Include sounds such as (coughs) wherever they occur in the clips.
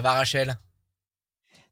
Ça va Rachel?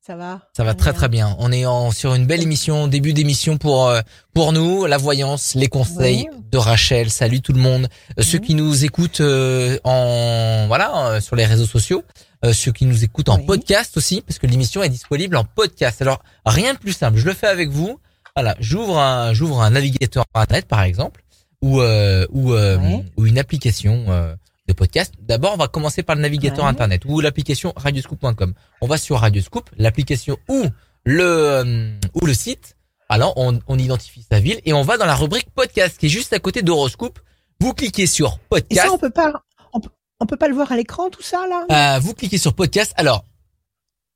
Ça va Ça va très très bien. On est en, sur une belle émission, début d'émission pour euh, pour nous, la voyance, les conseils Oui. de Rachel. Salut tout le monde. Euh, Ceux qui nous écoutent euh, en voilà sur les réseaux sociaux, ceux qui nous écoutent en Oui. podcast aussi, parce que l'émission est disponible en podcast. Alors rien de plus simple. Je le fais avec vous. Voilà, j'ouvre un j'ouvre un navigateur internet par exemple ou euh, ou euh, Ouais. ou une application euh, de podcast. D'abord, on va commencer par le navigateur Ouais. internet ou l'application radioscoop.com. On va sur Radioscoop, l'application ou le euh, ou le site. Alors, on, on identifie sa ville et on va dans la rubrique podcast qui est juste à côté d'Horoscope. Vous cliquez sur Et podcast. ça, on peut pas, on, peut- on peut pas le voir à l'écran, tout ça, là? Euh, vous cliquez sur podcast. Alors,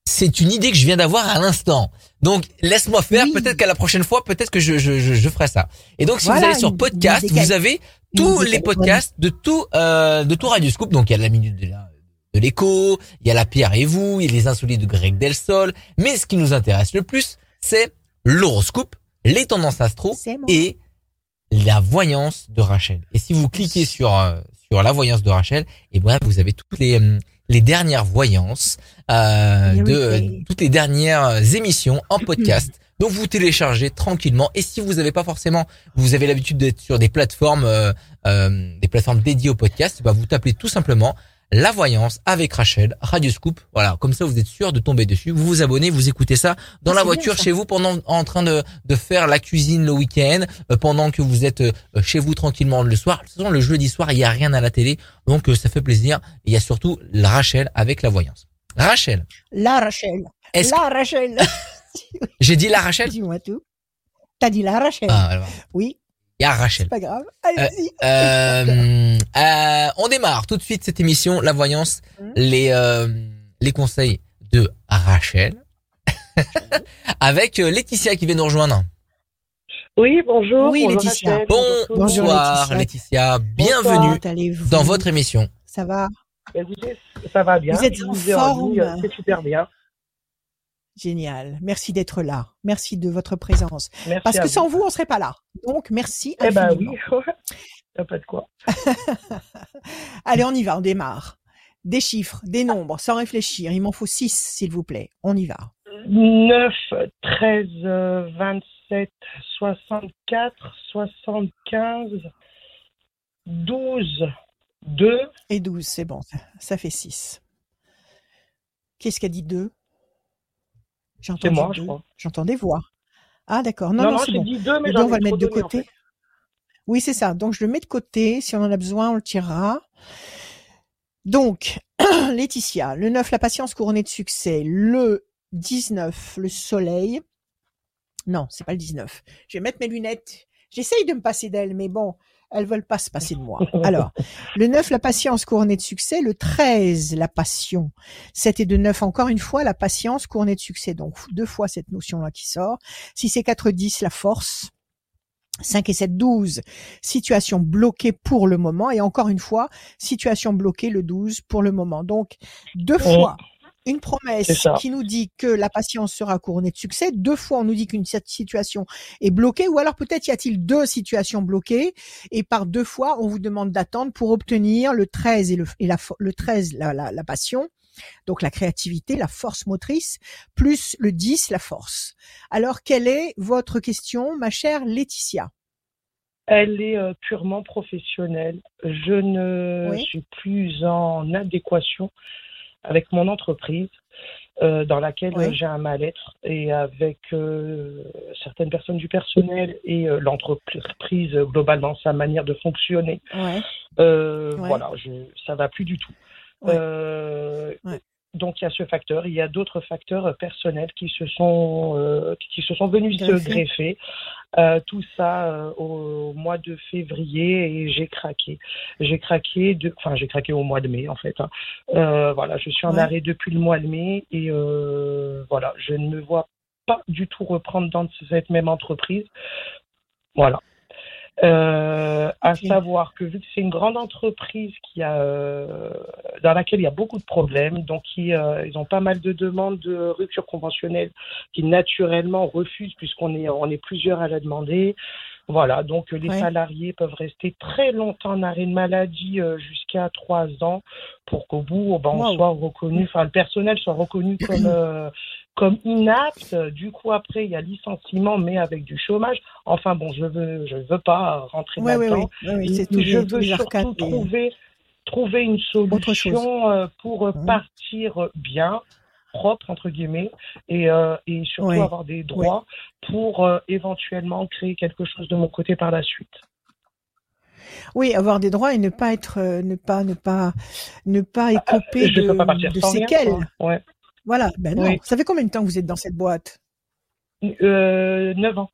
c'est une idée que je viens d'avoir à l'instant. Donc, laisse-moi faire. Oui. Peut-être qu'à la prochaine fois, peut-être que je, je, je, je ferai ça. Et donc, si vous allez sur podcast, vous avez tous les podcasts de tout, euh, de tout Radio Scoop. Donc, il y a la minute de la, de l'écho, il y a la Pierre et vous, il y a les insolites de Greg Delsol. Mais ce qui nous intéresse le plus, c'est l'horoscope, les tendances astro et la voyance de Rachel. Et si vous cliquez sur euh, sur la voyance de Rachel, et ben vous avez toutes les euh, les dernières voyances euh, Les de toutes les dernières émissions en (clears throat) podcast. Donc vous téléchargez tranquillement. Et si vous n'avez pas forcément, vous avez l'habitude d'être sur des plateformes euh, euh, des plateformes dédiées au podcast, bah vous tapez tout simplement la voyance avec Rachel, Radio Scoop. Voilà, comme ça vous êtes sûr de tomber dessus. Vous vous abonnez, vous écoutez ça dans la voiture chez vous pendant en train de, de faire la cuisine le week-end, euh, pendant que vous êtes euh, chez vous tranquillement le soir. De toute façon, le jeudi soir, il y a rien à la télé, donc euh, ça fait plaisir. Et il y a surtout Rachel avec la voyance. Rachel, La Rachel. La Rachel. (laughs) (laughs) j'ai dit la Rachel Dis-moi tout. T'as dit la Rachel. Ah, alors, Oui, il y a Rachel. c'est pas grave. Allez-y. Euh, euh, on démarre tout de suite cette émission, la voyance, Mhm. les euh, les conseils de Rachel, (laughs) avec euh, Laetitia qui vient nous rejoindre. Oui, bonjour. Oui, bonjour Laetitia. Rachel, Bonjour. Bonsoir Laetitia, Laetitia. bienvenue dans votre émission. Ça va? Ça va bien. Vous êtes en forme. euh, C'est super bien. Génial. Merci d'être là. Merci de votre présence. Merci Parce que vous. sans vous, on serait pas là. Donc, merci Eh ben oui, (laughs) T'as pas de quoi. (laughs) Allez, on y va, on démarre. Des chiffres, des nombres, sans réfléchir. Il m'en faut six, s'il vous plaît. On y va. 9, 13, euh, 27, 64, 75, 12, 2, Et 12, c'est bon, ça, ça fait 6. Qu'est-ce qu'a dit 2 Je crois. J'entends des voix. Ah, d'accord. Non, Non, non, non, c'est bon. dit 2, mais Eh on va le mettre de en côté. fait. Oui, c'est ça. Donc, je le mets de côté. Si on en a besoin, on le tirera. Donc, (clears throat) Laetitia, le 9, la patience couronnée de succès. Le 19, le soleil. Non, c'est pas le 19. Je vais mettre mes lunettes. J'essaye de me passer d'elles, mais bon, elles veulent pas se passer de moi. (laughs) Alors, le 9, la patience couronnée de succès. Le 13, la passion. 7 et 2, 9, encore une fois, la patience couronnée de succès. Donc, deux fois cette notion-là qui sort. 6 et 4, 10, la force. 5 et 7, 12, situation bloquée pour le moment. Et encore une fois, situation bloquée, le 12 pour le moment. Donc, deux fois, une promesse qui nous dit que la patience sera couronnée de succès. Deux fois, on nous dit qu'une situation est bloquée. Ou alors peut-être y a-t-il deux situations bloquées. Et par deux fois, on vous demande d'attendre pour obtenir le 13 et le, et la, fo- le 13, la, la, la passion. Donc la créativité, la force motrice, plus le 10, la force. Alors, quelle est votre question, ma chère Laetitia? Elle est euh, purement professionnelle. Je ne Oui. suis plus en adéquation avec mon entreprise euh, dans laquelle Oui. euh, j'ai un mal-être et avec euh, certaines personnes du personnel et euh, l'entreprise globalement, sa manière de fonctionner. Ouais. Ouais. Voilà, je, ça va plus du tout. Ouais. Donc il y a ce facteur, il y a d'autres facteurs euh, personnels qui se sont euh, qui se sont venus se greffer. Euh, tout ça euh, au mois de février et j'ai craqué. J'ai craqué, de, enfin j'ai craqué au mois de mai en fait. hein. Euh, voilà, je suis en Ouais. arrêt depuis le mois de mai et euh, voilà, je ne me vois pas du tout reprendre dans cette même entreprise. Voilà. Euh, à savoir que vu que c'est une grande entreprise qui a, euh, dans laquelle il y a beaucoup de problèmes, donc qui, euh, ils ont pas mal de demandes de rupture conventionnelle qui naturellement refusent puisqu'on est, on est plusieurs à la demander. Voilà, donc les Ouais. salariés peuvent rester très longtemps en arrêt de maladie euh, jusqu'à trois ans pour qu'au bout, ben, on Wow. soit reconnu, enfin le personnel soit reconnu (clears throat) comme euh, comme inapte. Du coup, après, il y a licenciement, mais avec du chômage. Enfin bon, je veux je veux pas rentrer Ouais, là-dedans. ouais, ouais, je tous veux surtout trouver trouver une solution euh, pour euh, partir bien propre entre guillemets et, euh, et surtout avoir des droits pour euh, éventuellement créer quelque chose de mon côté par la suite. Oui, avoir des droits et ne pas être, euh, ne pas, ne pas, ne pas écoper je peux pas de, rien. séquelles. Ouais. Voilà. Ben non. Oui. Ça fait combien de temps que vous êtes dans cette boîte? Euh, 9 ans.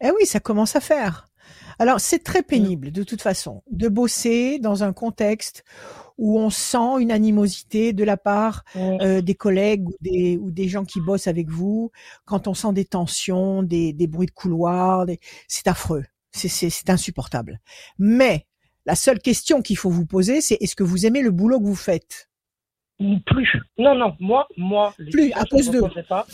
Eh oui, ça commence à faire. Alors, c'est très pénible, de toute façon, de bosser dans un contexte où on sent une animosité de la part euh, des collègues ou des, ou des gens qui bossent avec vous, quand on sent des tensions, des, des bruits de couloir, des... c'est affreux, c'est insupportable. Mais la seule question qu'il faut vous poser, c'est est-ce que vous aimez le boulot que vous faites? Plus. Non, non, moi, moi, Plus, à je ne cause de- reprocherai pas.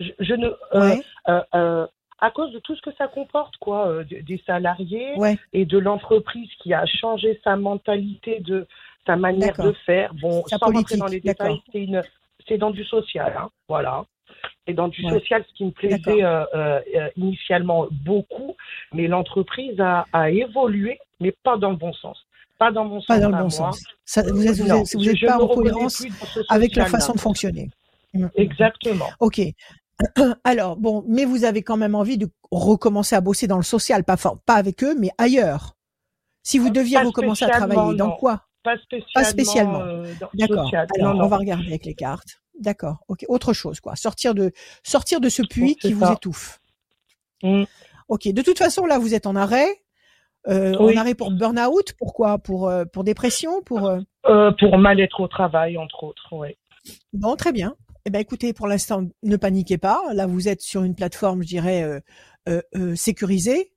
Je, je ne, euh, Ouais, euh, euh, à cause de tout ce que ça comporte, quoi, euh, des salariés ouais, et de l'entreprise qui a changé sa mentalité, de sa manière de faire. Bon, Sa sans rentrer dans les détails, c'est une, c'est dans du social, hein, voilà. Et dans du Ouais. social, ce qui me plaisait euh, initialement beaucoup, mais l'entreprise a, a évolué, mais pas dans le bon sens. Pas dans mon sens. pas dans le bon sens. Ça, vous êtes, vous Non, êtes, vous je- êtes je pas en cohérence avec la façon de fonctionner. Mm. Exactement. Ok. (clears throat) Alors bon, mais vous avez quand même envie de recommencer à bosser dans le social, pas avec eux, mais ailleurs. Si vous deviez Pas recommencer à travailler, dans non. quoi? Pas spécialement. Pas spécialement. euh, D'accord. Alors non, on va regarder avec les cartes. D'accord. Ok. Autre chose, quoi. Sortir de sortir de ce puits qui vous étouffe. Mm. Ok. De toute façon, là, vous êtes en arrêt. Euh, Oui. En arrêt pour burn-out. Pourquoi? Pour euh, pour dépression. Pour euh, Euh, pour mal-être au travail, entre autres, ouais. Bon, très bien. Eh ben, écoutez, pour l'instant, ne paniquez pas. Là, vous êtes sur une plateforme, je dirais, euh, euh, sécurisée.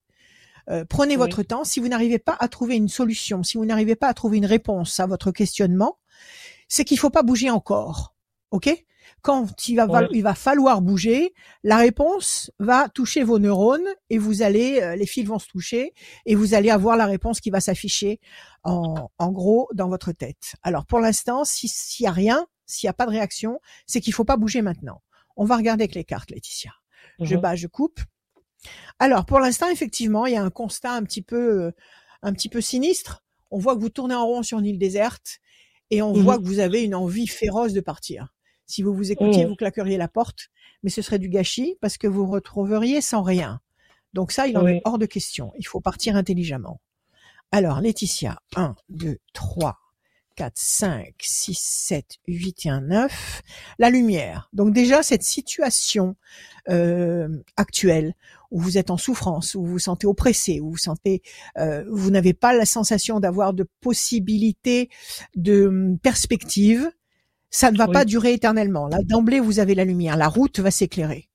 Prenez Oui. votre temps. Si vous n'arrivez pas à trouver une solution, si vous n'arrivez pas à trouver une réponse à votre questionnement, c'est qu'il faut pas bouger encore. OK? Quand il va, il falloir bouger, la réponse va toucher vos neurones et vous allez, euh, les fils vont se toucher et vous allez avoir la réponse qui va s'afficher en, en gros dans votre tête. Alors pour l'instant, si- s'il y a rien, s'il y a pas de réaction, c'est qu'il faut pas bouger maintenant. On va regarder avec les cartes, Laetitia. Je Mhm. bats, je coupe. Alors pour l'instant, effectivement, il y a un constat un petit peu, euh, un petit peu sinistre. On voit que vous tournez en rond sur une île déserte et on Mhm. voit que vous avez une envie féroce de partir. Si vous vous écoutiez, Mhm. vous claqueriez la porte, mais ce serait du gâchis parce que vous retrouveriez sans rien. Donc ça, il en Oui. est hors de question. Il faut partir intelligemment. Alors, Laetitia, 1, 2, 3, 4, 5, 6, 7, 8 et un 9. La lumière. Donc déjà, cette situation euh, actuelle où vous êtes en souffrance, où vous vous sentez oppressé, où vous sentez, euh, vous n'avez pas la sensation d'avoir de possibilité, de hum, perspective, ça ne va Oui. pas durer éternellement. Là, d'emblée, vous avez la lumière. La route va s'éclairer.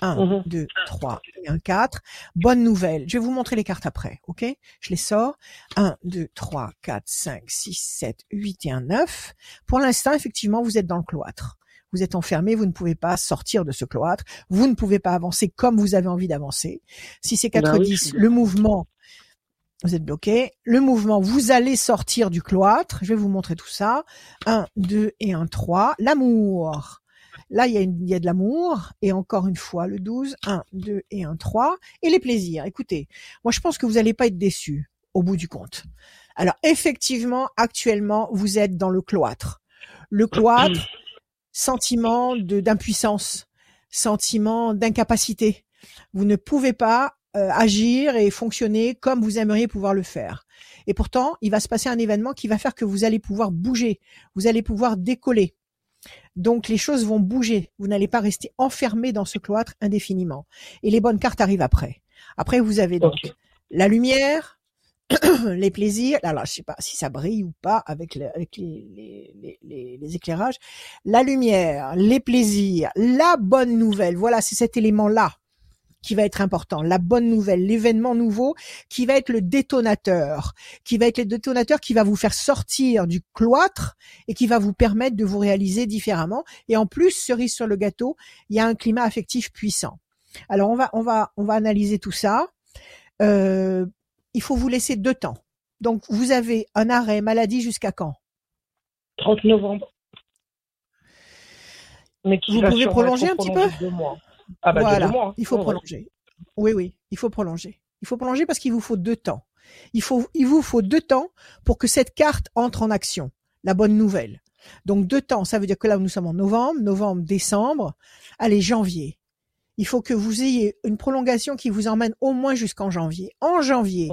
1, Mhm. 2, 3 et un 4. Bonne nouvelle. Je vais vous montrer les cartes après, ok? Je les sors. 1, 2, 3, 4, 5, 6, 7, 8 et un 9. Pour l'instant, effectivement, vous êtes dans le cloître. Vous êtes enfermé, vous ne pouvez pas sortir de ce cloître, vous ne pouvez pas avancer comme vous avez envie d'avancer. Si c'est 4, Ben oui, 10, je suis le mouvement, vous êtes bloqué. Le mouvement, vous allez sortir du cloître. Je vais vous montrer tout ça. 1, 2 et un 3. L'amour. Là, il y, a de l'amour. Et encore une fois, le 12. 1, 2 et un 3. Et les plaisirs. Écoutez, moi, je pense que vous n'allez pas être déçus au bout du compte. Alors, effectivement, actuellement, vous êtes dans le cloître. Le cloître, sentiment d'impuissance, sentiment d'incapacité. Vous ne pouvez pas euh, agir et fonctionner comme vous aimeriez pouvoir le faire. Et pourtant, il va se passer un événement qui va faire que vous allez pouvoir bouger, vous allez pouvoir décoller. Donc les choses vont bouger. Vous n'allez pas rester enfermé dans ce cloître indéfiniment. Et les bonnes cartes arrivent après. Après, vous avez donc la lumière, (clears throat) les plaisirs. Alors, je sais pas si ça brille ou pas avec, le- avec les, les, les- les- les éclairages. La lumière, les plaisirs, la bonne nouvelle. Voilà, c'est cet élément-là qui va être important. La bonne nouvelle, l'événement nouveau qui va être le détonateur, qui va être le détonateur qui va vous faire sortir du cloître et qui va vous permettre de vous réaliser différemment. Et en plus, cerise sur le gâteau, il y a un climat affectif puissant. Alors on va on va on va analyser tout ça. Euh, il faut vous laisser deux temps. Donc vous avez un arrêt maladie jusqu'à quand? 30 novembre. Mais qui vous pouvez prolonger un petit peu? mois. Ah bah voilà, deux mois. Hein. il faut prolonger. Oui oui, il faut prolonger. Il faut prolonger parce qu'il vous faut deux temps. Il faut il vous faut deux temps pour que cette carte entre en action. La bonne nouvelle. Donc deux temps, ça veut dire que là nous sommes en novembre, novembre, décembre, allez janvier il faut que vous ayez une prolongation qui vous emmène au moins jusqu'en janvier. En janvier,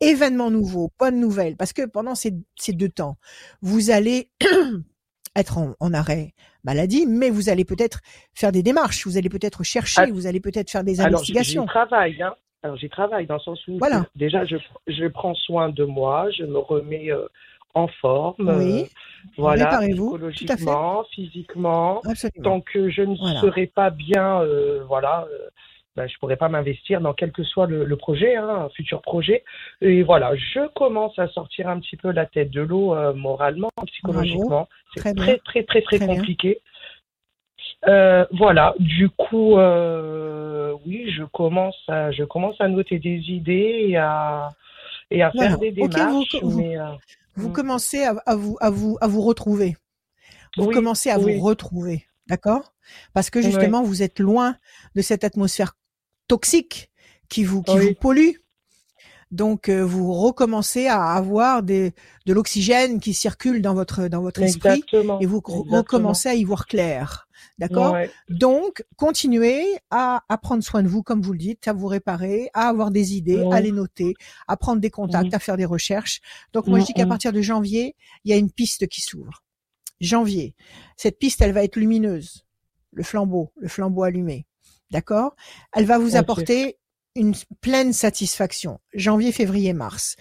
événement nouveau, bonne nouvelle, parce que pendant ces, deux temps, vous allez (clears throat) être en, arrêt maladie, mais vous allez peut-être faire des démarches, vous allez peut-être chercher, ah. vous allez peut-être faire des investigations. Alors, j'y travaille, hein. Alors, j'y travaille dans le sens où voilà. déjà, je, je prends soin de moi, je me remets euh, en forme, oui. Euh, voilà, psychologiquement, physiquement. Tant que je ne serai pas bien, euh, voilà, euh, ben, je pourrais pas m'investir dans quel que soit le, projet, hein, un futur projet. Et voilà, je commence à sortir un petit peu la tête de l'eau euh, moralement, psychologiquement. C'est très, très, très, très, très, compliqué. voilà, du coup, oui, je commence à, je commence à noter des idées et à, et à faire des démarches. mais, vous mmh. commencez à, vous à vous à vous retrouver. Vous commencez à vous retrouver, d'accord? Parce que justement, vous êtes loin de cette atmosphère toxique qui vous qui vous pollue. Donc euh, vous recommencez à avoir des, de l'oxygène qui circule dans votre dans votre esprit et vous recommencez à y voir clair. D'accord? Donc, continuez à, à, prendre soin de vous, comme vous le dites, à vous réparer, à avoir des idées, à les noter, à prendre des contacts, à faire des recherches. Donc, moi, je dis qu'à partir de janvier, il y a une piste qui s'ouvre. Janvier. Cette piste, elle va être lumineuse. Le flambeau, le flambeau allumé. D'accord? Elle va vous apporter une pleine satisfaction. Janvier, février, mars.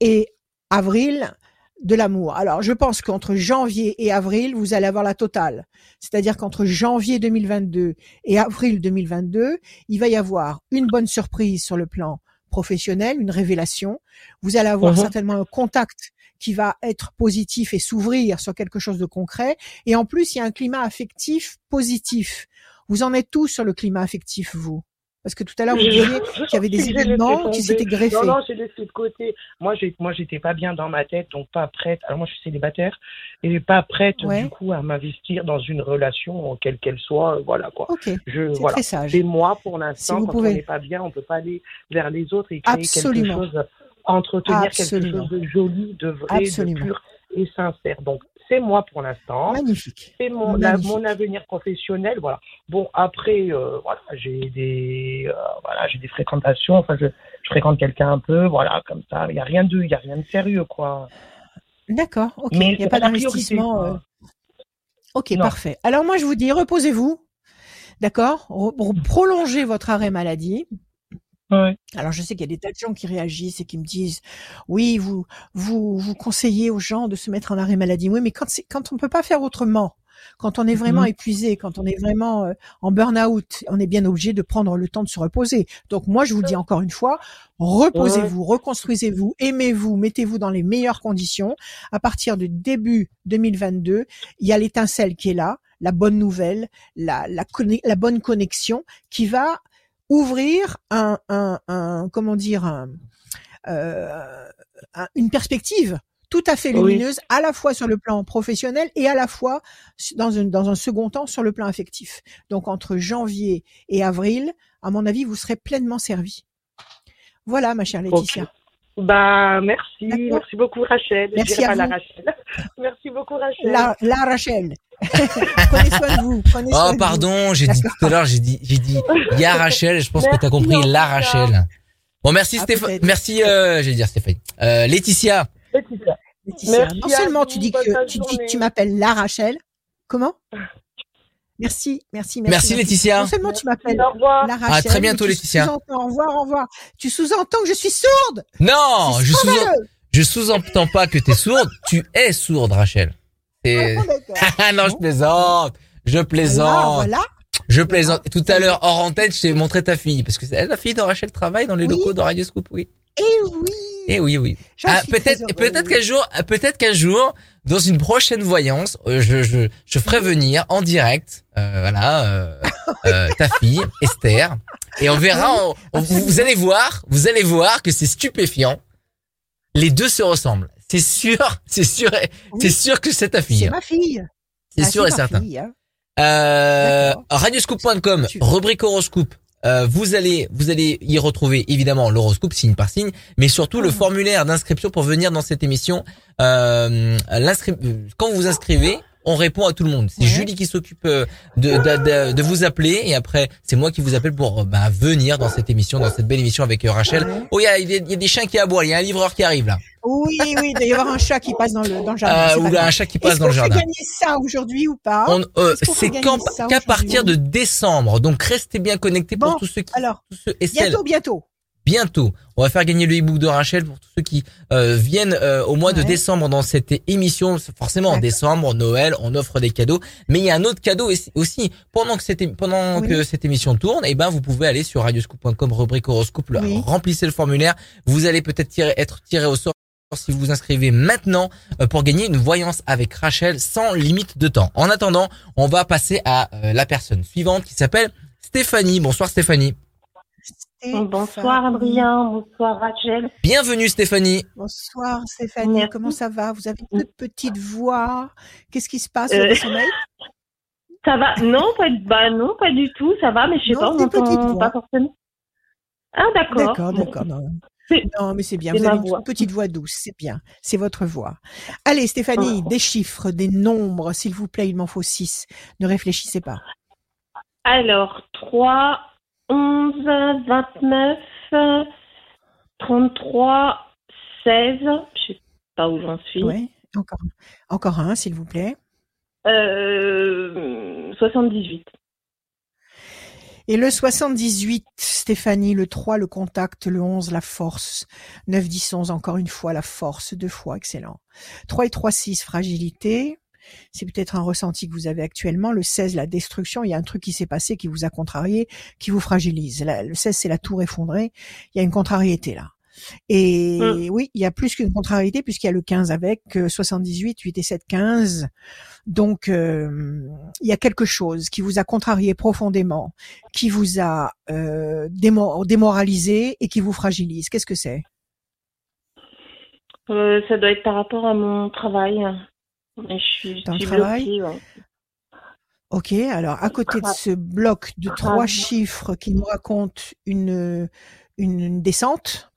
Et avril, de l'amour. Alors, je pense qu'entre janvier et avril, vous allez avoir la totale. C'est-à-dire qu'entre janvier 2022 et avril 2022, il va y avoir une bonne surprise sur le plan professionnel, une révélation. Vous allez avoir mhm. certainement un contact qui va être positif et s'ouvrir sur quelque chose de concret. Et en plus, il y a un climat affectif positif. Vous en êtes tous sur le climat affectif, vous? Parce que tout à l'heure, vous disiez (laughs) qu'il y avait des événements qui s'étaient greffés. Non, non, j'ai laissé de côté. Moi, moi, j'étais pas bien dans ma tête, donc pas prête. Alors moi, je suis célibataire et pas prête du coup à m'investir dans une relation, quelle qu'elle soit. Voilà quoi. Ok. Je, c'est très sage. Et moi, pour l'instant, quand pouvez. on n'est pas bien, on peut pas aller vers les autres et créer Absolument. quelque chose, entretenir quelque chose de joli, de vrai, de pur et sincère. Donc c'est moi pour l'instant. Magnifique. C'est mon, mon avenir professionnel. Voilà. Bon, après, euh, voilà, j'ai des, euh, voilà, j'ai des fréquentations. Enfin, je, je fréquente quelqu'un un peu, voilà, comme ça. Il y a rien de, il y a rien de sérieux, quoi. D'accord. Ok. il n'y a pas d'investissement. Euh. Ok, parfait. Alors moi, je vous dis, reposez-vous. D'accord? Prolongez votre arrêt maladie. Alors je sais qu'il y a des tas de gens qui réagissent et qui me disent oui vous vous vous conseillez aux gens de se mettre en arrêt maladie. Oui mais quand c'est quand on peut pas faire autrement quand on est vraiment mm-hmm. épuisé quand on est vraiment euh, en burn-out on est bien obligé de prendre le temps de se reposer. Donc moi je vous dis encore une fois reposez-vous reconstruisez-vous aimez-vous mettez-vous dans les meilleures conditions. À partir de début 2022 il y a l'étincelle qui est là la bonne nouvelle, la, la, la bonne connexion qui va ouvrir un, un, un comment dire euh, une perspective tout à fait lumineuse, à la fois sur le plan professionnel et à la fois dans, une, dans un second temps sur le plan affectif. Donc entre janvier et avril, à mon avis, vous serez pleinement servi. Voilà, ma chère Laetitia. Bah merci, merci beaucoup Rachel. Merci à vous. La Rachel. (laughs) Merci beaucoup Rachel. La, la Rachel. (laughs) prenez soin de vous. Prenez oh pardon, j'ai dit tout à l'heure, j'ai dit, j'ai dit, il y a Rachel. Je pense que tu as compris la Rachel. Bon merci ah, Stéphane, merci, euh, j'allais dire Stéphane, euh, Laetitia. Laetitia. Laetitia. non seulement tu dis que tu dis que tu m'appelles la Rachel. Comment? Merci, merci, merci. Merci Laetitia. Non seulement tu m'appelles la Rachel. À très bientôt Laetitia. Au revoir, au revoir. Tu sous-entends que je suis sourde. Non, je sous je sous-entends pas que tu es sourde, tu es sourde Rachel. Ah, (laughs) non, je plaisante. Je plaisante. Voilà. Je plaisante. Tout à l'heure, hors antenne, je t'ai montré ta fille. Parce que c'est la fille de Rachel travaille dans les locaux de Radio Scoop, oui. Eh oui, Eh oui, oui. Ah, peut-être, peut-être qu'un jour, peut-être qu'un jour, dans une prochaine voyance, euh, je, je, je ferai venir en direct, euh, voilà, euh, euh ta fille (laughs) Esther, et on verra. vous, allez voir, vous allez voir que c'est stupéfiant. Les deux se ressemblent. C'est sûr, (laughs) c'est sûr, c'est sûr que c'est ta fille. C'est ma fille. C'est ah, sûr et certain. Hein. Euh, radioscoop.com, rubrique horoscope. Euh, vous allez vous allez y retrouver évidemment l'horoscope signe par signe, mais surtout le ah. formulaire d'inscription pour venir dans cette émission. Euh, quand vous vous inscrivez, on répond à tout le monde. C'est Julie qui s'occupe euh, de, de, de, vous appeler et après c'est moi qui vous appelle pour bah, venir dans cette émission, dans cette belle émission avec euh, Rachel. Oh il y a, y a, des chiens qui aboient, il y a un livreur qui arrive là. Oui, oui, il doit y avoir un chat qui passe dans le, dans le jardin. Euh, ou un chat qui passe dans le jardin. Est-ce gagner ça aujourd'hui ou pas euh, C'est qu'à partir de décembre. Donc restez bien connectés pour tous ceux qui. Alors, tous ceux et bientôt, bientôt bientôt. On va faire gagner le e-book de Rachel pour tous ceux qui euh, viennent euh, au mois de décembre dans cette émission. Forcément, en décembre, Noël, on offre des cadeaux. Mais il y a un autre cadeau aussi. Pendant que cette, pendant que cette émission tourne, et eh ben, vous pouvez aller sur radioscoop.com, rubrique horoscope, remplissez le formulaire. Vous allez peut-être être tiré au sort si vous vous inscrivez maintenant euh, pour gagner une voyance avec Rachel sans limite de temps. En attendant, on va passer à la personne suivante qui s'appelle Stéphanie. Bonsoir Stéphanie. Bonsoir Adrien, bonsoir Rachel. Bienvenue Stéphanie. Bonsoir Stéphanie, comment ça va? Vous avez une petite voix. Qu'est-ce qui se passe euh... sommeil? (laughs) Ça va? Non, pas bah non, pas du tout, ça va, mais je sais pas, on entend pas forcément. Ah d'accord. D'accord, d'accord. Non. mais c'est bien. Vous avez une petite voix douce, c'est bien. C'est votre voix. Allez, Stéphanie, oh. des chiffres, des nombres, s'il vous plaît, il m'en faut six. Ne réfléchissez pas. Alors, 3, 11, 29, 33, 16. Je sais pas où j'en suis. Oui, encore, encore un, s'il vous plaît. Euh, 78. Et le 78, Stéphanie, le 3, le contact, le 11, la force, 9, 10, 11, encore une fois, la force, deux fois, excellent. 3 et 3, 6, fragilité, c'est peut-être un ressenti que vous avez actuellement. Le 16, la destruction, il y a un truc qui s'est passé qui vous a contrarié, qui vous fragilise. le 16, c'est la tour effondrée. Il y a une contrariété là. Et mmh. oui, il y a plus qu'une contrariété puisqu'il y a le 15 avec 78, 8 et 7, 15. Donc, euh, il y a quelque chose qui vous a contrarié profondément, qui vous a euh, démoralisé et qui vous fragilise. Qu'est-ce que c'est? Euh, Ça doit être par rapport à mon travail. Je suis, dans le travail? Ok, alors à côté de ce bloc de trois chiffres qui nous raconte une, une, descente,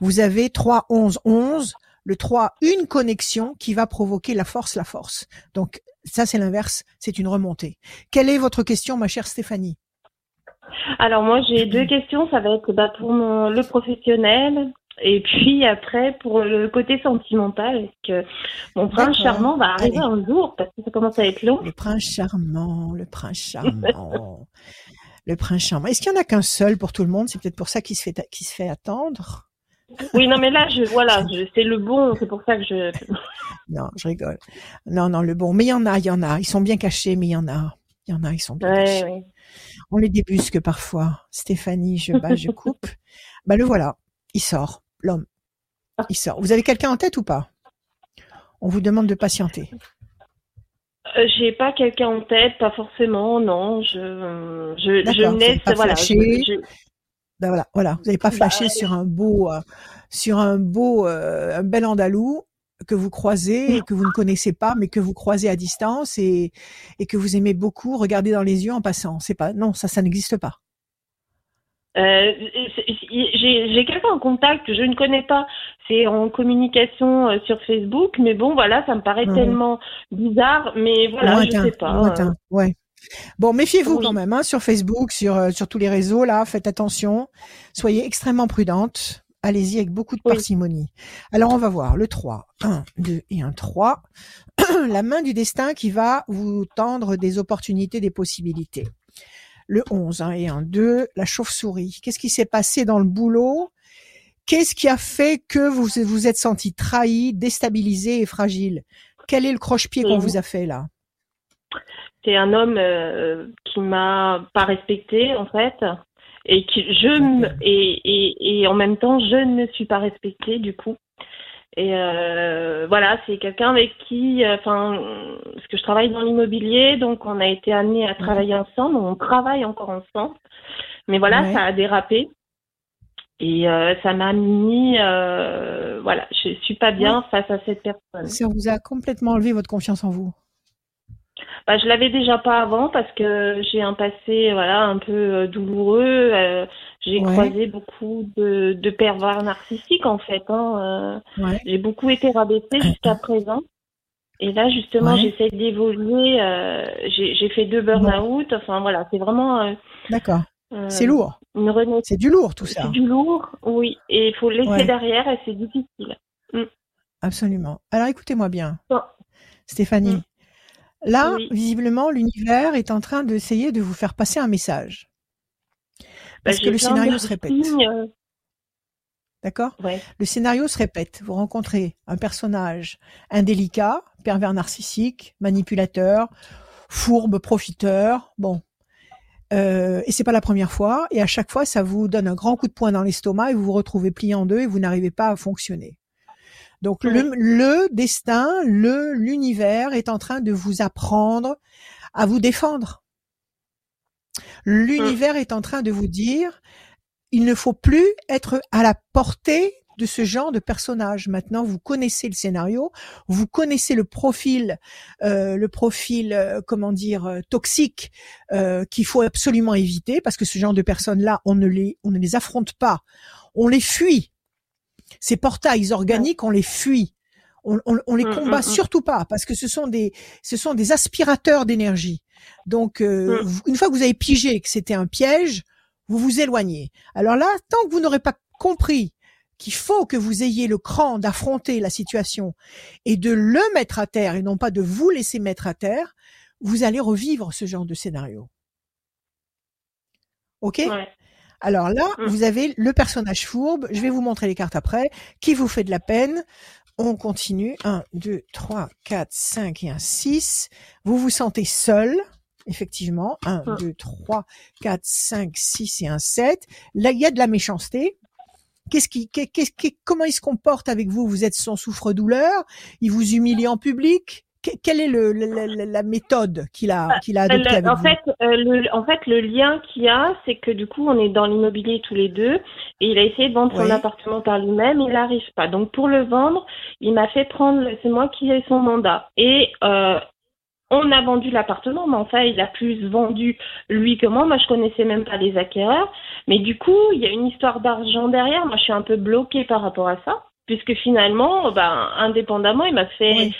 vous avez 3, 11, 11, le 3, une connexion qui va provoquer la force, la force. Donc ça c'est l'inverse, c'est une remontée. Quelle est votre question, ma chère Stéphanie? Alors moi j'ai deux questions, ça va être bah, pour le professionnel et puis après, pour le côté sentimental, est-ce que mon prince charmant va arriver un jour parce que ça commence à être long Le prince charmant, le prince charmant, (laughs) le prince charmant. Est-ce qu'il y en a qu'un seul pour tout le monde? C'est peut-être pour ça qu'il se fait qu'il se fait attendre. Oui, non, mais là, je voilà, (laughs) c'est le bon, c'est pour ça que je. (laughs) non, je rigole. Non, non, le bon. Mais il y en a, il y en a. Ils sont bien cachés, mais il y en a. Il y en a, ils sont bien cachés. On les débusque parfois. Stéphanie, je bats, je coupe. bah le voilà, il sort l'homme. Il sort. Vous avez quelqu'un en tête ou pas? On vous demande de patienter. Euh, j'ai pas quelqu'un en tête, pas forcément, non. Je, je, je. Ben voilà, voilà. Vous n'avez pas bah, flashé sur un beau, euh, sur un beau, euh, un bel andalou que vous croisez et que vous ne connaissez pas, mais que vous croisez à distance et, et que vous aimez beaucoup regarder dans les yeux en passant. C'est pas, non, ça, ça n'existe pas. Euh, j'ai quelqu'un en contact que je ne connais pas. C'est en communication euh, sur Facebook, mais bon, voilà, ça me paraît tellement bizarre, mais voilà, je sais pas. Euh. ouais. Bon, méfiez-vous quand même hein, sur Facebook, sur sur tous les réseaux là. Faites attention, soyez extrêmement prudente. Allez-y avec beaucoup de parcimonie. Alors on va voir le 3, 1, 2 et un 3. (clears throat) La main du destin qui va vous tendre des opportunités, des possibilités le 11 hein, et un 2, la chauve-souris. Qu'est-ce qui s'est passé dans le boulot? Qu'est-ce qui a fait que vous vous êtes senti trahi, déstabilisé et fragile? Quel est le croche-pied qu'on vous a fait là? C'est un homme euh, qui m'a pas respecté en fait et que je et, et, et en même temps je ne suis pas respectée du coup. Et euh, voilà, c'est quelqu'un avec qui, euh, enfin, parce que je travaille dans l'immobilier, donc on a été amenés à travailler ensemble, on travaille encore ensemble. Mais voilà, ça a dérapé. Et euh, ça m'a mis, voilà, je suis pas bien face à cette personne. Ça vous a complètement enlevé votre confiance en vous? Bah, je l'avais déjà pas avant parce que j'ai un passé, voilà, un peu douloureux. Euh, j'ai croisé beaucoup de, de, pervers narcissiques en fait. Hein, euh. J'ai beaucoup été rabaissée (clears throat) jusqu'à présent. Et là, justement, j'essaie d'évoluer. j'ai fait deux burn-out. Enfin, voilà, c'est vraiment. D'accord. c'est lourd. C'est du lourd tout ça. C'est du lourd, oui. Et il faut le laisser derrière et c'est difficile. Mm. Absolument. Alors écoutez-moi bien. Stéphanie, mm. là, visiblement, l'univers est en train d'essayer de vous faire passer un message. Bah, Parce que le scénario se répète. D'accord? Le scénario se répète. Vous rencontrez un personnage indélicat, pervers narcissique, manipulateur, fourbe, profiteur. Bon, euh, et c'est pas la première fois. Et à chaque fois, ça vous donne un grand coup de poing dans l'estomac et vous vous retrouvez plié en deux et vous n'arrivez pas à fonctionner. Donc le, destin, le l'univers est en train de vous apprendre à vous défendre. L'univers est en train de vous dire, il ne faut plus être à la portée de ce genre de personnage. Maintenant, vous connaissez le scénario, vous connaissez le profil, euh, le profil, euh, comment dire, euh, toxique qu'il faut absolument éviter parce que ce genre de personnes-là, on ne les, on ne les affronte pas, on les fuit. Ces portails organiques, on les fuit. On, on, les mmh, combat mmh, mmh. surtout pas parce que ce sont des, ce sont des aspirateurs d'énergie. Donc, une fois que vous avez pigé que c'était un piège, vous vous éloignez. Alors là, tant que vous n'aurez pas compris qu'il faut que vous ayez le cran d'affronter la situation et de le mettre à terre et non pas de vous laisser mettre à terre, vous allez revivre ce genre de scénario. Ok? Alors là, mmh. vous avez le personnage fourbe. Je vais vous montrer les cartes après, qui vous fait de la peine? On continue. 1, 2, 3, 4, 5 et un 6. Vous vous sentez seul, effectivement. 1, 2, 3, 4, 5, 6 et un 7. Là, il y a de la méchanceté. Qu'est-ce qui, comment il se comporte avec vous? Vous êtes son souffre-douleur? Il vous humilie en public? Quelle est le, la, méthode qu'il a, qu'il a adoptée avec en vous fait, le, en fait, le lien qu'il y a, c'est que du coup, on est dans l'immobilier tous les deux, et il a essayé de vendre son appartement par lui-même, il n'arrive pas. Donc, pour le vendre, il m'a fait prendre, c'est moi qui ai son mandat. Et euh, on a vendu l'appartement, mais enfin, il a plus vendu lui que moi. Moi, je connaissais même pas les acquéreurs. Mais du coup, il y a une histoire d'argent derrière. Moi, je suis un peu bloquée par rapport à ça, puisque finalement, ben, indépendamment, il m'a fait.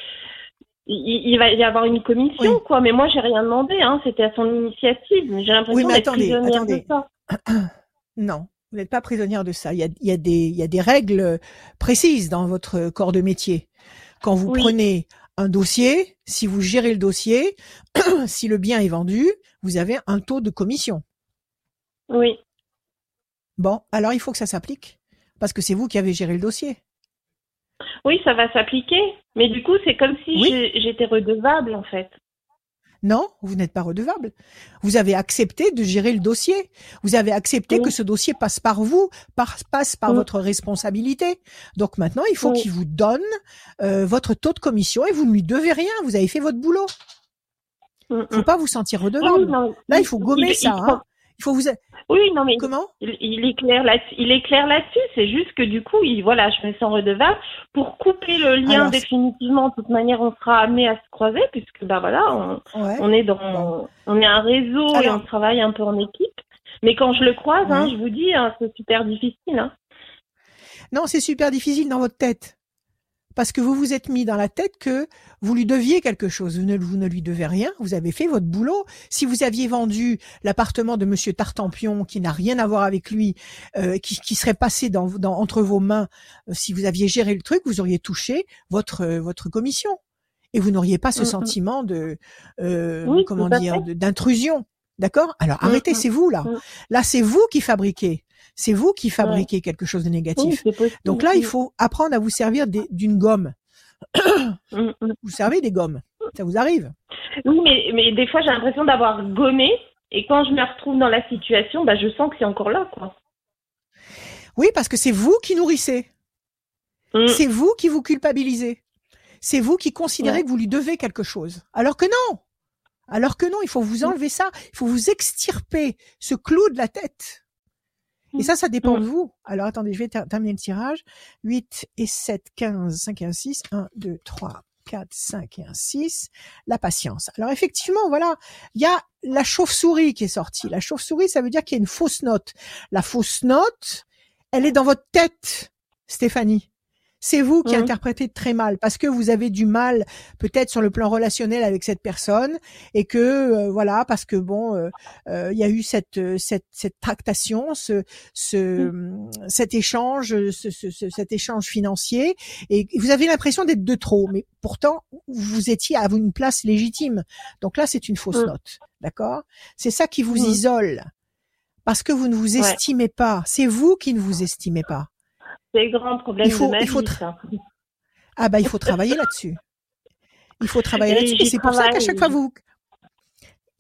Il, va y avoir une commission, quoi. Mais moi, j'ai rien demandé. Hein. C'était à son initiative. J'ai l'impression d'être prisonnière de ça. (clears throat) non, vous n'êtes pas prisonnière de ça. Il y a, il y a, des, il y a des règles précises dans votre corps de métier. Quand vous prenez un dossier, si vous gérez le dossier, (clears throat) si le bien est vendu, vous avez un taux de commission. Oui. Bon, alors il faut que ça s'applique, parce que c'est vous qui avez géré le dossier. Oui, ça va s'appliquer, mais du coup, c'est comme si j'étais redevable, en fait. Non, vous n'êtes pas redevable. Vous avez accepté de gérer le dossier. Vous avez accepté que ce dossier passe par vous, passe par votre responsabilité. Donc maintenant, il faut qu'il vous donne euh, votre taux de commission et vous ne lui devez rien. Vous avez fait votre boulot. Il ne faut pas vous sentir redevable. Là, il faut gommer ça. Hein. Il faut vous. Oui, non, mais comment? il, est clair là, il est clair là-dessus. C'est juste que du coup, il, voilà, je me sens redevable pour couper le lien définitivement. De toute manière, on sera amené à se croiser puisque bah voilà, on, est dans, on est un réseau et on travaille un peu en équipe. Mais quand je le croise, hein, je vous dis, hein, c'est super difficile. Hein. Non, c'est super difficile dans votre tête parce que vous vous êtes mis dans la tête que vous lui deviez quelque chose. Vous ne, vous ne lui devez rien. Vous avez fait votre boulot. Si vous aviez vendu l'appartement de Monsieur Tartampion, qui n'a rien à voir avec lui, euh, qui, qui, serait passé dans, dans, entre vos mains, euh, si vous aviez géré le truc, vous auriez touché votre votre commission et vous n'auriez pas ce mm, mm. sentiment de euh, comment dire d'intrusion. D'accord? Alors mm, arrêtez, c'est vous là. Là, c'est vous qui fabriquez. C'est vous qui fabriquez quelque chose de négatif. Donc là, il faut apprendre à vous servir d'une gomme. (coughs) Mm, mm. vous servez des gommes. Ça vous arrive Oui, mais, mais des fois, j'ai l'impression d'avoir gommé Et quand je me retrouve dans la situation, bah, je sens que c'est encore là, quoi. Oui, parce que c'est vous qui nourrissez. Mm. C'est vous qui vous culpabilisez. C'est vous qui considérez que vous lui devez quelque chose. Alors que non. Alors que non, il faut vous enlever ça. Il faut vous extirper ce clou de la tête. Et mm. ça, ça dépend de vous. Alors attendez, je vais terminer le tirage. 8 et 7, 15, 5 et 1, 6. 1, 2, 3, 4, 5 et 1, 6. La patience. Alors effectivement, voilà, il y a la chauve-souris qui est sortie. La chauve-souris, ça veut dire qu'il y a une fausse note. La fausse note, elle est dans votre tête, Stéphanie. C'est vous qui mmh. interprétez très mal parce que vous avez du mal peut-être sur le plan relationnel avec cette personne et que euh, voilà parce que bon euh, euh, il y a eu cette cette cette tractation, ce ce mmh. cet échange, ce, ce, cet échange financier et vous avez l'impression d'être de trop, mais pourtant vous étiez à une place légitime. Donc là c'est une fausse mmh. note, d'accord? C'est ça qui vous isole parce que vous ne vous estimez pas. C'est vous qui ne vous estimez pas. C'est le grand problème il faut, de ma il faut Ah bah il faut travailler là-dessus. Il faut travailler là-dessus. C'est pour ça qu'à chaque fois vous,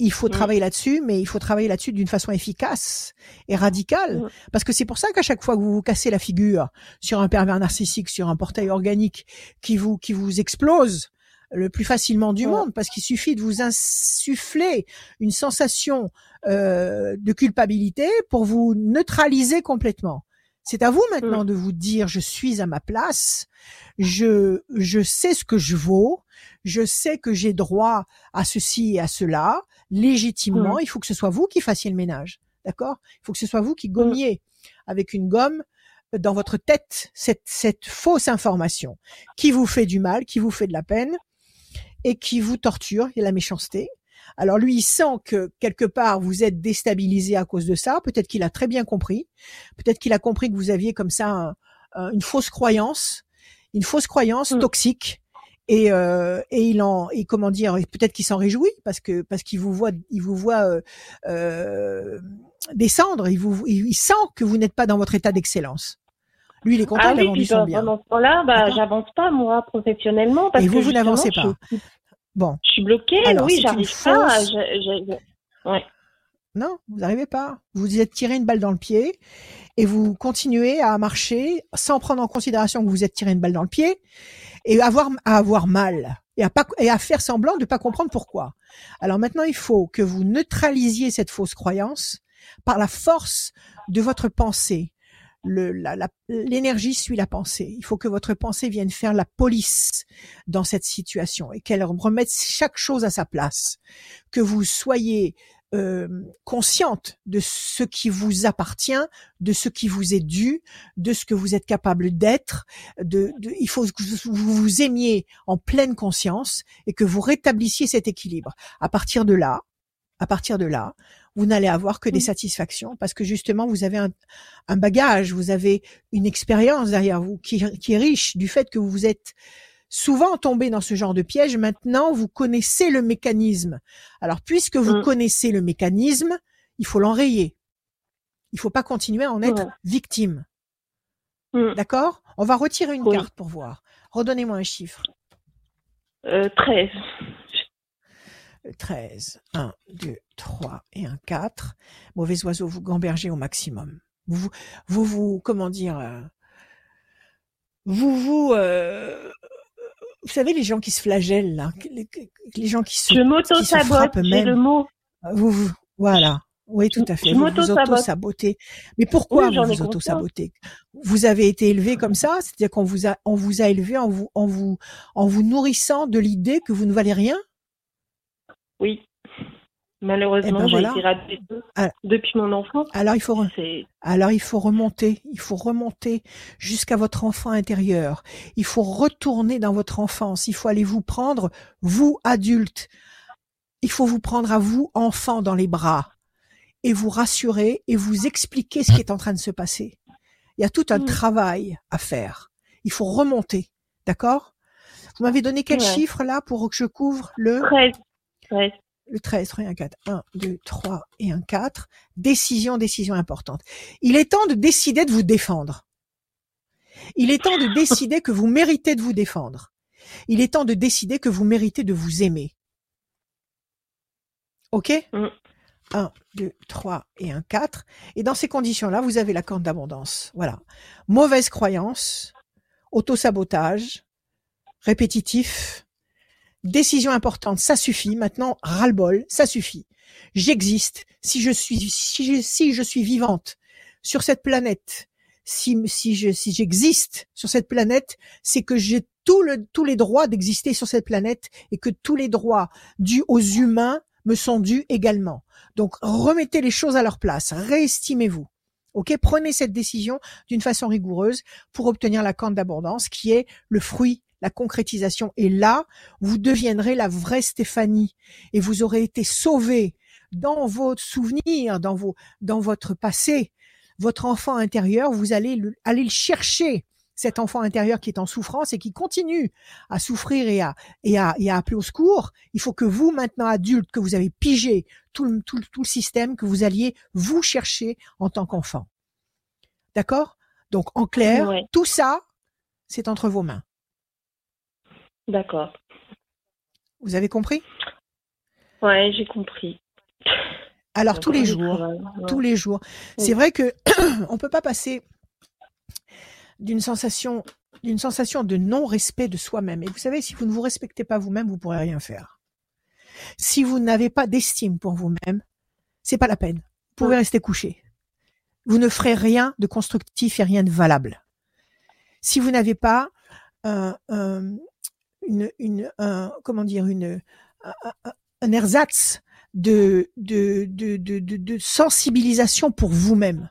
il faut mm. travailler là-dessus, mais il faut travailler là-dessus d'une façon efficace et radicale. Mm. Parce que c'est pour ça qu'à chaque fois que vous vous cassez la figure sur un pervers narcissique, sur un portail organique qui vous, qui vous explose le plus facilement du mm. monde, parce qu'il suffit de vous insuffler une sensation euh, de culpabilité pour vous neutraliser complètement. C'est à vous maintenant mmh. de vous dire je suis à ma place, je je sais ce que je vaux, je sais que j'ai droit à ceci et à cela légitimement. Mmh. Il faut que ce soit vous qui fassiez le ménage, d'accord? Il faut que ce soit vous qui mmh. gommiez avec une gomme euh, dans votre tête cette cette fausse information qui vous fait du mal, qui vous fait de la peine et qui vous torture. Il y a la méchanceté, alors lui, il sent que quelque part vous êtes déstabilisé à cause de ça. Peut-être qu'il a très bien compris. Peut-être qu'il a compris que vous aviez comme ça une fausse croyance, une fausse croyance mmh. toxique. Et, euh, et il en et comment dire peut-être qu'il s'en réjouit parce que parce qu'il vous voit il vous voit euh, euh, descendre il vous il, sent que vous n'êtes pas dans votre état d'excellence lui il est content ah oui, bien. Dans ce là bah, j'avance pas moi professionnellement parce et vous vous n'avancez pas Bon. Je suis bloquée, oui, j'arrive pas. Ouais. Non, vous n'arrivez pas. Vous vous êtes tiré une balle dans le pied et vous continuez à marcher sans prendre en considération que vous êtes tiré une balle dans le pied et avoir, à avoir mal et à, pas, et à faire semblant de ne pas comprendre pourquoi. Alors maintenant, il faut que vous neutralisiez cette fausse croyance par la force de votre pensée, l'énergie suit la pensée. Il faut que votre pensée vienne faire la police dans cette situation et qu'elle remette chaque chose à sa place. Que vous soyez euh, consciente de ce qui vous appartient, de ce qui vous est dû, de ce que vous êtes capable d'être. De, il faut que vous vous aimiez en pleine conscience et que vous rétablissiez cet équilibre. À partir de là, à partir de là, vous n'allez avoir que des mmh. satisfactions parce que justement vous avez un, bagage, vous avez une expérience derrière vous qui, est riche du fait que vous êtes souvent tombé dans ce genre de piège. Maintenant, vous connaissez le mécanisme. Alors, puisque vous mmh. connaissez le mécanisme, il faut l'enrayer. Il faut pas continuer à en être victime. Mmh. D'accord? On va retirer une carte pour voir. Redonnez-moi un chiffre. Euh, 13. 13. 1, 2, 3 et un 4. Mauvais oiseau, vous gambergez au maximum. Vous, vous, vous, comment dire, euh, vous, vous, euh, vous savez, les gens qui se flagellent, là, les, gens qui se, Je m'auto-sabote, même. le mot. Vous, vous, voilà. Oui, tout à fait. vous vous auto-sabotez. Mais pourquoi vous vous auto-sabotez? Vous avez été élevé comme ça, c'est-à-dire qu'on vous a, on vous a élevé en vous, en vous, en vous nourrissant de l'idée que vous ne valez rien? Oui. Malheureusement, eh ben j'ai été ah. depuis mon enfant. Alors il faut alors il faut remonter, il faut remonter jusqu'à votre enfant intérieur. Il faut retourner dans votre enfance. Il faut aller vous prendre vous adulte. Il faut vous prendre à vous enfant dans les bras et vous rassurer et vous expliquer ce qui est en train de se passer. Il y a tout un mm. travail à faire. Il faut remonter, d'accord? Vous m'avez donné quel chiffre là pour que je couvre le 13. Le 13, 3 et un 4. 1, 2, 3 et un 4. Décision, décision importante. Il est temps de décider de vous défendre. Il est temps de décider que vous méritez de vous défendre. Il est temps de décider que vous méritez de vous aimer. Ok? Mm. 1, 2, 3 et un 4. Et dans ces conditions-là, vous avez la corde d'abondance. Voilà. Mauvaise croyance, auto-sabotage, répétitif, décision importante, ça suffit. Maintenant, ras-le-bol, ça suffit. J'existe. Si je suis, si je, suis vivante sur cette planète, si, si je, si j'existe sur cette planète, c'est que j'ai tous les droits d'exister sur cette planète et que tous les droits dus aux humains me sont dus également. Donc, remettez les choses à leur place. Réestimez-vous. Ok, prenez cette décision d'une façon rigoureuse pour obtenir la cante d'abondance qui est le fruit la concrétisation. Et là, vous deviendrez la vraie Stéphanie et vous aurez été sauvé dans vos souvenirs, dans vos, dans votre passé, votre enfant intérieur, vous allez le, aller le chercher cet enfant intérieur qui est en souffrance et qui continue à souffrir et à, et à, et à appeler au secours, il faut que vous, maintenant adulte, que vous avez pigé tout le, tout, tout le système, que vous alliez vous chercher en tant qu'enfant. D'accord? Donc, en clair, tout ça, c'est entre vos mains. D'accord. Vous avez compris? Ouais, j'ai compris. Alors tous les jours, tous les jours. C'est vrai que (clears throat) on peut pas passer d'une sensation d'une sensation de non-respect de soi-même. Et vous savez, si vous ne vous respectez pas vous-même, vous pourrez rien faire. Si vous n'avez pas d'estime pour vous-même, c'est pas la peine. Vous pouvez rester couché. Vous ne ferez rien de constructif et rien de valable. Si vous n'avez pas un, une, une un, comment dire, une, un, un ersatz de, de, de, de, de sensibilisation pour vous-même.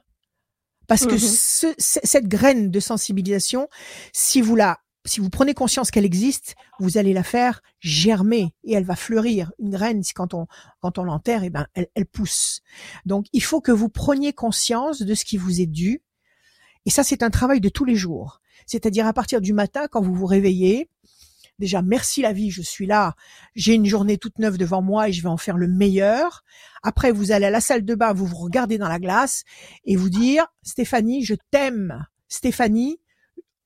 Parce que mmh ce, cette graine de sensibilisation, si vous la, si vous prenez conscience qu'elle existe, vous allez la faire germer et elle va fleurir. Une graine, quand on, quand on l'enterre, et eh ben, elle, elle pousse. Donc, il faut que vous preniez conscience de ce qui vous est dû. Et ça, c'est un travail de tous les jours. C'est-à-dire à partir du matin, quand vous vous réveillez, Déjà, merci la vie, je suis là. J'ai une journée toute neuve devant moi et je vais en faire le meilleur. Après, vous allez à la salle de bain, vous vous regardez dans la glace et vous dire, Stéphanie, je t'aime. Stéphanie,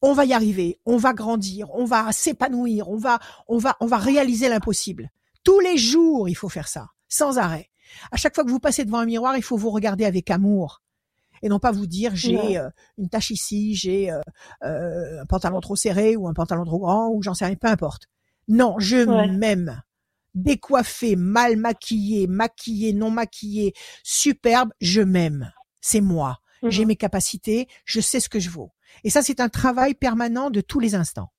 on va y arriver, on va grandir, on va s'épanouir, on va, on va, on va réaliser l'impossible. Tous les jours, il faut faire ça, sans arrêt. À chaque fois que vous passez devant un miroir, il faut vous regarder avec amour et non pas vous dire j'ai euh, une tache ici, j'ai euh, euh, un pantalon trop serré ou un pantalon trop grand ou j'en sais rien, peu importe. Non, je m'aime. Décoiffé, mal maquillé, maquillé, non maquillé, superbe, je m'aime. C'est moi. J'ai mmh mes capacités, je sais ce que je vaux. Et ça, c'est un travail permanent de tous les instants.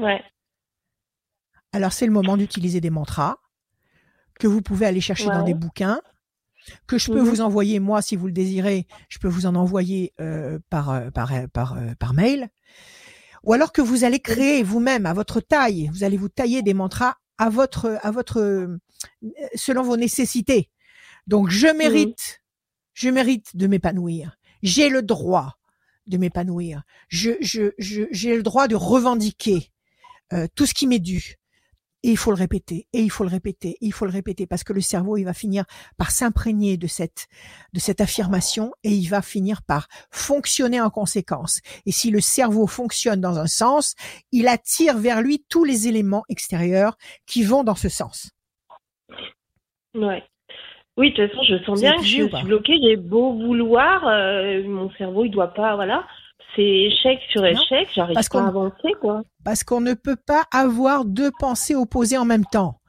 Ouais. Alors, c'est le moment d'utiliser des mantras que vous pouvez aller chercher dans des bouquins que je peux mmh vous envoyer moi si vous le désirez, je peux vous en envoyer euh, par euh, par euh, par par mail, ou alors que vous allez créer vous-même à votre taille, vous allez vous tailler des mantras à votre à votre selon vos nécessités. Donc je mmh mérite, je mérite de m'épanouir. J'ai le droit de m'épanouir. Je je j'ai le droit de revendiquer tout ce qui m'est dû. Et il faut le répéter, et il faut le répéter, et il faut le répéter, parce que le cerveau, il va finir par s'imprégner de cette, de cette affirmation, et il va finir par fonctionner en conséquence. Et si le cerveau fonctionne dans un sens, il attire vers lui tous les éléments extérieurs qui vont dans ce sens. Ouais. Oui, de toute façon, je sens bien que je suis bloquée. J'ai beau vouloir, euh, mon cerveau, il doit pas, voilà c'est échec sur échec, j'arrive pas à avancer, quoi. Parce qu'on ne peut pas avoir deux pensées opposées en même temps.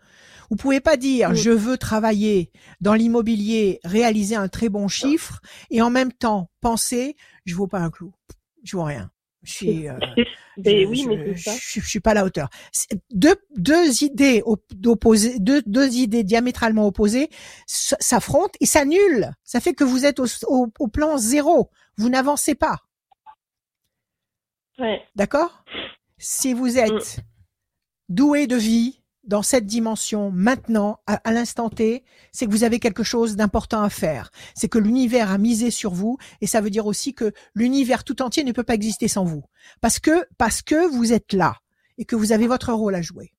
Vous pouvez pas dire je veux travailler dans l'immobilier, réaliser un très bon chiffre et en même temps penser je vaux pas un clou, je vaux rien. Je suis, euh, je, oui, mais ça. Je, suis pas à la hauteur. Deux, deux idées opposées, deux, deux idées diamétralement opposées s'affrontent et s'annulent. Ça fait que vous êtes au, au, au plan zéro. Vous n'avancez pas. D'accord? Si vous êtes mm. doué de vie dans cette dimension maintenant, à, l'instant T, c'est que vous avez quelque chose d'important à faire. C'est que l'univers a misé sur vous et ça veut dire aussi que l'univers tout entier ne peut pas exister sans vous. Parce que, parce que vous êtes là et que vous avez votre rôle à jouer.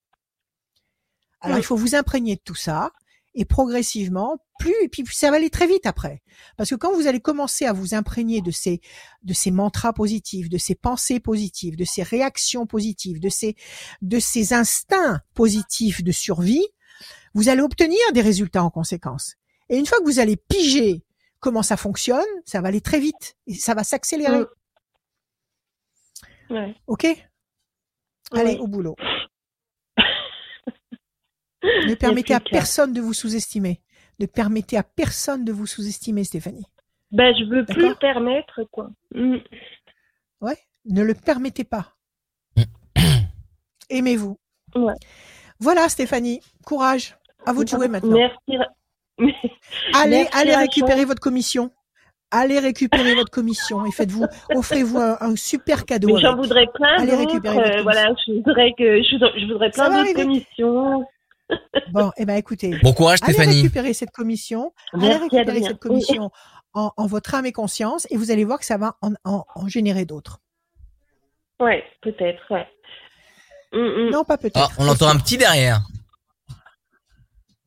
Alors, mm. il faut vous imprégner de tout ça et progressivement, plus et puis ça va aller très vite après. Parce que quand vous allez commencer à vous imprégner de ces de ces mantras positifs, de ces pensées positives, de ces réactions positives, de ces de ces instincts positifs de survie, vous allez obtenir des résultats en conséquence. Et une fois que vous allez piger comment ça fonctionne, ça va aller très vite et ça va s'accélérer. Mm. Ouais. Ok? Allez, au boulot. (laughs) ne permettez à personne de vous sous-estimer. Ne permettez à personne de vous sous-estimer, Stéphanie. Ben, je veux plus le permettre, quoi. Mm. Ouais, ne le permettez pas. (coughs) Aimez-vous. Ouais. Voilà, Stéphanie. Courage. À vous de jouer maintenant. Merci. (laughs) allez, allez récupérer votre commission. Allez récupérer votre commission et faites-vous, offrez-vous un, super cadeau. j'en voudrais plein Allez récupérer euh, voilà, je voudrais que je, voudrais plein d'autres commissions. Bon, eh ben écoutez. Bon courage Stéphanie. Allez récupérer cette commission. allez récupérer cette commission en, en, votre âme et conscience et vous allez voir que ça va en, en, en générer d'autres. Ouais, peut-être, ouais. Mm, mm. Non, pas peut-être. Ah, on entend un petit derrière.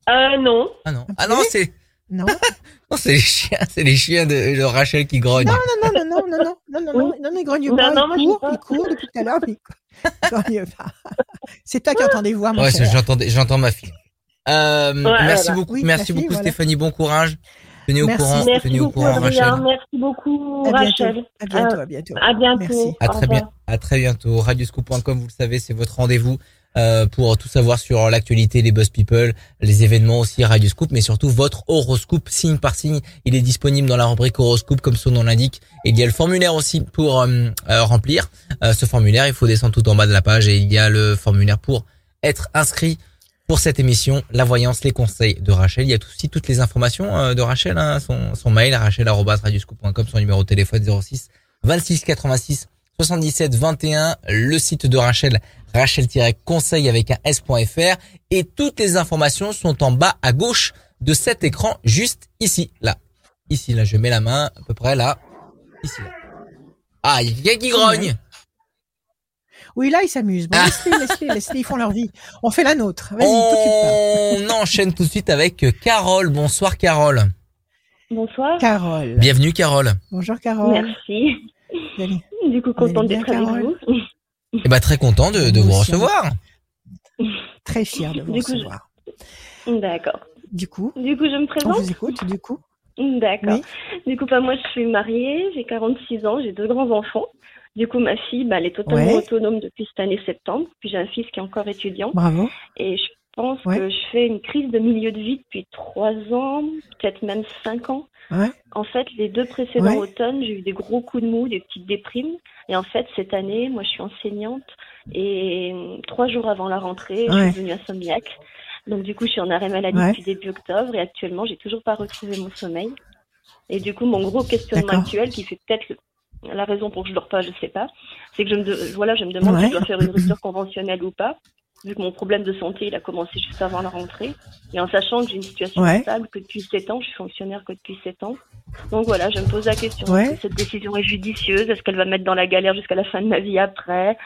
Euh, non. Ah non. Ah non, c'est. Non. (laughs) non, c'est les chiens, c'est les chiens de, Rachel qui grognent. Non, non, non, non, non, non, non, non, non, non, ils grognent pas. Non, ils courent, ils courent depuis tout à l'heure, mais (laughs) ils grognent pas. C'est toi qui entendais voir, mon Ouais, j'entends, j'entends ma fille. Euh, merci beaucoup, merci beaucoup, Stéphanie. Bon courage. Tenez au courant, tenez au courant, Rachel. Merci beaucoup, Rachel. À bientôt, à bientôt. À bientôt. Merci. À très bien, à très bientôt. Radioscoop.com, vous le savez, c'est votre rendez-vous euh, pour tout savoir sur l'actualité, les buzz people, les événements aussi Radioscoop, mais surtout votre horoscope signe par signe. Il est disponible dans la rubrique horoscope comme son nom l'indique. Il y a le formulaire aussi pour euh, euh, remplir ce formulaire. Il faut descendre tout en bas de la page et il y a le formulaire pour être inscrit pour cette émission, la voyance, les conseils de Rachel. Il y a aussi toutes les informations de Rachel, hein, son, son mail, rachel.radioscoop.com, son numéro de téléphone 06 26 86 77 21, le site de Rachel, rachel-conseil avec un s.fr et toutes les informations sont en bas à gauche de cet écran, juste ici, là. Ici, là, je mets la main à peu près là. Ici, là. Ah, il y a qui grogne. Oui, là, ils s'amusent. Bon, laisse-les, laisse-les, laisse-les, ils font leur vie. On fait la nôtre. Vas-y, On enchaîne tout de suite avec Carole. Bonsoir, Carole. Bonsoir. Carole. Bienvenue, Carole. Bonjour, Carole. Merci. Du coup, content d'être avec vous. Eh ben, très content de, de vous recevoir. Très fier de vous recevoir. D'accord. Du coup. Du coup, je me présente. On vous écoute, du coup. D'accord. Du coup, bah, moi, je suis mariée, j'ai 46 ans, j'ai deux grands-enfants. Du coup, ma fille, bah, elle est totalement autonome depuis cette année septembre. Puis j'ai un fils qui est encore étudiant. Bravo. Et je pense que je fais une crise de milieu de vie depuis trois ans, peut-être même cinq ans. En fait, les deux précédents automnes, j'ai eu des gros coups de mou, des petites déprimes. Et en fait, cette année, moi, je suis enseignante. Et trois jours avant la rentrée, je suis devenue insomniaque. Donc, du coup, je suis en arrêt maladie depuis début octobre. Et actuellement, j'ai toujours pas retrouvé mon sommeil. Et du coup, mon gros questionnement actuel, qui fait peut-être la raison pour que je dors pas, je sais pas, c'est que je me, voilà, je me demande si je dois faire une rupture conventionnelle ou pas vu que mon problème de santé, il a commencé juste avant la rentrée, et en sachant que j'ai une situation stable, que depuis 7 ans, je suis fonctionnaire que depuis 7 ans. Donc voilà, je me pose la question, est-ce que cette décision est judicieuse? Est-ce qu'elle va mettre dans la galère jusqu'à la fin de ma vie après?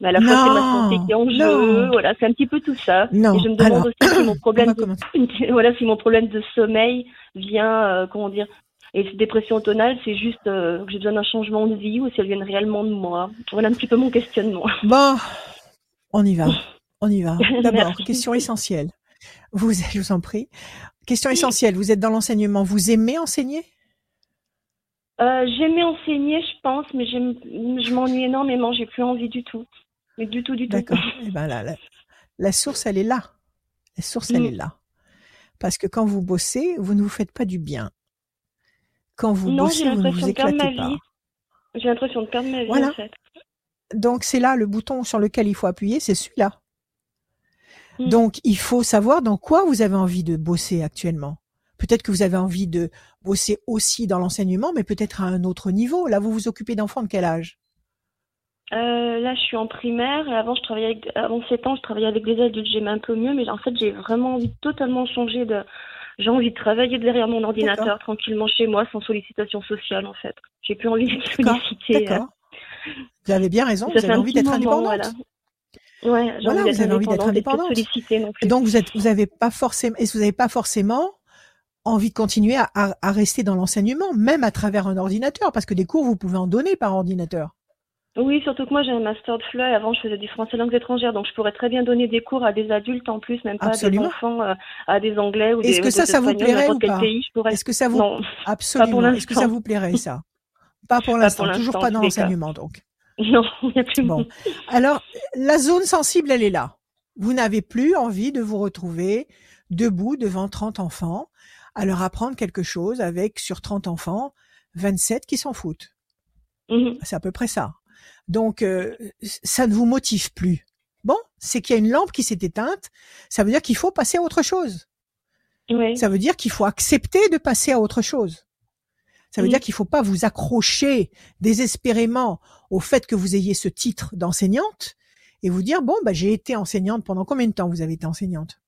Mais à la fois, c'est ma santé qui est en jeu. Voilà, c'est un petit peu tout ça. Non. Et je me demande aussi si mon (clears throat) problème, de, (laughs) voilà, si mon problème de sommeil vient, euh, comment dire, et cette dépression automnale, c'est juste euh, que j'ai besoin d'un changement de vie ou si elle vient réellement de moi. Voilà un petit peu mon questionnement. Bon, on y va. (laughs) On y va. (laughs) D'abord, question essentielle. Vous, (laughs) je vous en prie. Question essentielle. Vous êtes dans l'enseignement. Vous aimez enseigner? Euh, J'aimais enseigner, je pense, mais je m'ennuie énormément. J'ai plus envie du tout. Mais du tout, du tout. D'accord. (laughs) Eh ben la, source, elle est là. La source, elle mm. est là. Parce que quand vous bossez, vous ne vous faites pas du bien. Quand vous bossez, vous ne vous éclatez pas. J'ai l'impression de perdre ma vie, voilà. en fait. Donc c'est là le bouton sur lequel il faut appuyer, c'est celui-là. Mm. Donc, il faut savoir dans quoi vous avez envie de bosser actuellement. Peut-être que vous avez envie de bosser aussi dans l'enseignement, mais peut-être à un autre niveau. Là, vous vous occupez d'enfants de quel âge? Euh, Là, je suis en primaire. Et avant, je travaillais avec, avant 7 ans, je travaillais avec des adultes. J'aimais un peu mieux, mais en fait, j'ai vraiment envie de totalement changer de. J'ai envie de travailler derrière mon ordinateur tranquillement chez moi, sans sollicitation sociale, en fait. J'ai plus envie d'être sollicitée. D'accord. Vous avez bien raison. vous avez envie d'être indépendante. Ouais, voilà, vous avez envie d'être indépendante. Donc vous êtes, vous avez pas forcément, et vous n'avez pas forcément envie de continuer à, à, rester dans l'enseignement, même à travers un ordinateur, parce que des cours vous pouvez en donner par ordinateur. Oui, surtout que moi j'ai un master de FLE et avant je faisais du français langues étrangères, donc je pourrais très bien donner des cours à des adultes en plus, même pas à des enfants, euh, à des anglais ou des Est-ce que ça, ça vous plairait ou pas? Est-ce que ça vous non, (laughs) absolument. Est-ce que ça vous plairait ça? Pas pour l'instant, toujours pas dans l'enseignement donc. (laughs) Non, il n'y a plus bon. Alors la zone sensible, elle est là. Vous n'avez plus envie de vous retrouver debout devant 30 enfants à leur apprendre quelque chose avec sur 30 enfants 27 qui s'en foutent. Mmh C'est à peu près ça. Donc, euh, ça ne vous motive plus. Bon, c'est qu'il y a une lampe qui s'est éteinte. Ça veut dire qu'il faut passer à autre chose. Ça veut dire qu'il faut accepter de passer à autre chose. Ça veut dire qu'il faut pas vous accrocher désespérément au fait que vous ayez ce titre d'enseignante et vous dire bon bah j'ai été enseignante pendant combien de temps vous avez été enseignante?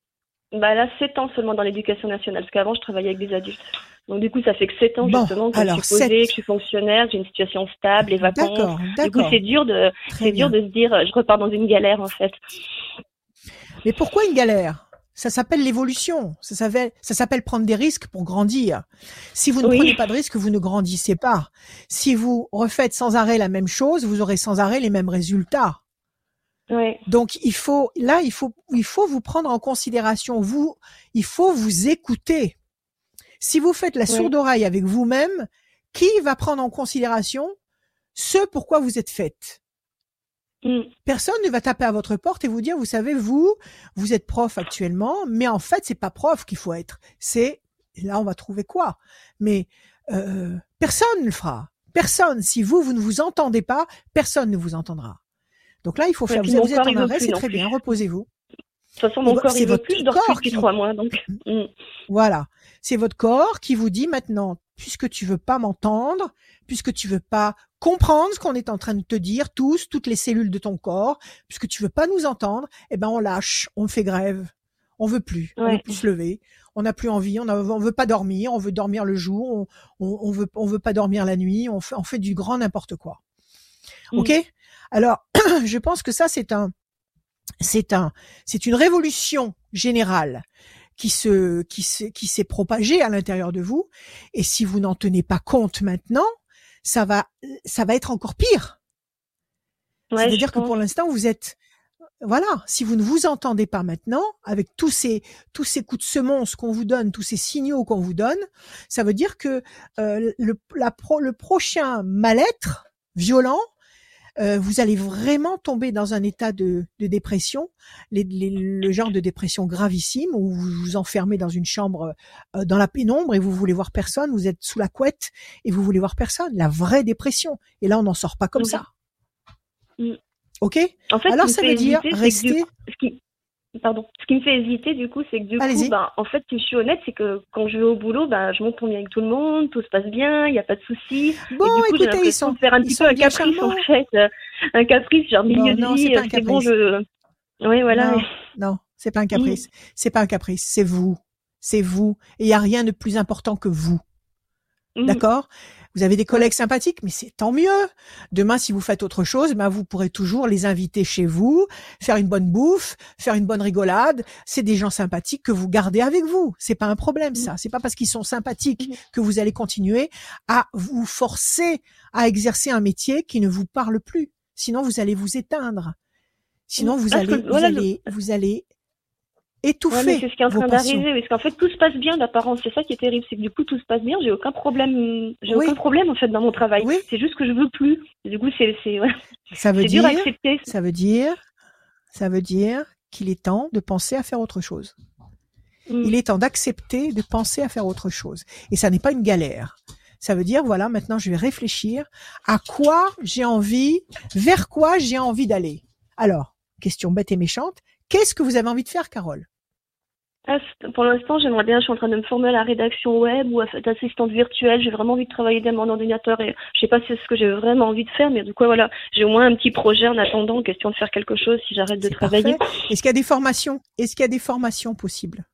Bah là 7 ans seulement dans l'éducation nationale parce qu'avant je travaillais avec des adultes. Donc du coup, ça fait que 7 ans justement que je suis posée, que je suis fonctionnaire, j'ai une situation stable, les vacances. Du coup, c'est dur de, c'est dur de se dire, je repars dans une galère en fait. Mais pourquoi une galère? Ça s'appelle l'évolution. Ça s'appelle, ça s'appelle prendre des risques pour grandir. Si vous ne prenez pas de risques, vous ne grandissez pas. Si vous refaites sans arrêt la même chose, vous aurez sans arrêt les mêmes résultats. Oui. Donc il faut, là, il faut, il faut vous prendre en considération. Vous, il faut vous écouter. Si vous faites la sourde oreille avec vous-même, qui va prendre en considération ce pourquoi vous êtes faite? Mm. Personne ne va taper à votre porte et vous dire, vous savez, vous, vous êtes prof actuellement, mais en fait, c'est pas prof qu'il faut être. C'est là, on va trouver quoi? Mais euh, personne ne le fera. Personne. Si vous, vous ne vous entendez pas, personne ne vous entendra. Donc là, il faut faire. vous, êtes en arrêt, c'est très bien. Reposez-vous. De toute façon, mon corps, il veut plus, plus depuis trois mois, donc. (laughs) Mm. Voilà. C'est votre corps qui vous dit maintenant, puisque tu veux pas m'entendre, puisque tu veux pas comprendre ce qu'on est en train de te dire, tous, toutes les cellules de ton corps, puisque tu veux pas nous entendre, eh ben, on lâche, on fait grève. On veut plus, on veut plus se lever, on n'a plus envie, on, on veut pas dormir, on veut dormir le jour, on, on, veut, on veut pas dormir la nuit, on fait, on fait du grand n'importe quoi. Mm. Ok? Alors, (clears throat) je pense que ça c'est un, c'est un, c'est une révolution générale qui se, qui qui s'est propagée à l'intérieur de vous. Et si vous n'en tenez pas compte maintenant, ça va, ça va être encore pire. C'est-à-dire que pour l'instant, vous êtes, voilà, si vous ne vous entendez pas maintenant, avec tous ces tous ces coups de semonce qu'on vous donne, tous ces signaux qu'on vous donne, ça veut dire que euh, le, la le prochain mal-être violent, euh, vous allez vraiment tomber dans un état de, de dépression, les, le genre de dépression gravissime où vous vous enfermez dans une chambre euh, dans la pénombre et vous voulez voir personne, vous êtes sous la couette et vous voulez voir personne, la vraie dépression. Et là, on n'en sort pas comme ça. Mm. Ok? En fait, Alors ça veut dire rester pardon. Ce qui me fait hésiter, du coup, c'est que du coup, ben, en fait, si je suis honnête, c'est que quand je vais au boulot, ben, je m'entends bien avec tout le monde, tout se passe bien, il n'y a pas de soucis. Bon, et du coup, écoutez, ils sont, de faire un petit peu un caprice, en fait. Un caprice, genre milieu non, de vie, c'est bon, je... Oui, voilà. Non, non c'est pas un caprice. C'est pas un caprice, c'est vous. C'est vous. Et il n'y a rien de plus important que vous. Mmh. D'accord? Vous avez des collègues sympathiques, mais c'est tant mieux. Demain, si vous faites autre chose, ben vous pourrez toujours les inviter chez vous, faire une bonne bouffe, faire une bonne rigolade. C'est des gens sympathiques que vous gardez avec vous. C'est pas un problème, ça. C'est pas parce qu'ils sont sympathiques que vous allez continuer à vous forcer à exercer un métier qui ne vous parle plus. Sinon, vous allez vous éteindre. Sinon, vous allez, vous allez, vous allez étouffer. c'est ce qui est en train d'arriver, parce qu'en fait tout se passe bien d'apparence. C'est ça qui est terrible, c'est que du coup tout se passe bien. J'ai aucun problème, j'ai aucun problème en fait dans mon travail. C'est juste que je veux plus. du coup c'est c'est ouais. Ça veut dire dur à accepter. Ça veut dire, ça veut dire qu'il est temps de penser à faire autre chose. Mm. Il est temps d'accepter de penser à faire autre chose. Et ça n'est pas une galère. Ça veut dire, voilà, maintenant je vais réfléchir à quoi j'ai envie, vers quoi j'ai envie d'aller. Alors, question bête et méchante, qu'est-ce que vous avez envie de faire, Carole? Pour l'instant, j'aimerais bien, je suis en train de me former à la rédaction web ou à assistante virtuelle. J'ai vraiment envie de travailler dans mon ordinateur et je sais pas si c'est ce que j'ai vraiment envie de faire, mais du coup, voilà, j'ai au moins un petit projet en attendant, question de faire quelque chose si j'arrête de travailler. Est-ce qu'il y a des formations? Est-ce qu'il y a des formations possibles? ah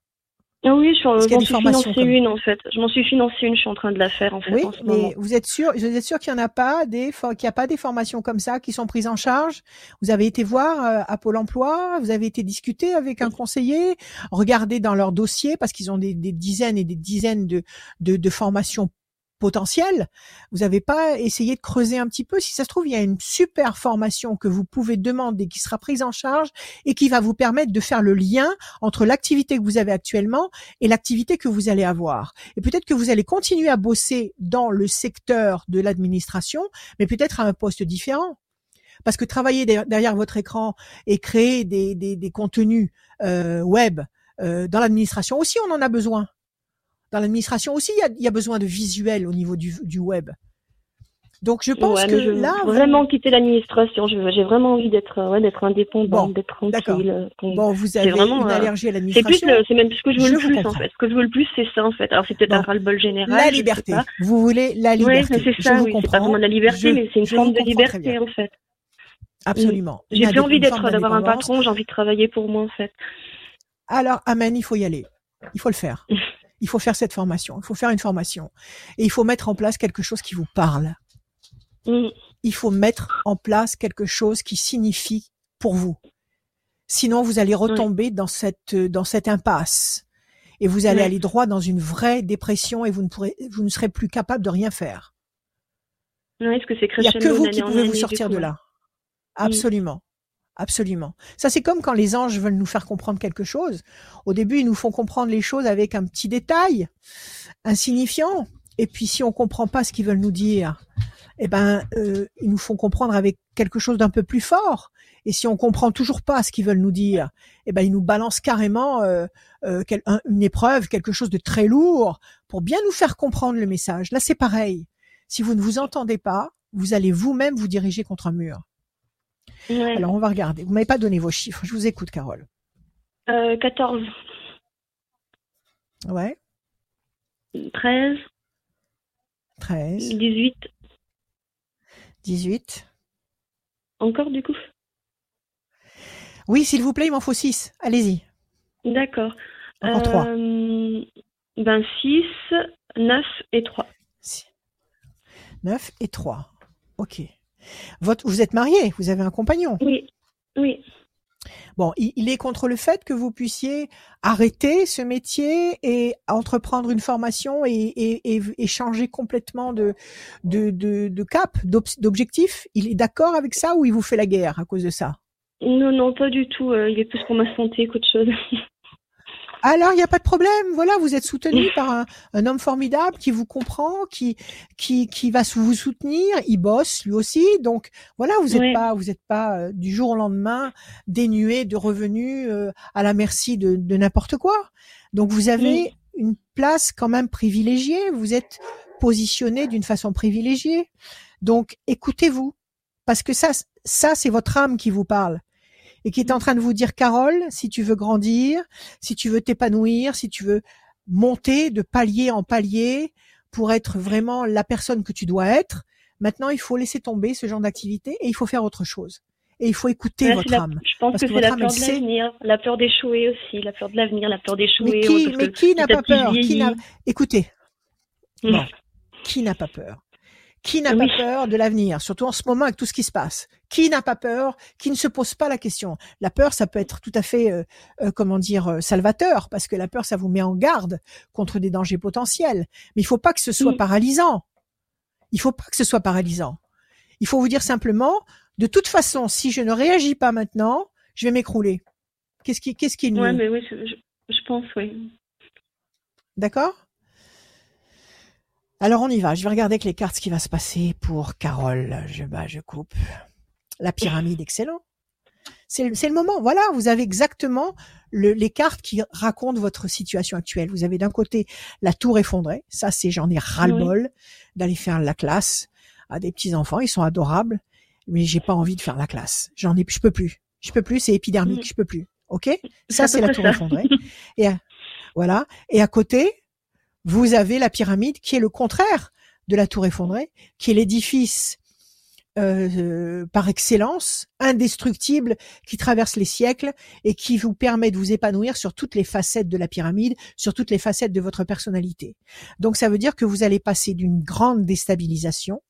oui, je m'en suis financé une en fait. Je m'en suis financé une, je suis en train de la faire en fait. Oui, en ce mais vous êtes sûr, vous êtes sûr qu'il n'y en a pas des, qu'il n'y a pas des formations comme ça qui sont prises en charge? Vous avez été voir euh, à Pôle Emploi, vous avez été discuter avec un conseiller, regarder dans leur dossier parce qu'ils ont des, dizaines et des dizaines de, de, de formations potentiel, vous n'avez pas essayé de creuser un petit peu. Si ça se trouve, il y a une super formation que vous pouvez demander, qui sera prise en charge et qui va vous permettre de faire le lien entre l'activité que vous avez actuellement et l'activité que vous allez avoir. Et peut-être que vous allez continuer à bosser dans le secteur de l'administration, mais peut-être à un poste différent. Parce que travailler derrière votre écran et créer des, des, contenus euh, web euh, dans l'administration aussi, on en a besoin dans l'administration aussi, il y a, besoin de visuel au niveau du, web. Donc je pense que je là, veux vraiment quitter l'administration. J'ai vraiment envie d'être ouais, d'être indépendant, d'être tranquille. Bon, vous avez vraiment, une euh, allergie à l'administration. C'est même ce que je veux le plus en fait. Ce que je veux le plus, c'est ça en fait. Alors c'est peut-être un ras-le-bol général. La liberté. Vous voulez la liberté. Oui, c'est ça. Oui, c'est pas vraiment de la liberté, mais c'est une forme de liberté en fait. Absolument. J'ai plus envie d'être d'avoir un patron. J'ai envie de travailler pour moi en fait. Alors, Amen, il faut y aller. Il faut le faire. (laughs) il faut faire cette formation, il faut faire une formation. Et il faut mettre en place quelque chose qui vous parle. Il faut mettre en place quelque chose qui signifie pour vous. Sinon, vous allez retomber dans cette dans cette impasse et vous allez aller droit dans une vraie dépression et vous ne pourrez vous ne serez plus capable de rien faire. est-ce que c'est Il n'y a que vous qui pouvez vous sortir de là. Absolument. Absolument. Ça, c'est comme quand les anges veulent nous faire comprendre quelque chose. Au début, ils nous font comprendre les choses avec un petit détail insignifiant. Et puis, si on comprend pas ce qu'ils veulent nous dire, eh ben, euh, ils nous font comprendre avec quelque chose d'un peu plus fort. Et si on comprend toujours pas ce qu'ils veulent nous dire, eh ben, ils nous balancent carrément euh, euh, une épreuve, quelque chose de très lourd, pour bien nous faire comprendre le message. Là, c'est pareil. Si vous ne vous entendez pas, vous allez vous-même vous diriger contre un mur. Alors, on va regarder. Vous m'avez pas donné vos chiffres. Je vous écoute, Carole. Euh, 14. Ouais. 13. 13. 18. 18. Encore du coup? Oui, s'il vous plaît, il m'en faut 6. Allez-y. D'accord. Encore 3. Euh, ben 6, 9 et 3. 9 et 3. Ok vous êtes marié, vous avez un compagnon. Oui, oui. Bon, il, est contre le fait que vous puissiez arrêter ce métier et entreprendre une formation et, changer complètement de, de, de cap, d'objectif. Il est d'accord avec ça ou il vous fait la guerre à cause de ça? Non, non, pas du tout. Euh, il est plus pour ma santé qu'autre chose. (laughs) Alors, il n'y a pas de problème. Voilà, vous êtes soutenu par un, un, homme formidable qui vous comprend, qui, qui, qui va vous soutenir. Il bosse lui aussi. Donc, voilà, vous n'êtes pas, vous êtes pas euh, du jour au lendemain dénué de revenus euh, à la merci de, de n'importe quoi. Donc, vous avez une place quand même privilégiée. Vous êtes positionné d'une façon privilégiée. Donc, écoutez-vous. Parce que ça, ça, c'est votre âme qui vous parle et qui est en train de vous dire, Carole, si tu veux grandir, si tu veux t'épanouir, si tu veux monter de palier en palier pour être vraiment la personne que tu dois être, maintenant il faut laisser tomber ce genre d'activité et il faut faire autre chose. Et il faut écouter votre âme. Je pense que, c'est la peur de l'avenir, la peur d'échouer aussi, la peur de l'avenir, la peur d'échouer. Mais qui, mais qui n'a pas peur? Qui Écoutez, (laughs) bon, qui n'a pas peur? Qui n'a pas peur de l'avenir, surtout en ce moment avec tout ce qui se passe? Qui n'a pas peur Qui ne se pose pas la question? La peur, ça peut être tout à fait, euh, euh, comment dire, euh, salvateur, parce que la peur, ça vous met en garde contre des dangers potentiels. Mais il faut pas que ce soit paralysant. Il faut pas que ce soit paralysant. Il faut vous dire simplement, de toute façon, si je ne réagis pas maintenant, je vais m'écrouler. Qu'est-ce qui, qu'est-ce qui est mieux mais oui, je pense, oui. D'accord? Alors on y va. Je vais regarder avec les cartes ce qui va se passer pour Carole. Je bah, je coupe. La pyramide, excellent. C'est le moment. Voilà, vous avez exactement les cartes qui racontent votre situation actuelle. Vous avez d'un côté la tour effondrée. Ça, c'est j'en ai ras-le-bol d'aller faire la classe à des petits enfants. Ils sont adorables, mais j'ai pas envie de faire la classe. J'en ai, je peux plus. Je peux plus. C'est épidermique. Mm. Je peux plus. Ok? Ça, c'est la tour effondrée. (laughs) Et voilà. Et à côté, vous avez la pyramide qui est le contraire de la tour effondrée, qui est l'édifice euh, par excellence, indestructible, qui traverse les siècles et qui vous permet de vous épanouir sur toutes les facettes de la pyramide, sur toutes les facettes de votre personnalité. Donc ça veut dire que vous allez passer d'une grande déstabilisation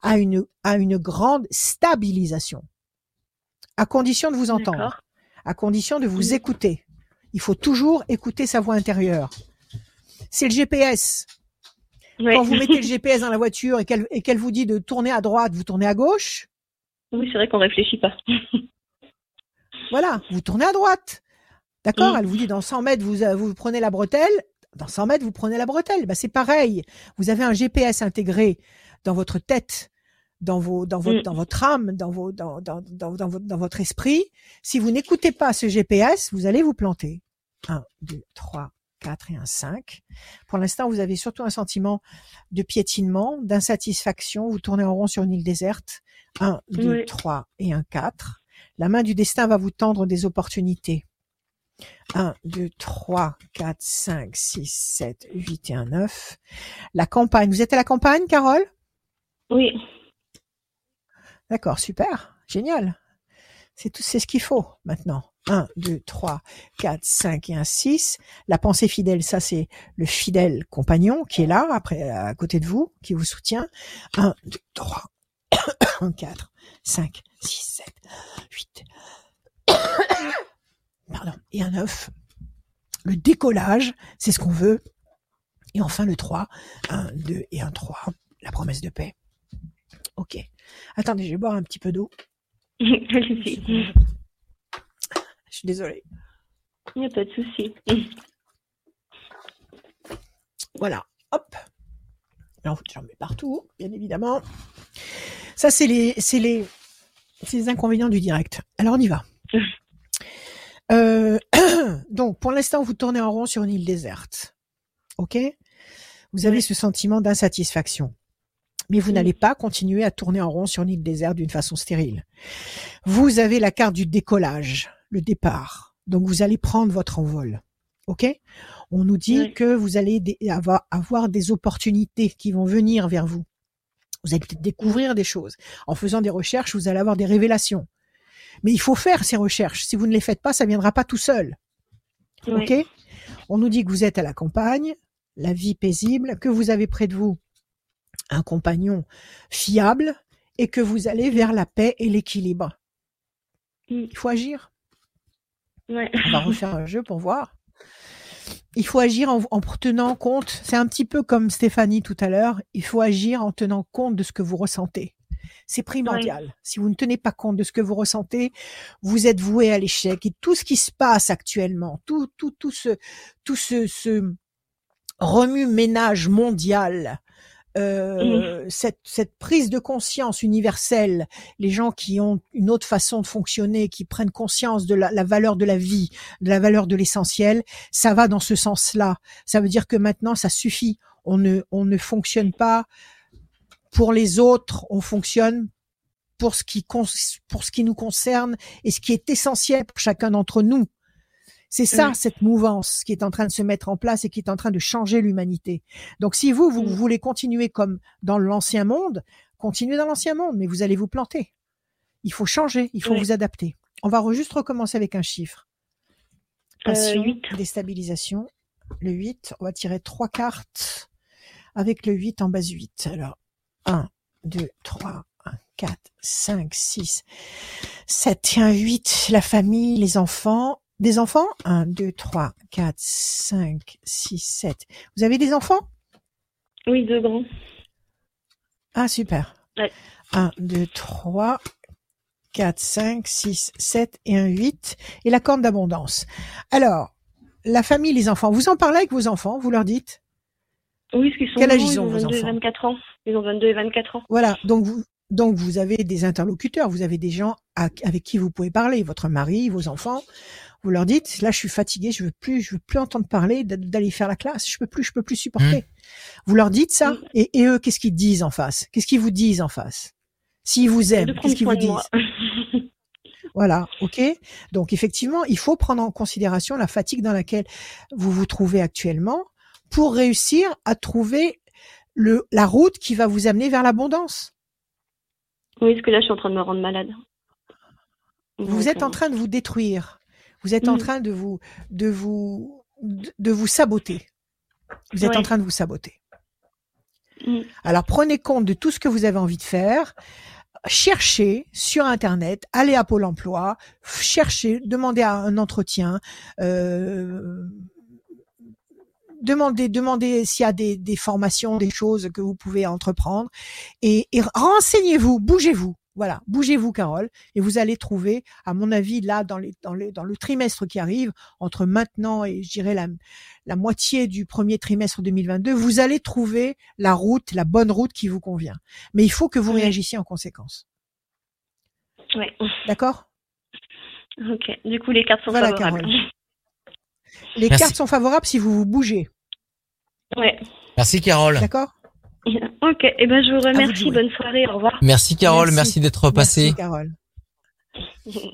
à une, à une grande stabilisation, à condition de vous entendre, à condition de vous écouter. Il faut toujours écouter sa voix intérieure. C'est le GPS. Quand vous mettez le (laughs) GPS dans la voiture et qu'elle vous dit de tourner à droite, vous tournez à gauche. Oui, c'est vrai qu'on réfléchit pas. (laughs) voilà, vous tournez à droite. D'accord mm. Elle vous dit dans 100 mètres, vous, vous prenez la bretelle. Dans 100 mètres, vous prenez la bretelle. C'est pareil. Vous avez un GPS intégré dans votre tête, dans vos, dans votre, mm. dans votre âme, dans vos, dans, dans, dans, dans, votre, dans votre esprit. Si vous n'écoutez pas ce GPS, vous allez vous planter. 1, 2, 3, 4 et un 5. Pour l'instant, vous avez surtout un sentiment de piétinement, d'insatisfaction. Vous tournez en rond sur une île déserte. 1, 2, 3 et un 4. La main du destin va vous tendre des opportunités. 1, 2, 3, 4, 5, 6, 7, 8 et un 9. La campagne. Vous êtes à la campagne, Carole? Oui. D'accord, super. Génial. C'est tout, c'est ce qu'il faut maintenant. 1, 2, 3, 4, 5 et un 6. La pensée fidèle, ça c'est le fidèle compagnon qui est là, après, à côté de vous, qui vous soutient. 1, 2, 3, 4, 5, 6, 7, 8. Pardon. Et un 9. Le décollage, c'est ce qu'on veut. Et enfin le 3. 1, 2 et un 3. La promesse de paix. Ok. Attendez, je vais boire un petit peu d'eau. (laughs) Je suis désolée. Il n'y a pas de souci. Voilà. Hop. Alors, j'en mets partout, bien évidemment. Ça, c'est les, c'est les, les inconvénients du direct. Alors, on y va. (laughs) Euh, (clears throat) donc, pour l'instant, vous tournez en rond sur une île déserte. OK? Vous avez ce sentiment d'insatisfaction mais vous n'allez pas continuer à tourner en rond sur une île déserte d'une façon stérile. Vous avez la carte du décollage, le départ. Donc vous allez prendre votre envol. OK? On nous dit que vous allez avoir, avoir des opportunités qui vont venir vers vous. Vous allez peut-être découvrir des choses. En faisant des recherches, vous allez avoir des révélations. Mais il faut faire ces recherches. Si vous ne les faites pas, ça viendra pas tout seul. OK? On nous dit que vous êtes à la campagne, la vie paisible, que vous avez près de vous un compagnon fiable et que vous allez vers la paix et l'équilibre. Mm. Il faut agir. On va refaire un jeu pour voir. Il faut agir en, tenant compte, c'est un petit peu comme Stéphanie tout à l'heure, il faut agir en tenant compte de ce que vous ressentez. C'est primordial. Si vous ne tenez pas compte de ce que vous ressentez, vous êtes voué à l'échec. Et tout ce qui se passe actuellement, tout, tout, tout ce, tout ce, ce remue-ménage mondial euh, cette, cette prise de conscience universelle, les gens qui ont une autre façon de fonctionner, qui prennent conscience de la, la valeur de la vie, de la valeur de l'essentiel, ça va dans ce sens-là. Ça veut dire que maintenant, ça suffit. On ne, on ne fonctionne pas pour les autres, on fonctionne pour ce qui, pour ce qui nous concerne et ce qui est essentiel pour chacun d'entre nous. C'est ça, cette mouvance qui est en train de se mettre en place et qui est en train de changer l'humanité. Donc, si vous, vous voulez continuer comme dans l'ancien monde, continuez dans l'ancien monde, mais vous allez vous planter. Il faut changer, il faut vous adapter. On va juste recommencer avec un chiffre. Euh, Passion, 8. déstabilisation. Le 8, on va tirer trois cartes avec le 8 en base 8. Alors, 1, 2, 3, 1, 4, 5, 6, 7, tiens, 8, la famille, les enfants, des enfants? 1, 2, 3, 4, 5, 6, 7. Vous avez des enfants? Oui, deux grands. Ah, super. 1, 2, 3, 4, 5, 6, 7 et un 8. Et la corne d'abondance. Alors, la famille, les enfants, vous en parlez avec vos enfants, vous leur dites? Oui, ce qu'ils sont Quel âge ils ont, 22 et 24 ans. Ils ont 22 et 24 ans. Voilà, donc vous, donc vous avez des interlocuteurs, vous avez des gens avec qui vous pouvez parler, votre mari, vos enfants. Vous leur dites, là, je suis fatigué, je veux plus, je veux plus entendre parler d'aller faire la classe, je peux plus, je peux plus supporter. Mmh. Vous leur dites ça, et, eux, qu'est-ce qu'ils disent en face? Qu'est-ce qu'ils vous disent en face? S'ils vous aiment, qu'est-ce qu'ils vous disent? Voilà, ok? Donc effectivement, il faut prendre en considération la fatigue dans laquelle vous vous trouvez actuellement pour réussir à trouver le, la route qui va vous amener vers l'abondance. Oui, parce que là, je suis en train de me rendre malade. Vous êtes en euh, train de vous détruire. Vous êtes en mm. train de vous, de vous, de vous saboter. Vous êtes en train de vous saboter. Mm. Alors prenez compte de tout ce que vous avez envie de faire. Cherchez sur Internet, allez à Pôle Emploi, cherchez, demandez à un entretien, euh, demandez, demandez s'il y a des, des, formations, des choses que vous pouvez entreprendre, et, et renseignez-vous, bougez-vous. Voilà, bougez-vous, Carole, et vous allez trouver, à mon avis, là, dans, les, dans, les, dans le trimestre qui arrive, entre maintenant et je dirais la, la moitié du premier trimestre 2022, vous allez trouver la route, la bonne route qui vous convient. Mais il faut que vous réagissiez en conséquence. Oui. D'accord? Ok. Du coup, les cartes sont voilà, favorables. (laughs) Les cartes sont favorables si vous vous bougez. Ouais. Merci, Carole. D'accord? (laughs) Ok, et eh ben je vous remercie. Bonne soirée, au revoir. Merci Carole, merci, d'être passée. Merci Carole.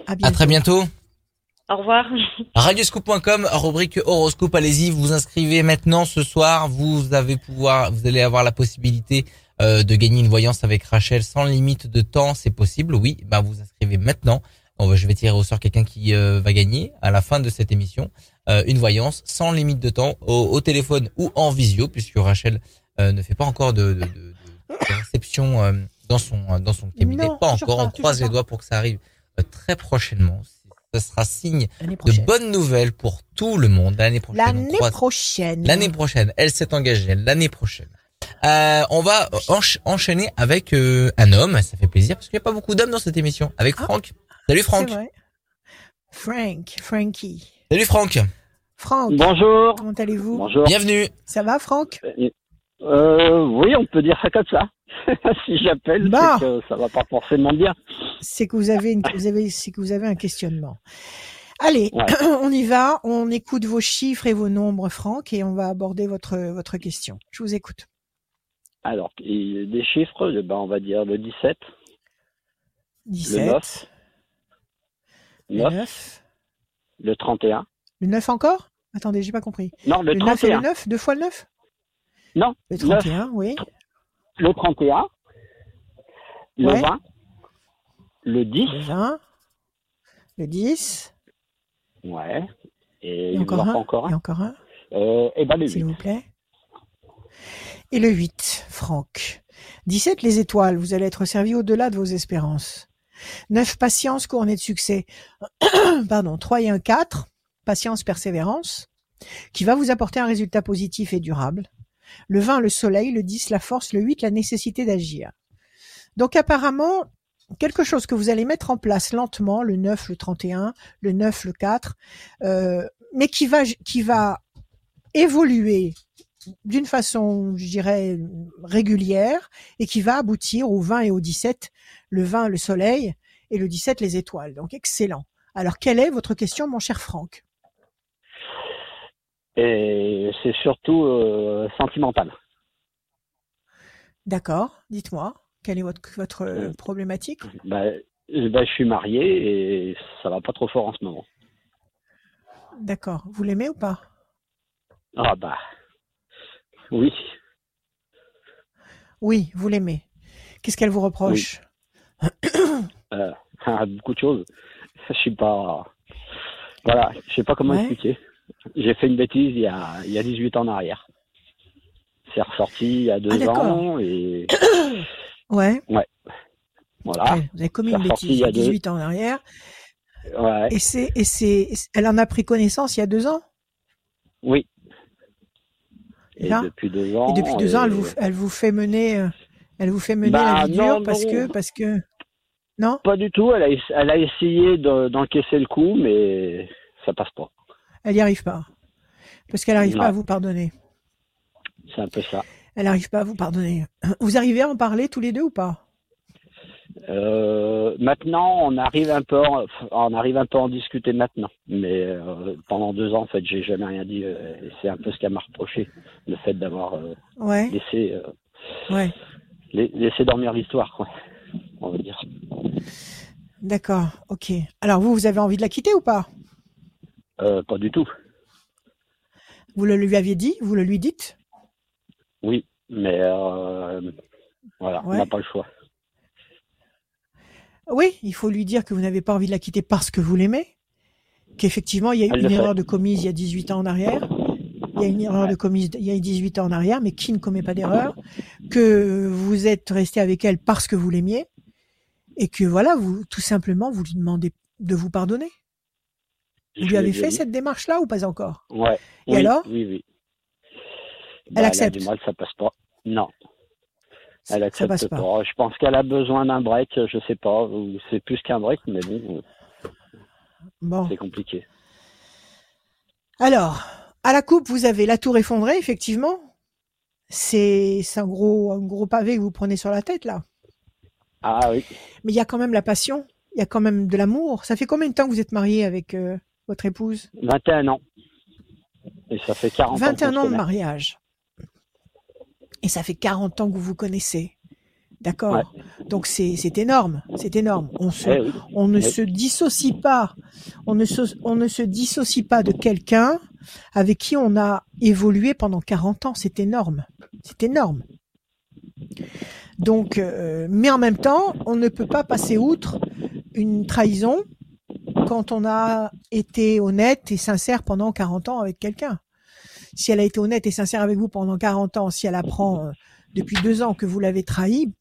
À, très bientôt. Au revoir. Radioscoop.com, rubrique horoscope, allez-y, vous inscrivez maintenant ce soir, vous avez pouvoir, vous allez avoir la possibilité euh, de gagner une voyance avec Rachel sans limite de temps, c'est possible, oui, bah vous inscrivez maintenant. Bon, je vais tirer au sort quelqu'un qui euh, va gagner à la fin de cette émission euh, une voyance sans limite de temps au téléphone ou en visio, puisque Rachel euh, ne fait pas encore de, de, de, réception euh, dans son dans son cabinet, pas encore. on croise les doigts pour que ça arrive euh, très prochainement. Ce sera signe de bonnes nouvelles pour tout le monde l'année prochaine. L'année prochaine. L'année prochaine, elle s'est engagée l'année prochaine. Euh, on va enchaîner avec un homme, ça fait plaisir parce qu'il n'y a pas beaucoup d'hommes dans cette émission. Avec ah. Franck. Salut Franck. Frank, Frankie. Salut Franck. Franck. Bonjour. Comment allez-vous? Bonjour. Bienvenue. Ça va Franck? Euh, oui, on peut dire ça comme ça. (laughs) si j'appelle, bah. que ça va pas forcément bien. C'est que vous avez, une, vous avez, c'est que vous avez un questionnement. Allez, (clears throat) on y va. On écoute vos chiffres et vos nombres, Franck, et on va aborder votre votre question. Je vous écoute. Alors, des chiffres, eh ben, on va dire le 17. 17. Le 9. Le 9. Le 31. Le 9 encore? Attendez, j'ai pas compris. Non, le, le 31. 9 et le 9 Deux fois le 9 non. Le 31, oui. Le 31. Le 20. Le 10. Le 20. Le 10. Ouais. Et, Et encore, un. encore un. Et encore un. Euh, et ben le 8. S'il vous plaît. Et le 8, Franck. 17, les étoiles. Vous allez être servi au-delà de vos espérances. 9, patience couronnée de succès. (coughs) Pardon. 3 et 1, 4. Patience, persévérance. Qui va vous apporter un résultat positif et durable. Le 20, le soleil, le 10, la force, le 8, la nécessité d'agir. Donc apparemment, quelque chose que vous allez mettre en place lentement, le 9, le 31, le 9, le 4, euh, mais qui va, qui va évoluer d'une façon, je dirais, régulière et qui va aboutir au 20 et au 17, le 20, le soleil, et le 17, les étoiles. Donc excellent. Alors, quelle est votre question, mon cher Franck? Et c'est surtout euh, sentimental. D'accord, dites-moi, quelle est votre, votre euh, problématique? bah, bah, Je suis marié et ça va pas trop fort en ce moment. D'accord, vous l'aimez ou pas? Ah bah, oui. Oui, vous l'aimez. Qu'est-ce qu'elle vous reproche? (coughs) Euh, (laughs) Beaucoup de choses. Je suis pas... Voilà, je sais pas comment expliquer. J'ai fait une bêtise il y, a, il y a 18 ans en arrière. C'est ressorti il y a deux ah, ans et. (coughs) ouais. Ouais. Voilà. vous avez commis une bêtise il y a 18 ans en arrière. Ouais. Et c'est, et c'est, elle en a pris connaissance il y a deux ans? Oui. Et, depuis deux ans. Et depuis deux ans, elle vous, elle vous fait mener, euh, elle vous fait mener la bah, vie dure parce que, parce que, non? Pas du tout. Elle a, elle a essayé d'encaisser le coup, mais ça passe pas elle n'y arrive pas. Parce qu'elle n'arrive pas à vous pardonner. C'est un peu ça. Elle n'arrive pas à vous pardonner. Vous arrivez à en parler tous les deux ou pas? Euh, maintenant, on arrive un peu, on arrive un peu à en discuter maintenant. Mais euh, pendant deux ans, en fait, j'ai jamais rien dit. Euh, c'est un peu ce qu'elle m'a reproché, le fait d'avoir laissé, ouais. laissé dormir l'histoire, On va dire. D'accord, ok. Alors vous, vous avez envie de la quitter ou pas? Euh, pas du tout. Vous le lui aviez dit? Vous le lui dites? Oui, mais euh, voilà, on n'a pas le choix. Oui, il faut lui dire que vous n'avez pas envie de la quitter parce que vous l'aimez, qu'effectivement il y a eu une erreur de commise il y a 18 ans en arrière, il y a une erreur de commise il y a 18 ans en arrière, mais qui ne commet pas d'erreur, que vous êtes resté avec elle parce que vous l'aimiez, et que voilà, vous tout simplement vous lui demandez de vous pardonner. Vous lui avez fait cette démarche-là ou pas encore? Ouais. Et alors? Oui, oui. elle accepte. Elle a du mal, ça passe pas. Non. Elle accepte ça passe pas. Je pense qu'elle a besoin d'un break, je sais pas, c'est plus qu'un break, mais bon. Bon. C'est compliqué. Alors, à la coupe, vous avez la tour effondrée, effectivement. C'est un gros, un gros pavé que vous prenez sur la tête, là. Ah oui. Mais il y a quand même la passion, il y a quand même de l'amour. Ça fait combien de temps que vous êtes marié avec euh, votre épouse 21 ans. Et ça fait 40 21 ans, ans de mariage. Et ça fait 40 ans que vous vous connaissez. D'accord. Donc c'est énorme, c'est énorme. On se eh on ne se dissocie pas, on ne se on ne se dissocie pas de quelqu'un avec qui on a évolué pendant 40 ans. C'est énorme, c'est énorme. Donc, euh, mais en même temps, on ne peut pas passer outre une trahison quand on a été honnête et sincère pendant 40 ans avec quelqu'un. Si elle a été honnête et sincère avec vous pendant 40 ans, si elle apprend euh, depuis deux ans que vous l'avez trahi,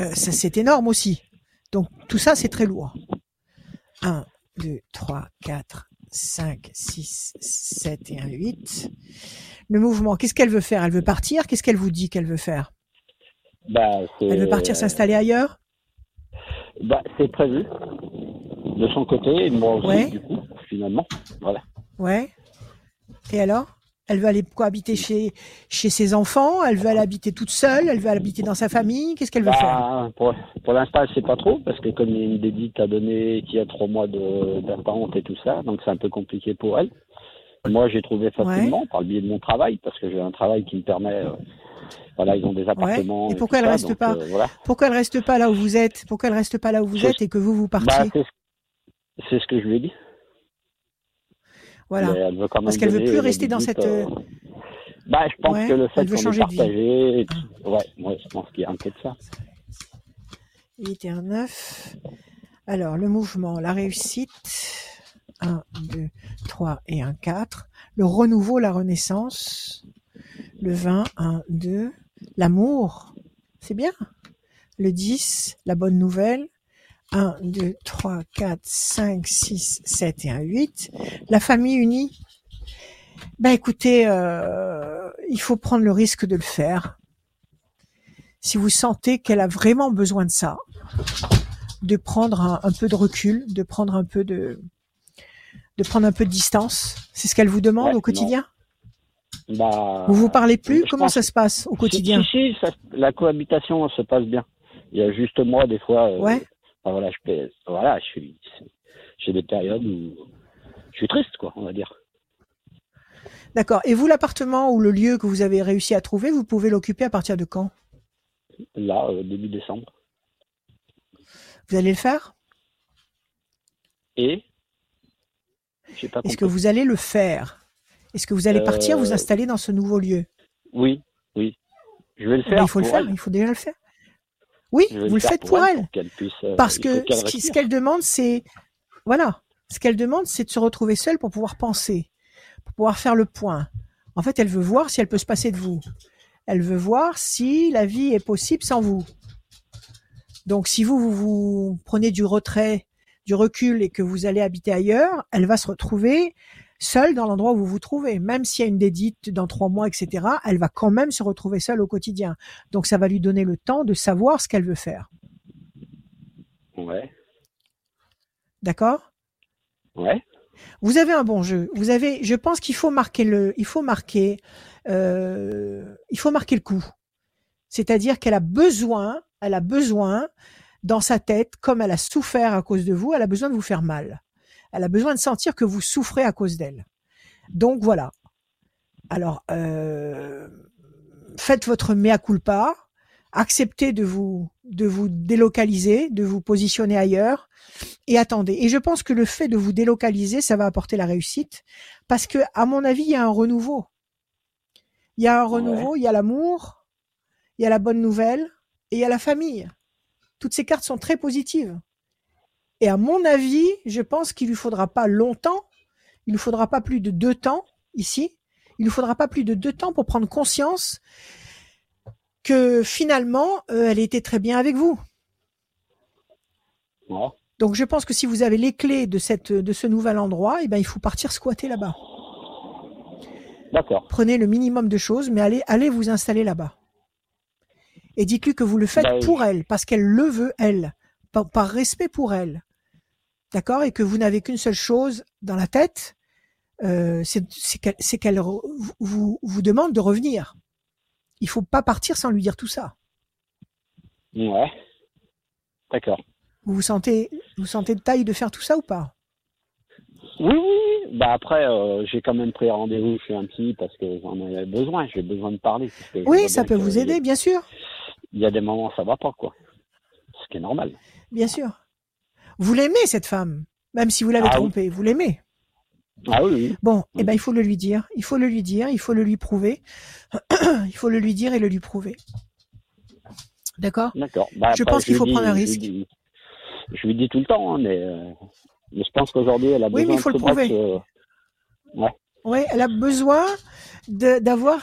euh, ça c'est énorme aussi. Donc tout ça c'est très lourd. 1, 2, 3, 4, 5, 6, 7 et 1, 8. Le mouvement, qu'est-ce qu'elle veut faire? Elle veut partir? Qu'est-ce qu'elle vous dit qu'elle veut faire? Bah, Elle veut partir s'installer ailleurs? Bah, C'est prévu. De son côté, et moi aussi, du coup, finalement. Voilà. Ouais. Et alors? Elle veut aller cohabiter chez, chez ses enfants Elle veut aller habiter toute seule Elle veut aller habiter dans sa famille Qu'est-ce qu'elle veut bah, faire? Pour, l'instant, elle ne sait pas trop, parce que comme il y a une dédite à donner qui a trois mois d'attente et tout ça, donc c'est un peu compliqué pour elle. Moi, j'ai trouvé facilement par le biais de mon travail, parce que j'ai un travail qui me permet. Euh, voilà, ils ont des appartements. Et pourquoi elle reste pas euh, Pourquoi elle reste pas là où vous êtes? Pourquoi elle reste pas là où vous êtes et que vous vous bah, partiez? C'est ce que je lui ai dit. Voilà. Parce qu'elle veut plus rester dans cette. Euh, bah, je pense que le fait qu'on ait partagé, ouais, ouais, je pense qu'il y a un peu de ça. 8 et un 9. Alors, le mouvement, la réussite. 1, 2, 3 et un 4. Le renouveau, la renaissance. Le 20, 1, 2. L'amour. C'est bien. Le 10, la bonne nouvelle. 1, 2, 3, 4, 5, 6, 7 et un 8. La famille unie. Ben écoutez, euh, il faut prendre le risque de le faire. Si vous sentez qu'elle a vraiment besoin de ça, de prendre un, peu de recul, de prendre un peu de, de prendre un peu de distance. C'est ce qu'elle vous demande au quotidien? Bah, vous vous parlez plus Comment ça se passe au quotidien si, La cohabitation se passe bien. Il y a juste moi des fois. Euh, ouais voilà, je voilà, je suis, j'ai des périodes où je suis triste, quoi, on va dire. D'accord. Et vous, l'appartement ou le lieu que vous avez réussi à trouver, vous pouvez l'occuper à partir de quand? Là, euh, début décembre. Vous allez le faire? Et? Est-ce que vous allez le faire? Est-ce que vous allez partir, vous euh, installer dans ce nouveau lieu? Oui, oui. Je vais le faire. il faut le faire, il faut déjà le faire. Oui, vous le faites pour, elle. Euh, Parce que ce qu'elle demande, c'est voilà, ce qu'elle demande, c'est de se retrouver seule pour pouvoir penser, pour pouvoir faire le point. En fait, elle veut voir si elle peut se passer de vous. Elle veut voir si la vie est possible sans vous. Donc, si vous, vous, vous prenez du retrait, du recul et que vous allez habiter ailleurs, elle va se retrouver seule dans l'endroit où vous vous trouvez. Même s'il y a une dédite dans trois mois, etc., elle va quand même se retrouver seule au quotidien. Donc ça va lui donner le temps de savoir ce qu'elle veut faire. Ouais. D'accord? Ouais. Vous avez un bon jeu. Vous avez, je pense qu'il faut marquer le, il faut marquer, euh, il faut marquer le coup. C'est-à-dire qu'elle a besoin, elle a besoin dans sa tête, comme elle a souffert à cause de vous, elle a besoin de vous faire mal. Elle a besoin de sentir que vous souffrez à cause d'elle. Donc voilà. Alors, euh, faites votre mea culpa, acceptez de vous de vous délocaliser, de vous positionner ailleurs et attendez. Et je pense que le fait de vous délocaliser, ça va apporter la réussite parce que à mon avis, il y a un renouveau. Il y a un renouveau, il y a l'amour, il y a la bonne nouvelle et il y a la famille. Toutes ces cartes sont très positives. Et à mon avis, je pense qu'il lui faudra pas longtemps, il lui faudra pas plus de deux temps ici, il lui faudra pas plus de deux temps pour prendre conscience que finalement, euh, elle était très bien avec vous. Donc je pense que si vous avez les clés de cette de ce nouvel endroit, eh ben il faut partir squatter là-bas. D'accord. Prenez le minimum de choses, mais allez, allez vous installer là-bas. Et dites-lui que vous le faites bah pour elle, parce qu'elle le veut, elle, par, respect pour elle. D'accord? Et que vous n'avez qu'une seule chose dans la tête, euh, c'est qu'elle vous, vous demande de revenir. Il faut pas partir sans lui dire tout ça. Ouais. D'accord. Vous vous sentez, vous sentez de taille de faire tout ça ou pas? Oui, oui, Bah après, euh, j'ai quand même pris rendez-vous chez un psy parce que j'en avais besoin. J'ai besoin de parler. Oui, ça peut vous aider, bien sûr. Il y a des moments où ça va pas, quoi. Ce qui est normal. Bien sûr. Vous l'aimez cette femme, même si vous l'avez ah trompée. Vous l'aimez. Ah oui. Bon, eh ben il faut le lui dire. Il faut le lui dire. Il faut le lui prouver. (clears throat) il faut le lui dire et le lui prouver. D'accord? D'accord. Bah, je pense qu'il faut prendre un risque. Je lui, dis, tout le temps, hein, mais. Euh, mais je pense qu'aujourd'hui, elle a besoin oui, mais il faut le prouver. Oui, elle a besoin d'avoir,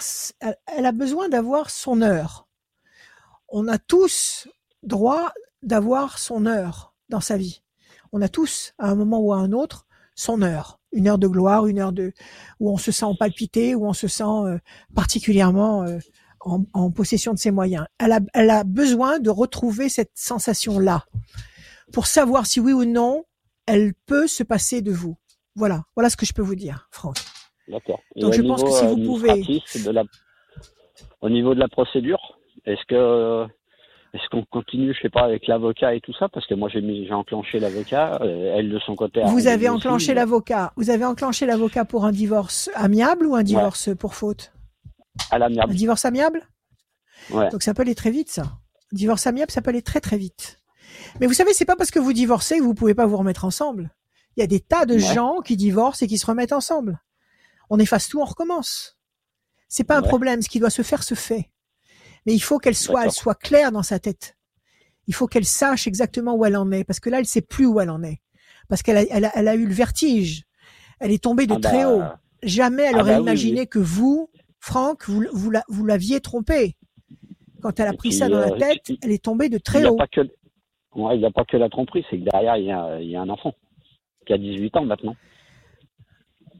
elle a besoin d'avoir son heure. On a tous droit d'avoir son heure dans sa vie. On a tous, à un moment ou à un autre, son heure. Une heure de gloire, une heure de où on se sent palpité, où on se sent euh, particulièrement euh, en, en, possession de ses moyens. Elle a, elle a besoin de retrouver cette sensation-là pour savoir si oui ou non elle peut se passer de vous. Voilà, voilà ce que je peux vous dire, Franck. D'accord. Donc je pense que si vous pouvez. Au niveau de la procédure, est-ce que est-ce qu'on continue, je sais pas, avec l'avocat et tout ça? Parce que moi j'ai mis, j'ai enclenché l'avocat, euh, elle de son côté. Vous avez enclenché l'avocat. Vous avez enclenché l'avocat pour un divorce amiable ou un divorce pour faute? À l'amiable. Un divorce amiable? Ouais. Donc ça peut aller très vite, ça. divorce amiable, ça peut aller très très vite. Mais vous savez, c'est pas parce que vous divorcez que vous pouvez pas vous remettre ensemble. Il y a des tas de gens qui divorcent et qui se remettent ensemble. On efface tout, on recommence. C'est pas un problème. Ce qui doit se faire se fait. Mais il faut qu'elle soit, elle soit claire dans sa tête. Il faut qu'elle sache exactement où elle en est, parce que là, elle sait plus où elle en est, parce qu'elle a, elle a, elle a eu le vertige. Elle est tombée de ah très bah, haut. Jamais elle ah aurait bah imaginé que vous, Franck, vous, vous l'aviez trompée. Quand elle a pris ça dans la euh, tête, elle est tombée de très haut. il n'y a pas que la tromperie, c'est que derrière, il y a, il y a un enfant qui a 18 ans maintenant.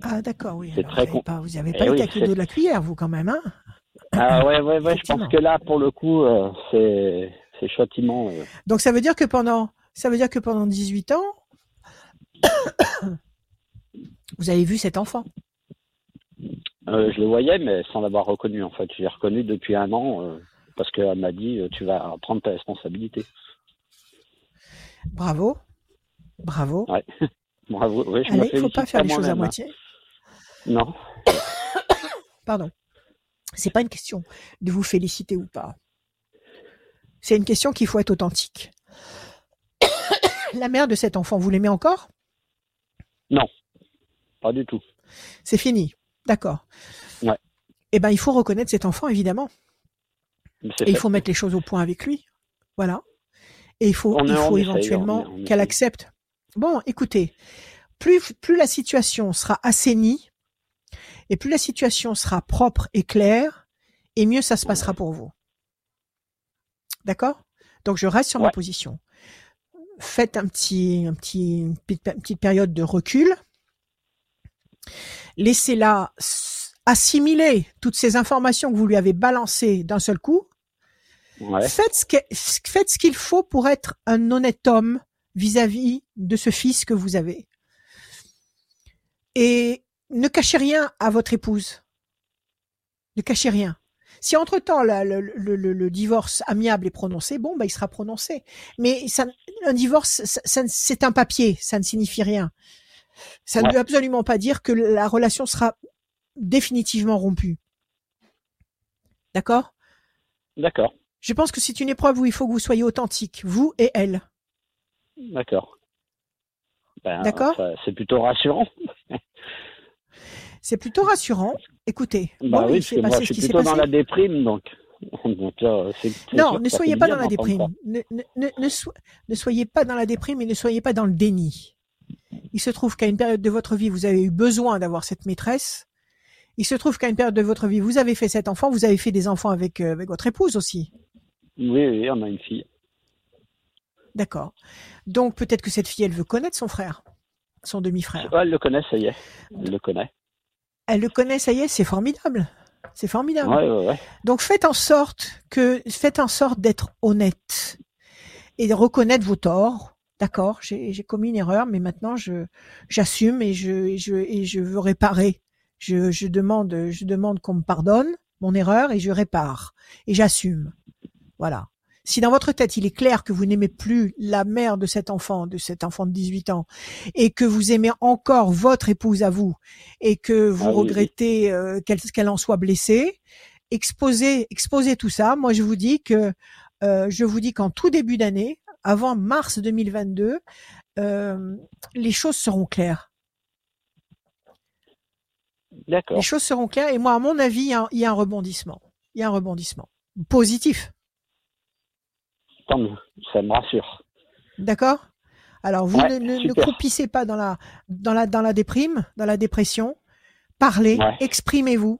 Ah d'accord, oui. C'est très vous n'avez pas, été à de la cuillère, vous quand même, hein ah ouais, ouais, ouais. Je pense que là, pour le coup, euh, c'est c'est châtiment. Euh. Donc ça veut dire que pendant ça veut dire que pendant 18 ans, (coughs) vous avez vu cet enfant? Euh, je le voyais, mais sans l'avoir reconnu en fait. Je l'ai reconnu depuis un an parce qu'elle m'a dit tu vas prendre ta responsabilité. Bravo, bravo. Ouais. (laughs) Bravo. Oui, je il ne faut pas faire les choses à hein. moitié. Non. (coughs) Pardon. C'est pas une question de vous féliciter ou pas. C'est une question qu'il faut être authentique. (coughs) La mère de cet enfant, vous l'aimez encore? Non, pas du tout. C'est fini, d'accord. Ouais. Eh ben, il faut reconnaître cet enfant, évidemment. Et il faut mettre les choses au point avec lui. Voilà. Et il faut, il faut éventuellement qu'elle accepte. Bon, écoutez, plus, plus la situation sera assainie, et plus la situation sera propre et claire, et mieux ça se passera pour vous. D'accord? Donc je reste sur ma position. Faites un petit, un petit, une petite période de recul. Laissez-la assimiler toutes ces informations que vous lui avez balancées d'un seul coup. Faites ce qu'il faut pour être un honnête homme vis-à-vis -vis de ce fils que vous avez. Et ne cachez rien à votre épouse. Ne cachez rien. Si entre-temps le, divorce amiable est prononcé, bon, bah, il sera prononcé. Mais ça, un divorce, c'est un papier, ça ne signifie rien. Ça ne veut absolument pas dire que la relation sera définitivement rompue. D'accord? D'accord. Je pense que c'est une épreuve où il faut que vous soyez authentique, vous et elle. D'accord. Ben, D'accord? C'est plutôt rassurant. C'est plutôt rassurant. Écoutez, bah oui, c'est moi, je suis plutôt dans la déprime, donc. (laughs) non, ne soyez pas dans la déprime. Ne, ne, soyez pas dans la déprime et ne soyez pas dans le déni. Il se trouve qu'à une période de votre vie, vous avez eu besoin d'avoir cette maîtresse. Il se trouve qu'à une période de votre vie, vous avez fait cet enfant, vous avez fait des enfants avec, euh, avec votre épouse aussi. Oui, oui, on a une fille. D'accord. Donc peut-être que cette fille, elle veut connaître son frère, son demi-frère. elle le connaît, ça y est. Elle le connaît Elle le connaît, ça y est, c'est formidable. C'est formidable. Ouais, ouais, ouais. Donc faites en sorte que faites en sorte d'être honnête et de reconnaître vos torts. D'accord, j'ai commis une erreur, mais maintenant je j'assume et je, et je et je veux réparer. Je, je demande je demande qu'on me pardonne mon erreur et je répare et j'assume. Voilà. Si dans votre tête il est clair que vous n'aimez plus la mère de cet enfant, de cet enfant de 18 ans, et que vous aimez encore votre épouse à vous, et que vous ah regrettez euh, qu'elle en soit blessée, exposez, exposez tout ça. Moi, je vous dis que euh, je vous dis qu'en tout début d'année, avant mars 2022, euh, les choses seront claires. D'accord. Les choses seront claires. Et moi, à mon avis, il y a un rebondissement. Il y a un rebondissement positif ça me rassure. D'accord? Alors, vous ne, ne, croupissez pas dans la, dans, la, dans la déprime, dans la dépression. Parlez, exprimez-vous,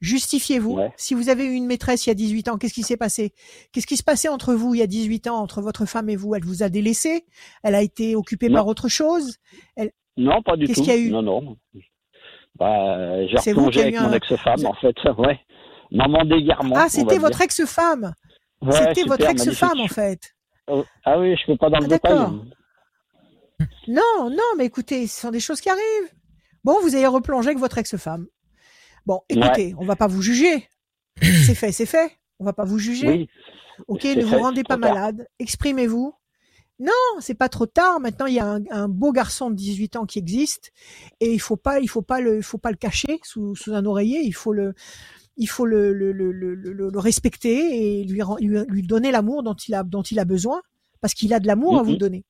justifiez-vous. Si vous avez eu une maîtresse il y a 18 ans, qu'est-ce qui s'est passé? Qu'est-ce qui se passait entre vous il y a 18 ans, entre votre femme et vous? Elle vous a délaissé? Elle a été occupée par autre chose? Elle... Non, pas du tout. Qu'est-ce qu'il y a eu? Non, non. Bah, j'ai replongé avec mon ex-femme, en fait. (laughs) Ouais. Maman d'égarement. Ah, c'était votre ex-femme? C'était votre ex-femme, en fait. Oh, ah oui, je ne peux pas dans le ah, détail. Non, non, mais écoutez, ce sont des choses qui arrivent. Bon, vous avez replongé avec votre ex-femme. Bon, écoutez, on va pas vous juger. c'est fait, c'est fait. On va pas vous juger. ok, ne vous rendez pas malade. Exprimez-vous. Non, c'est pas trop tard. Maintenant, il y a un, beau garçon de 18 ans qui existe et il faut pas, il faut pas le, il faut pas le cacher sous, sous un oreiller. Il faut le, il faut le, le, le, le respecter et lui, lui, donner l'amour dont il a, dont il a besoin, parce qu'il a de l'amour à vous mhm. donner.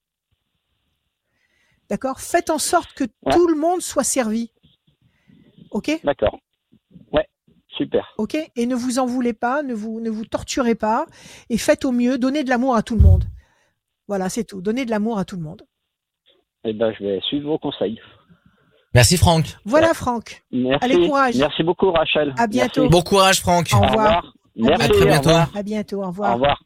D'accord? Faites en sorte que tout le monde soit servi. Ok? D'accord. Ouais, super. Ok? Et ne vous en voulez pas, ne vous, ne vous torturez pas, et faites au mieux, donnez de l'amour à tout le monde. Voilà, c'est tout. Donnez de l'amour à tout le monde. Eh ben, je vais suivre vos conseils. Merci Franck. Voilà Franck. Merci. Allez courage. Merci beaucoup Rachel. À bientôt. Bon courage Franck. Au revoir. Merci. À très bientôt. À bientôt. Au revoir. Au revoir.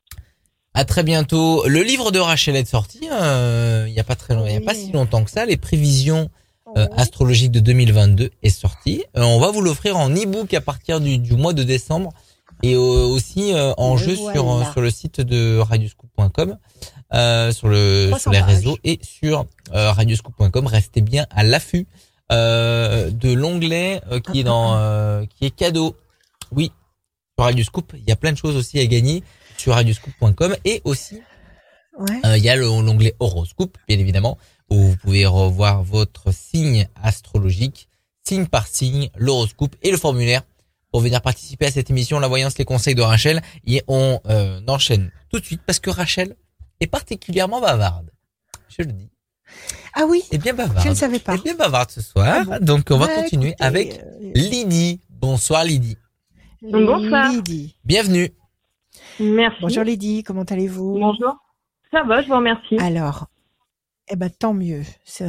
À très bientôt. Le livre de Rachel est sorti euh, il n'y a pas très il y a pas si longtemps que ça. Les prévisions euh, astrologiques de 2022 est sorti. Euh, on va vous l'offrir en e-book à partir du, du, mois de décembre et aussi en jeu sur sur le site de radioscoop.com, sur le sur les réseaux et sur radioscoop.com. Restez bien à l'affût euh, de l'onglet euh, qui est dans euh, qui est cadeau. Oui, sur Radio Scoop, il y a plein de choses aussi à gagner sur radioscoop.com et aussi il y a l'onglet horoscope bien évidemment où vous pouvez revoir votre signe astrologique signe par signe, l'horoscope et le formulaire pour venir participer à cette émission La Voyance, les conseils de Rachel. Et on enchaîne tout de suite parce que Rachel est particulièrement bavarde. Je le dis. Ah oui Et bien bavarde. Je ne savais pas. Et bien bavarde ce soir. Ah Donc on va bah, continuer avec euh, Lydie. Bonsoir Lydie. Bonsoir. Lydie. Bienvenue. Merci. Bonjour Lydie, comment allez-vous? Bonjour. Ça va, je vous remercie. Alors, eh ben tant mieux. C'est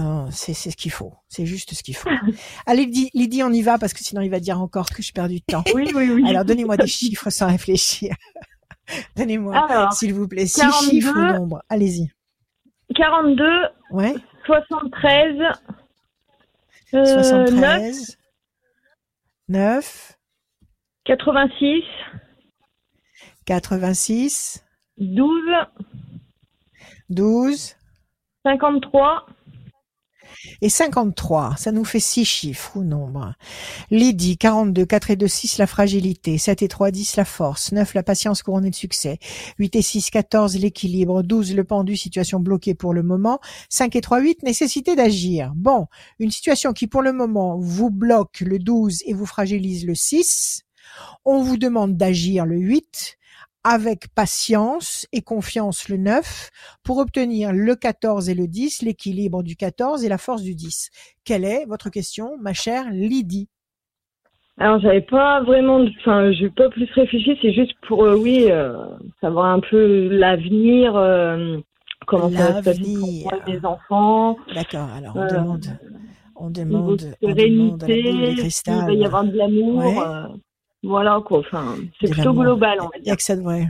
ce qu'il faut. C'est juste ce qu'il faut. (laughs) Allez Lydie, Lydie, on y va parce que sinon il va dire encore que je perds du temps. Oui, oui, oui. Alors donnez-moi des chiffres sans réfléchir. (laughs) Donnez-moi, s'il vous plaît, six chiffres ou nombres. Allez-y. 42, ouais. 73, euh, 73, 9, 86, 86, 12, 12, 53, et 53, ça nous fait 6 chiffres ou nombre. Lydie, 42, 4 et 2, 6, la fragilité. 7 et 3, 10, la force. 9, la patience couronnée de succès. 8 et 6, 14, l'équilibre. 12, le pendu, situation bloquée pour le moment. 5 et 3, 8, nécessité d'agir. Bon, une situation qui pour le moment vous bloque le 12 et vous fragilise le 6. On vous demande d'agir le 8 avec patience et confiance le 9 pour obtenir le 14 et le 10, l'équilibre du 14 et la force du 10. Quelle est votre question, ma chère Lydie? Alors j'avais pas vraiment, enfin j'ai pas plus réfléchi, c'est juste pour euh, oui euh, savoir un peu l'avenir, euh, comment ça va se passer pour les enfants. D'accord. Alors on demande, on demande, on demande il va y avoir de l'amour. Voilà quoi. Enfin, c'est plutôt global, on va dire. que ça devrait.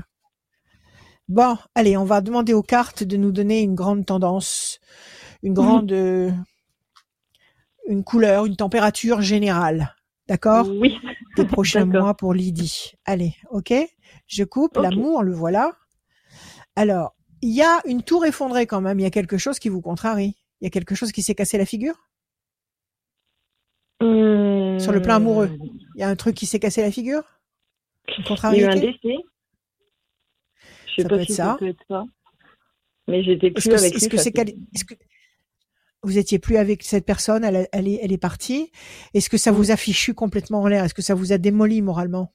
Bon, allez, on va demander aux cartes de nous donner une grande tendance, une grande, mhm. une couleur, une température générale. D'accord? Oui. Des prochains mois pour Lydie. Allez, ok? Je coupe. L'amour, le voilà. Alors, il y a une tour effondrée quand même. Il y a quelque chose qui vous contrarie. Il y a quelque chose qui s'est cassé la figure? Hum. Sur le plan amoureux. Il y a un truc qui s'est cassé la figure? Il y a eu un décès. Je sais pas si ça. peut être ça. Mais j'étais plus avec lui. Est-ce que vous étiez plus avec cette personne, elle, elle, est, elle est partie. Est-ce que ça vous a fichu complètement en l'air? Est-ce que ça vous a démoli moralement?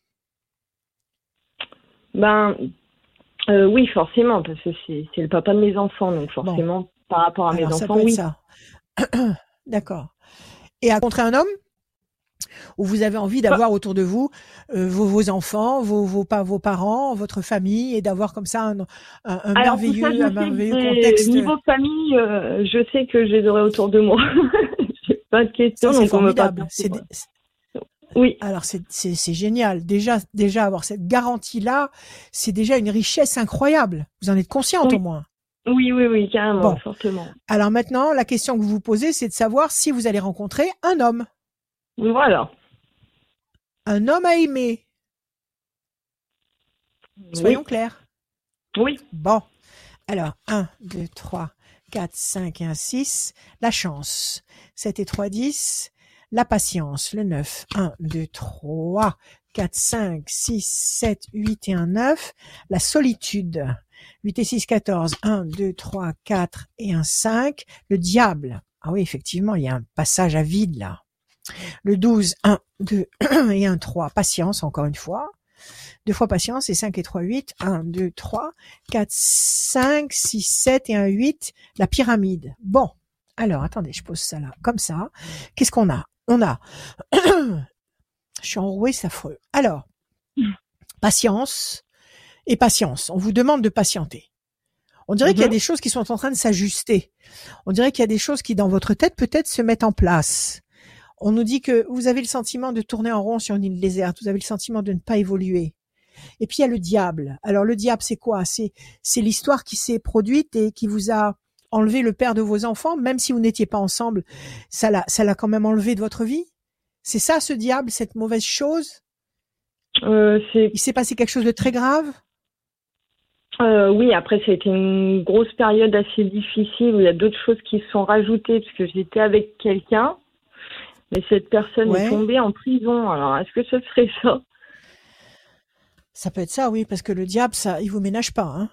Ben euh, oui, forcément, parce que c'est le papa de mes enfants, donc forcément par rapport à mes enfants, oui. Ça. (clears throat) D'accord. Et à contrer un homme? Où vous avez envie d'avoir autour de vous euh, vos, vos, enfants, vos, vos, vos, parents, votre famille, et d'avoir comme ça un, un, merveilleux, un merveilleux contexte. Niveau famille, euh, je sais que je les aurai autour de moi. (laughs) pas de question, donc on me Oui. Alors c'est génial. Déjà déjà avoir cette garantie là, c'est déjà une richesse incroyable. Vous en êtes consciente au moins. Oui oui oui carrément fortement. Alors maintenant la question que vous vous posez c'est de savoir si vous allez rencontrer un homme. Voilà. Un homme à aimer. Soyons clairs. Oui. Bon. Alors, 1, 2, 3, 4, 5 et 1, 6. La chance. 7 et 3, 10. La patience. Le 9. 1, 2, 3, 4, 5, 6, 7, 8 et 1, 9. La solitude. 8 et 6, 14. 1, 2, 3, 4 et 1, 5. Le diable. Ah oui, effectivement, il y a un passage à vide là. Le 12, 1, 2 et 1, 3, patience, encore une fois. Deux fois patience et 5 et 3, 8. 1, 2, 3, 4, 5, 6, 7 et 1, 8. La pyramide. Bon. Alors, attendez, je pose ça là, comme ça. Qu'est-ce qu'on a? On a... (clears throat) je suis enroué, c'est affreux. Alors, patience et patience. On vous demande de patienter. On dirait qu'il y a mhm. des choses qui sont en train de s'ajuster. On dirait qu'il y a des choses qui, dans votre tête, peut-être se mettent en place on nous dit que vous avez le sentiment de tourner en rond sur une île déserte, vous avez le sentiment de ne pas évoluer. Et puis il y a le diable. Alors le diable, c'est quoi? C'est c'est l'histoire qui s'est produite et qui vous a enlevé le père de vos enfants, même si vous n'étiez pas ensemble. Ça l'a ça l'a quand même enlevé de votre vie? C'est ça, ce diable, cette mauvaise chose? Euh, il s'est passé quelque chose de très grave? Euh, oui, après été une grosse période assez difficile où il y a d'autres choses qui se sont rajoutées parce que j'étais avec quelqu'un mais cette personne est tombée en prison. Alors, est-ce que ce serait ça? Ça peut être ça, oui, parce que le diable, ça, il vous ménage pas. Hein.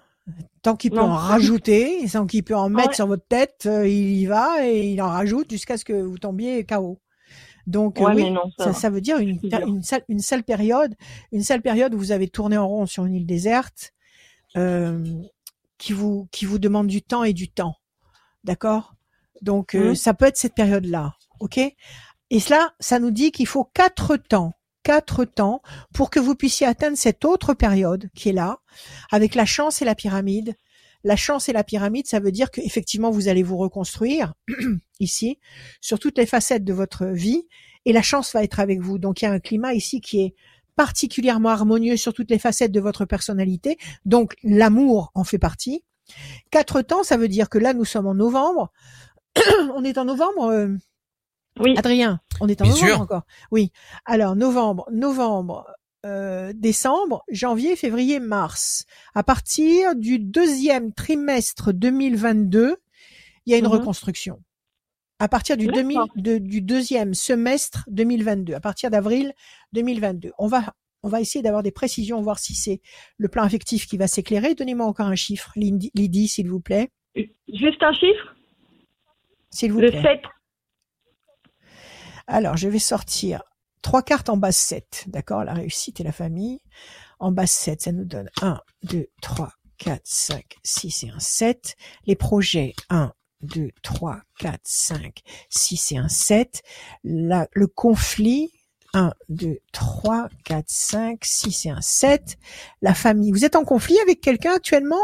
Tant qu'il peut en rajouter, tant qu'il peut en mettre sur votre tête, euh, il y va et il en rajoute jusqu'à ce que vous tombiez KO. Donc euh, oui, ça, ça, veut dire une, une, sale, une sale période, une sale période où vous avez tourné en rond sur une île déserte, euh, qui vous qui vous demande du temps et du temps, d'accord? Donc euh, mmh. ça peut être cette période-là, ok? Et cela, ça nous dit qu'il faut quatre temps, quatre temps pour que vous puissiez atteindre cette autre période qui est là, avec la chance et la pyramide. La chance et la pyramide, ça veut dire qu'effectivement, vous allez vous reconstruire (clears throat) ici sur toutes les facettes de votre vie et la chance va être avec vous. Donc, il y a un climat ici qui est particulièrement harmonieux sur toutes les facettes de votre personnalité. Donc, l'amour en fait partie. Quatre temps, ça veut dire que là, nous sommes en novembre. (clears throat) on est en novembre. Oui. Adrien, on est en novembre encore. Oui. Alors novembre, novembre, euh, décembre, janvier, février, mars. À partir du deuxième trimestre 2022, il y a une mhm. reconstruction. À partir du, du deuxième semestre 2022, à partir d'avril 2022, on va on va essayer d'avoir des précisions, voir si c'est le plan affectif qui va s'éclairer. Donnez-moi encore un chiffre, Lydie, s'il vous plaît. Juste un chiffre? S'il vous plaît. Le 7. Alors, je vais sortir trois cartes en base 7. D'accord La réussite et la famille. En base 7, ça nous donne 1, 2, 3, 4, 5, 6 et 1, 7. Les projets 1, 2, 3, 4, 5, 6 et 1, 7. La, le conflit 1, 2, 3, 4, 5, 6 et 1, 7. La famille. Vous êtes en conflit avec quelqu'un actuellement?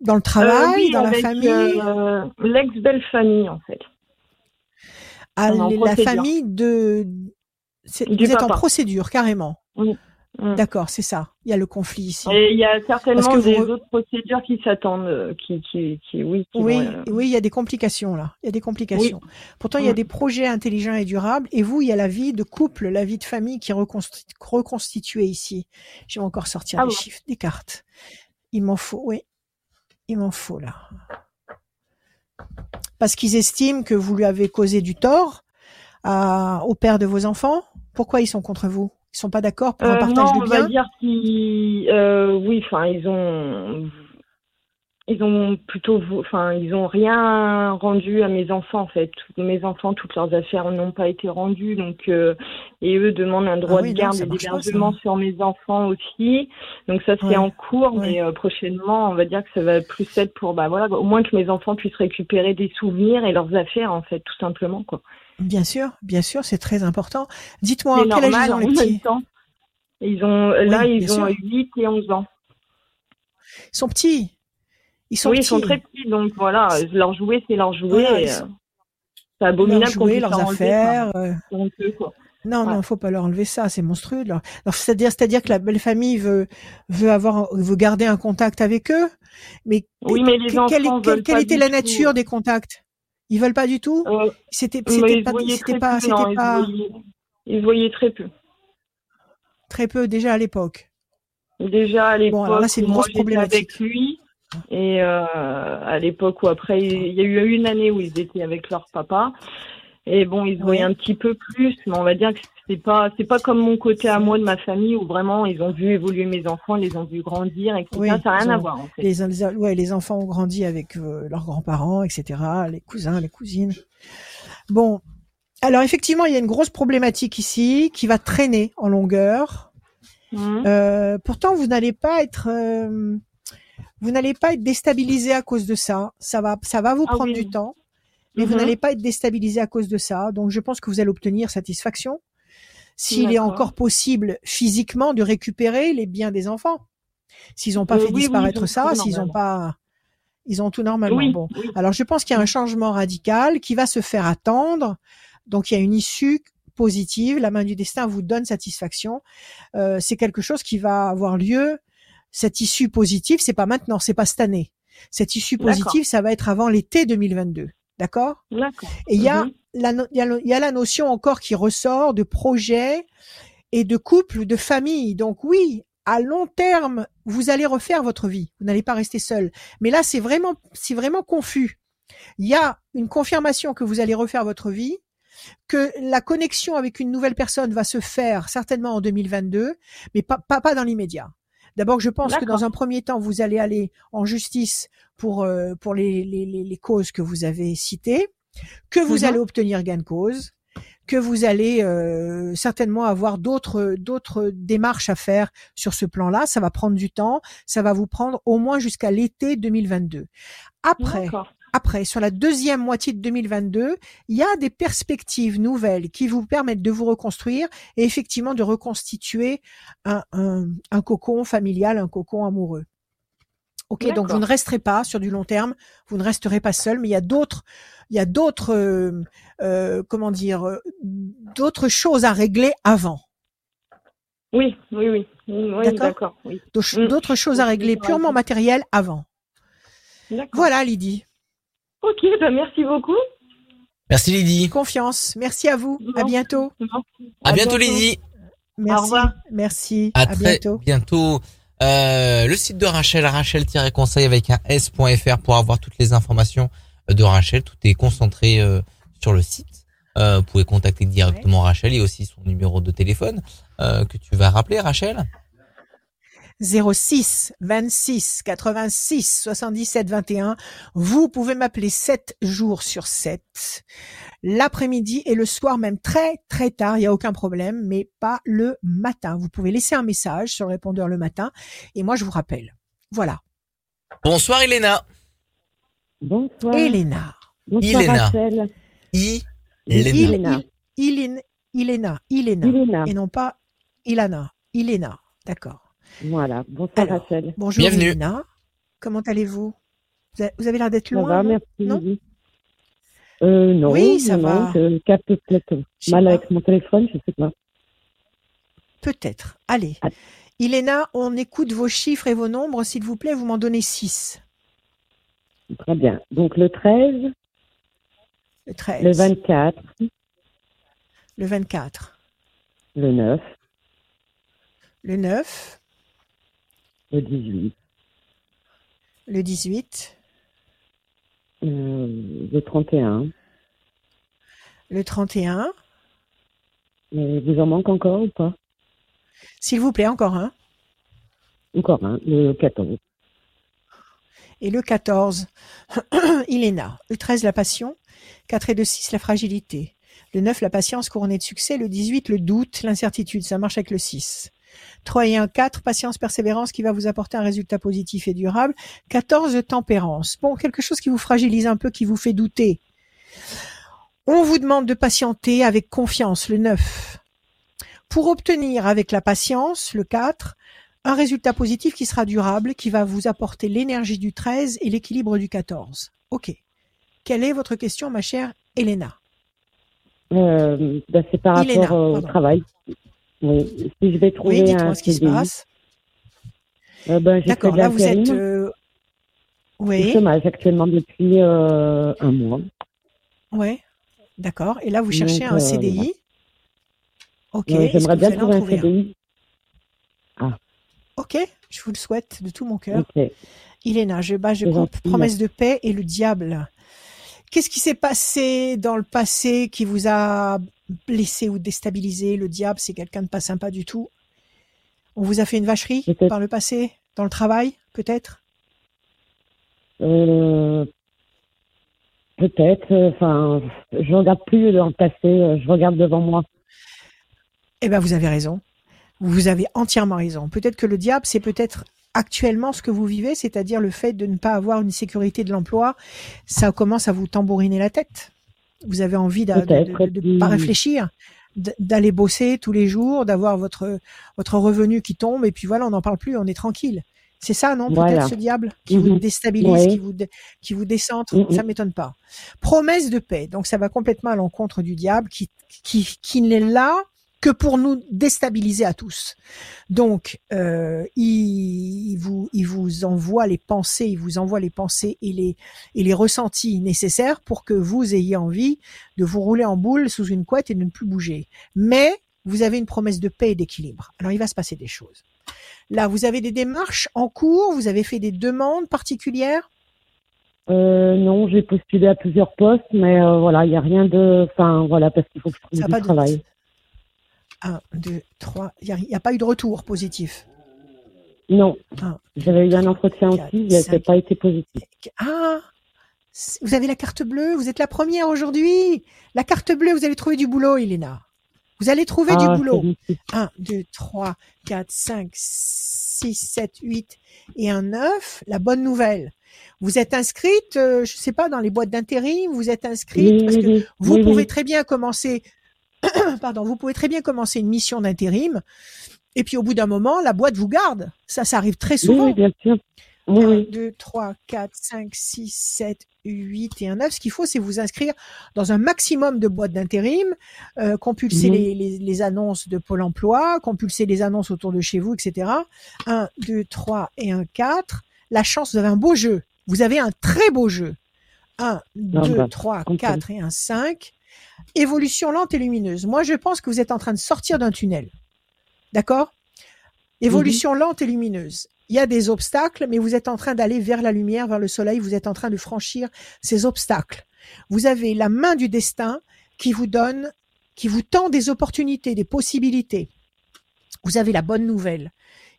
Dans le travail, euh, dans la famille? euh, L'ex-belle-famille, en fait à la famille de. vous êtes en procédure carrément. Mm. D'accord, c'est ça. Il y a le conflit ici. Et il y a certainement des autres procédures qui s'attendent, euh, qui, qui, qui, oui. oui, euh, oui, il y a des complications là. Il y a des complications. Pourtant, il y a mm. des projets intelligents et durables. Et vous, il y a la vie de couple, la vie de famille qui est reconstituée ici. Je vais encore sortir ah des chiffres, des cartes. Il m'en faut, oui. Il m'en faut là. Parce qu'ils estiment que vous lui avez causé du tort à, au père de vos enfants. Pourquoi ils sont contre vous? Ils sont pas d'accord pour un euh, partage de biens. On va dire qu'ils, euh, oui, enfin, ils ont, ils ont plutôt, enfin, ils ont rien rendu à mes enfants en fait. Mes enfants, toutes leurs affaires n'ont pas été rendues, donc euh, et eux demandent un droit ah de garde et d'hébergement sur mes enfants aussi. Donc ça c'est en cours, mais prochainement, on va dire que ça va plus être pour, bah voilà, au moins que mes enfants puissent récupérer des souvenirs et leurs affaires en fait, tout simplement quoi. Bien sûr, bien sûr, c'est très important. Dites-moi, quel âge ils ont les petits Ils ont, là, ils ont 8 et 11 ans. Ils sont petits. Ils sont oui, ils sont très petits, donc voilà, leur jouet, c'est leur jouet. Euh, c'est abominable leur jouet, leurs affaires. Euh. Non, non, il faut pas leur enlever ça, c'est monstrueux. C'est-à-dire, c'est-à-dire que la belle famille veut veut avoir, veut garder un contact avec eux, mais, oui, mais les quelle, quelle, quelle était la nature des contacts? Ils veulent pas du tout? Euh, C'était c'était pas c'était pas c'était pas ils, voyaient, très peu. Très peu déjà à l'époque. Déjà à l'époque. Bon, alors là c'est une grosse problématique. Avec lui et euh, à l'époque où après il y a eu une année où ils étaient avec leur papa et bon ils voyaient un petit peu plus mais on va dire que c'est pas c'est pas comme mon côté à moi de ma famille où vraiment ils ont vu évoluer mes enfants, ils les ont vu grandir, etc. Oui, ça n'a rien à voir. En fait. les, ouais, les enfants ont grandi avec euh, leurs grands-parents, etc. Les cousins, les cousines. Bon, alors effectivement, il y a une grosse problématique ici qui va traîner en longueur. Mmh. Euh, pourtant, vous n'allez pas être vous n'allez pas être déstabilisé à cause de ça. Ça va ça va vous ah prendre du temps mais vous mmh n'allez pas être déstabilisé à cause de ça. Donc je pense que vous allez obtenir satisfaction s'il est encore possible physiquement de récupérer les biens des enfants. S'ils n'ont pas euh, fait disparaître ça, s'ils n'ont pas, ils ont tout normalement. bon, alors je pense qu'il y a un changement radical qui va se faire attendre. Donc il y a une issue positive. La main du destin vous donne satisfaction. Euh, c'est quelque chose qui va avoir lieu. Cette issue positive, c'est pas maintenant, c'est pas cette année. Cette issue positive, ça va être avant l'été 2022. D'accord? Et il y a il y, a la notion encore qui ressort de projet et de couple, de famille. Donc oui, à long terme, vous allez refaire votre vie. Vous n'allez pas rester seul. Mais là, c'est vraiment, c'est vraiment confus. Il y a une confirmation que vous allez refaire votre vie, que la connexion avec une nouvelle personne va se faire certainement en 2022, mais pas, pas, pas dans l'immédiat. D'abord, je pense que dans un premier temps, vous allez aller en justice pour, euh, pour les, les, les, causes que vous avez citées que vous mhm. allez obtenir gain de cause, que vous allez euh, certainement avoir d'autres d'autres démarches à faire sur ce plan-là. Ça va prendre du temps, ça va vous prendre au moins jusqu'à l'été 2022. Après, après, sur la deuxième moitié de 2022, il y a des perspectives nouvelles qui vous permettent de vous reconstruire et effectivement de reconstituer un, un, un cocon familial, un cocon amoureux. Ok, donc vous ne resterez pas sur du long terme, vous ne resterez pas seul, mais il y a d'autres, il y a d'autres, euh, euh, comment dire, d'autres choses à régler avant. Oui, oui, oui, oui d'accord. Oui. Mm. D'autres choses à régler purement matérielles avant. Voilà, Lydie. Ok, ben merci beaucoup. Merci Lydie. Confiance. Merci à vous. À bientôt. À, bientôt, Lydie. Merci. Au revoir. Merci. À, très bientôt. bientôt. Euh, le site de Rachel, rachel-conseil avec un s.fr pour avoir toutes les informations de Rachel. Tout est concentré euh, sur le site. Euh, vous pouvez contacter directement Rachel et aussi son numéro de téléphone que tu vas rappeler, Rachel. 06 26 86 77 21. Vous pouvez m'appeler 7 jours sur 7, l'après-midi et le soir même très très tard, il n'y a aucun problème, mais pas le matin. Vous pouvez laisser un message sur le répondeur le matin et moi je vous rappelle. Voilà. Bonsoir Elena. Bonsoir. Elena. Bonsoir Ilena. Rachel. I. Ilena. Ilena. Ilena. Ilena. Et non pas Ilana. Ilena. D'accord. Voilà. Bonsoir Rachel. Bonjour Bienvenue. Comment allez-vous? Vous avez l'air d'être loin. Ça va, merci. Non, euh, non, oui, ça va. Je capte peut-être mal avec mon téléphone, je sais pas. Peut-être. Allez. Ah. Iléna, on écoute vos chiffres et vos nombres. S'il vous plaît, vous m'en donnez 6. Très bien. Donc le 13. Le 13. Le 24. Le 24. Le 9. Le 9. Le 18. Le 18. Euh, le 31. Le 31. Mais vous en manque encore ou pas? S'il vous plaît, encore un. Encore un, le 14. Et le 14, (clears throat) Iléna. Le 13, la passion. 4 et 2, 6, la fragilité. Le 9, la patience couronnée de succès. Le 18, le doute, l'incertitude. Ça marche avec le 6. 3 et 1, 4, patience, persévérance qui va vous apporter un résultat positif et durable. 14, tempérance. Bon, quelque chose qui vous fragilise un peu, qui vous fait douter. On vous demande de patienter avec confiance, le 9. Pour obtenir avec la patience, le 4, un résultat positif qui sera durable, qui va vous apporter l'énergie du 13 et l'équilibre du 14. OK. Quelle est votre question, ma chère Elena? Euh, bah, C'est par rapport au travail. Oui. Si je vais trouver oui, un ce qui se passe. Euh, ben, D'accord, là vous êtes... Euh... Oui. chômage actuellement depuis euh, un mois. Oui, d'accord. Et là, vous cherchez un CDI Ok. J'aimerais bien trouver un CDI. Ah. Ok, je vous le souhaite de tout mon cœur. Okay. Iléna, je bats, je coupe promesse de paix et le diable. Qu'est-ce qui s'est passé dans le passé qui vous a blessé ou déstabilisé Le diable, c'est quelqu'un de pas sympa du tout. On vous a fait une vacherie par le passé, dans le travail, peut-être? Euh, Peut-être. Enfin, je regarde plus dans le passé, je regarde devant moi. Eh bien, vous avez raison. Vous avez entièrement raison. Peut-être que le diable, c'est peut-être actuellement ce que vous vivez, c'est-à-dire le fait de ne pas avoir une sécurité de l'emploi, ça commence à vous tambouriner la tête. Vous avez envie de ne pas réfléchir, d'aller bosser tous les jours, d'avoir votre votre revenu qui tombe et puis voilà, on n'en parle plus, on est tranquille. C'est ça, non Peut-être ce diable qui vous mhm. déstabilise, qui vous qui vous décentre. Mhm. Ça m'étonne pas. Promesse de paix. Donc ça va complètement à l'encontre du diable qui qui qui n'est là que pour nous déstabiliser à tous. Donc, euh, il, vous, il vous envoie les pensées, il vous envoie les pensées et les, et les ressentis nécessaires pour que vous ayez envie de vous rouler en boule sous une couette et de ne plus bouger. Mais vous avez une promesse de paix et d'équilibre. Alors, il va se passer des choses. Là, vous avez des démarches en cours, vous avez fait des demandes particulières? Euh, non, j'ai postulé à plusieurs postes, mais euh, voilà, il n'y a rien de, enfin voilà, parce qu'il faut que je trouve du travail. 1, 2, 3. Il n'y a, pas eu de retour positif? Non. J'avais eu un entretien aussi, il n'a pas été positif. Ah Vous avez la carte bleue, vous êtes la première aujourd'hui? La carte bleue, vous allez trouver du boulot, Elena. Vous allez trouver du ah, boulot. 1, 2, 3, 4, 5, 6, 7, 8 et un 9. La bonne nouvelle. Vous êtes inscrite, euh, je ne sais pas, dans les boîtes d'intérim, vous êtes inscrite parce que vous pouvez très bien commencer (coughs) pardon, vous pouvez très bien commencer une mission d'intérim et puis au bout d'un moment, la boîte vous garde. Ça, ça arrive très souvent. Oui, bien sûr. 1, 2, 3, 4, 5, 6, 7, 8 et un 9. Ce qu'il faut, c'est vous inscrire dans un maximum de boîtes d'intérim, euh, compulser mhm. les, les, les, annonces de Pôle emploi, compulser les annonces autour de chez vous, etc. 1, 2, 3 et un 4. La chance, vous avez un beau jeu. Vous avez un très beau jeu. 1, 2, 3, 4 et un 5 évolution lente et lumineuse. Moi, je pense que vous êtes en train de sortir d'un tunnel. D'accord? Évolution mhm. lente et lumineuse. Il y a des obstacles, mais vous êtes en train d'aller vers la lumière, vers le soleil. Vous êtes en train de franchir ces obstacles. Vous avez la main du destin qui vous donne, qui vous tend des opportunités, des possibilités. Vous avez la bonne nouvelle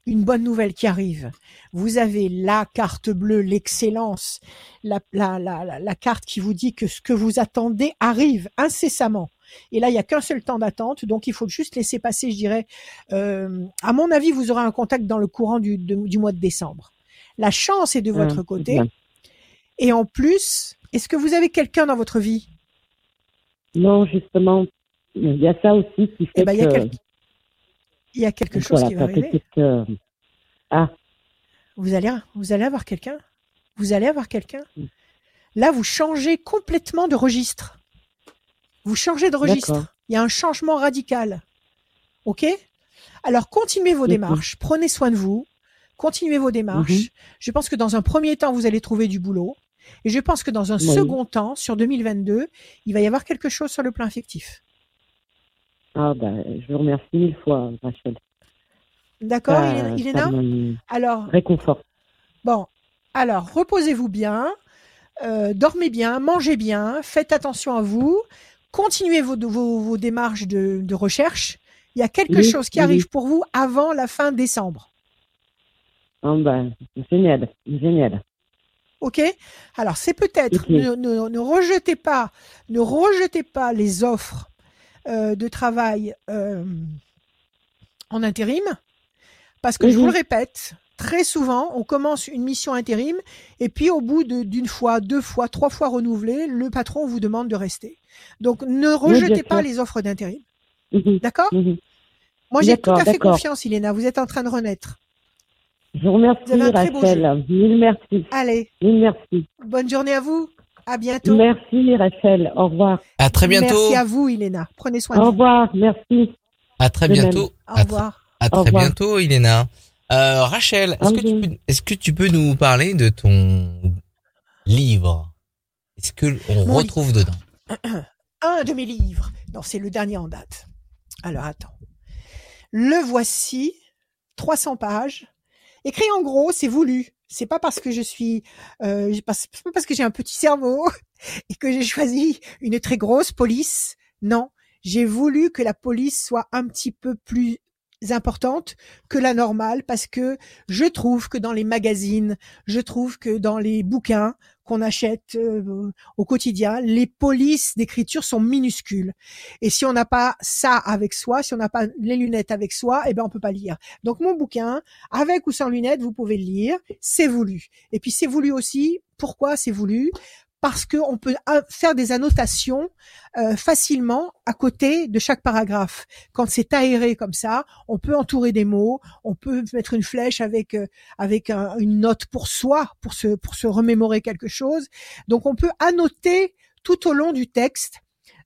une bonne nouvelle qui arrive. Vous avez la carte bleue, l'excellence, la, la, la, la, carte qui vous dit que ce que vous attendez arrive incessamment. Et là, il n'y a qu'un seul temps d'attente, donc il faut juste laisser passer, je dirais. Euh, à mon avis, vous aurez un contact dans le courant du, du mois de décembre. La chance est de votre côté. Et en plus, est-ce que vous avez quelqu'un dans votre vie? Non, justement, il y a ça aussi qui fait eh ben, que il y a quelque chose qui va arriver. Ah. Vous allez, vous allez avoir quelqu'un. Vous allez avoir quelqu'un. Là, vous changez complètement de registre. Vous changez de registre. Il y a un changement radical. OK? Alors, continuez vos démarches, prenez soin de vous, continuez vos démarches. Mhm. Je pense que dans un premier temps, vous allez trouver du boulot. Et je pense que dans un second temps, sur 2022, il va y avoir quelque chose sur le plan affectif. Ah ben, je vous remercie mille fois, Rachel. D'accord, Iléna Alors, réconfort. Bon, alors reposez-vous bien, euh, dormez bien, mangez bien, faites attention à vous, continuez vos, vos, démarches de, recherche. Il y a quelque chose qui arrive pour vous avant la fin décembre. Ah ben, génial, génial. Ok? Alors c'est peut-être ne, rejetez pas, ne rejetez pas les offres de travail euh, en intérim, parce que je vous le répète, très souvent on commence une mission intérim et puis au bout d'une fois, deux fois, trois fois renouvelée, le patron vous demande de rester. Donc ne rejetez pas les offres d'intérim. Mhm. D'accord mhm. Moi j'ai tout à fait confiance, Iléna. Vous êtes en train de renaître. Je vous remercie, Rachel. Mille merci. Allez. Mille merci. Bonne journée à vous. À bientôt. Merci, Rachel. Au revoir. À très bientôt. Merci à vous, Iléna. Prenez soin de vous. Au revoir. Merci. À très bientôt. Au revoir. À, très bientôt, Iléna. Euh, Rachel, est-ce que, tu peux, est-ce que tu peux nous parler de ton livre? Est-ce que on retrouve dedans? (clears throat) Un de mes livres. Non, c'est le dernier en date. Alors attends. Le voici, 300 pages. Écrit en gros, c'est voulu. C'est pas parce que je suis, euh, pas parce que j'ai un petit cerveau (laughs) et que j'ai choisi une très grosse police. Non, j'ai voulu que la police soit un petit peu plus importante que la normale parce que je trouve que dans les magazines, je trouve que dans les bouquins qu'on achète euh, au quotidien, les polices d'écriture sont minuscules. Et si on n'a pas ça avec soi, si on n'a pas les lunettes avec soi, eh ben on peut pas lire. Donc mon bouquin, avec ou sans lunettes, vous pouvez le lire. C'est voulu. Et puis c'est voulu aussi. Pourquoi c'est voulu? Parce qu'on peut faire des annotations euh, facilement à côté de chaque paragraphe. Quand c'est aéré comme ça, on peut entourer des mots, on peut mettre une flèche avec euh, avec une note pour soi, pour se pour se remémorer quelque chose. Donc on peut annoter tout au long du texte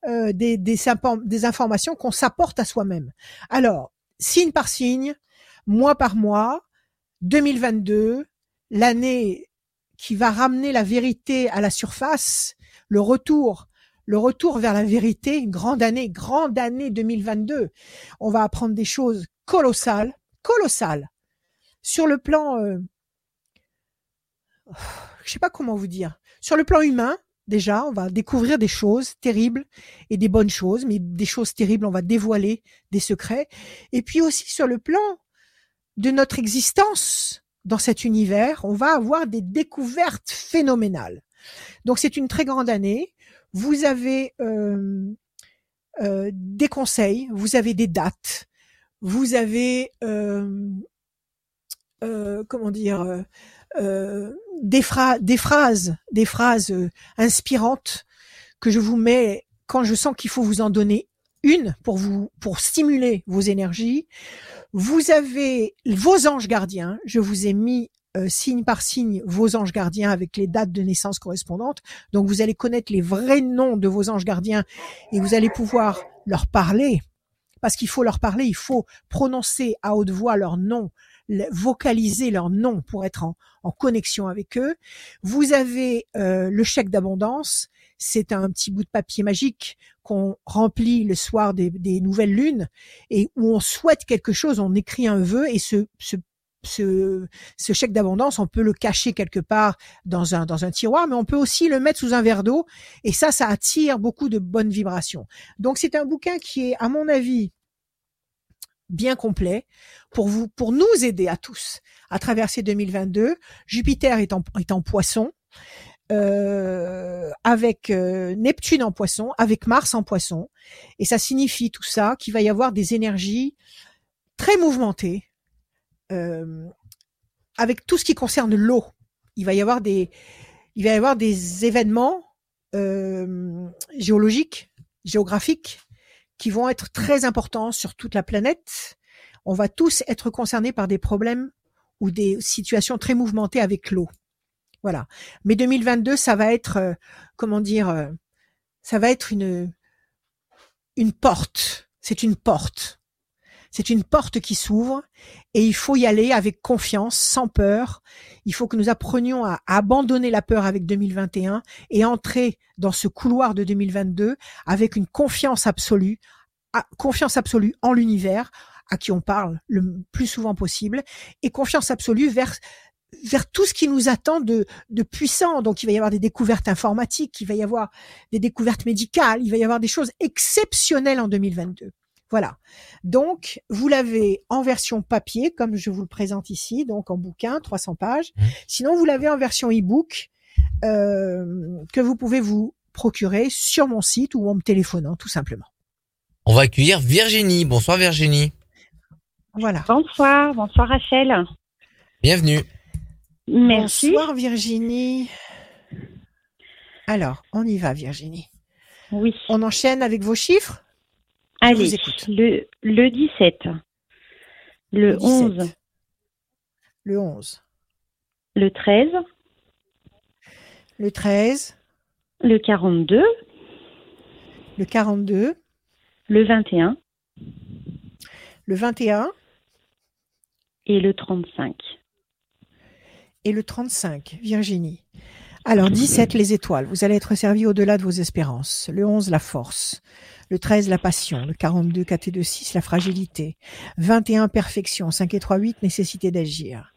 euh, des, des, des informations qu'on s'apporte à soi-même. Alors, signe par signe, mois par mois, 2022, l'année qui va ramener la vérité à la surface, le retour, le retour vers la vérité, une grande année, grande année 2022. On va apprendre des choses colossales, colossales. Sur le plan, euh, (sighs) je sais pas comment vous dire, sur le plan humain, déjà, on va découvrir des choses terribles et des bonnes choses, mais des choses terribles, on va dévoiler des secrets. Et puis aussi sur le plan de notre existence, dans cet univers, on va avoir des découvertes phénoménales. Donc c'est une très grande année. Vous avez euh, euh, des conseils, vous avez des dates, vous avez euh, comment dire des, des phrases, des phrases inspirantes que je vous mets quand je sens qu'il faut vous en donner une pour vous pour stimuler vos énergies. Vous avez vos anges gardiens. Je vous ai mis euh, signe par signe vos anges gardiens avec les dates de naissance correspondantes. Donc vous allez connaître les vrais noms de vos anges gardiens et vous allez pouvoir leur parler. Parce qu'il faut leur parler, il faut prononcer à haute voix leur nom, vocaliser leur nom pour être en, connexion avec eux. Vous avez euh, le chèque d'abondance, c'est un petit bout de papier magique qu'on remplit le soir des, nouvelles lunes et où on souhaite quelque chose, on écrit un vœu et ce, ce ce, chèque d'abondance, on peut le cacher quelque part dans un, dans un tiroir, mais on peut aussi le mettre sous un verre d'eau. Et ça, ça attire beaucoup de bonnes vibrations. Donc, c'est un bouquin qui est, à mon avis, bien complet pour vous, pour nous aider à tous à traverser 2022. Jupiter est en, est en poisson. Euh, avec euh, Neptune en poisson, avec Mars en poisson. Et ça signifie tout ça qu'il va y avoir des énergies très mouvementées euh, avec tout ce qui concerne l'eau. Il va y avoir des, il va y avoir des événements géologiques, géographiques, qui vont être très importants sur toute la planète. On va tous être concernés par des problèmes ou des situations très mouvementées avec l'eau. Voilà. Mais 2022, ça va être, euh, comment dire, euh, ça va être une une porte. C'est une porte. C'est une porte qui s'ouvre et il faut y aller avec confiance, sans peur. Il faut que nous apprenions à, abandonner la peur avec 2021 et entrer dans ce couloir de 2022 avec une confiance absolue, confiance absolue en l'univers à qui on parle le plus souvent possible et confiance absolue vers vers tout ce qui nous attend de, de puissant. Donc, il va y avoir des découvertes informatiques, il va y avoir des découvertes médicales, il va y avoir des choses exceptionnelles en 2022. Voilà. Donc, vous l'avez en version papier, comme je vous le présente ici, donc en bouquin, 300 pages. Mmh. Sinon, vous l'avez en version e-book euh, que vous pouvez vous procurer sur mon site ou en me téléphonant, tout simplement. On va accueillir Virginie. Bonsoir Virginie. Voilà. Bonsoir, bonsoir Rachel. Bienvenue. Merci. Bonsoir Virginie. Alors, on y va Virginie. Oui. On enchaîne avec vos chiffres? Allez, le, le 17. Le, 11. Le 11. Le 13. Le 13. Le 42. Le 42. Le 21. Le 21. Et le 35 et le 35, Virginie. Alors 17, les étoiles. Vous allez être servi au-delà de vos espérances. Le 11, la force. Le 13, la passion. Le 42, 4 et 2, 6, la fragilité. 21, perfection. 5 et 3, 8, nécessité d'agir.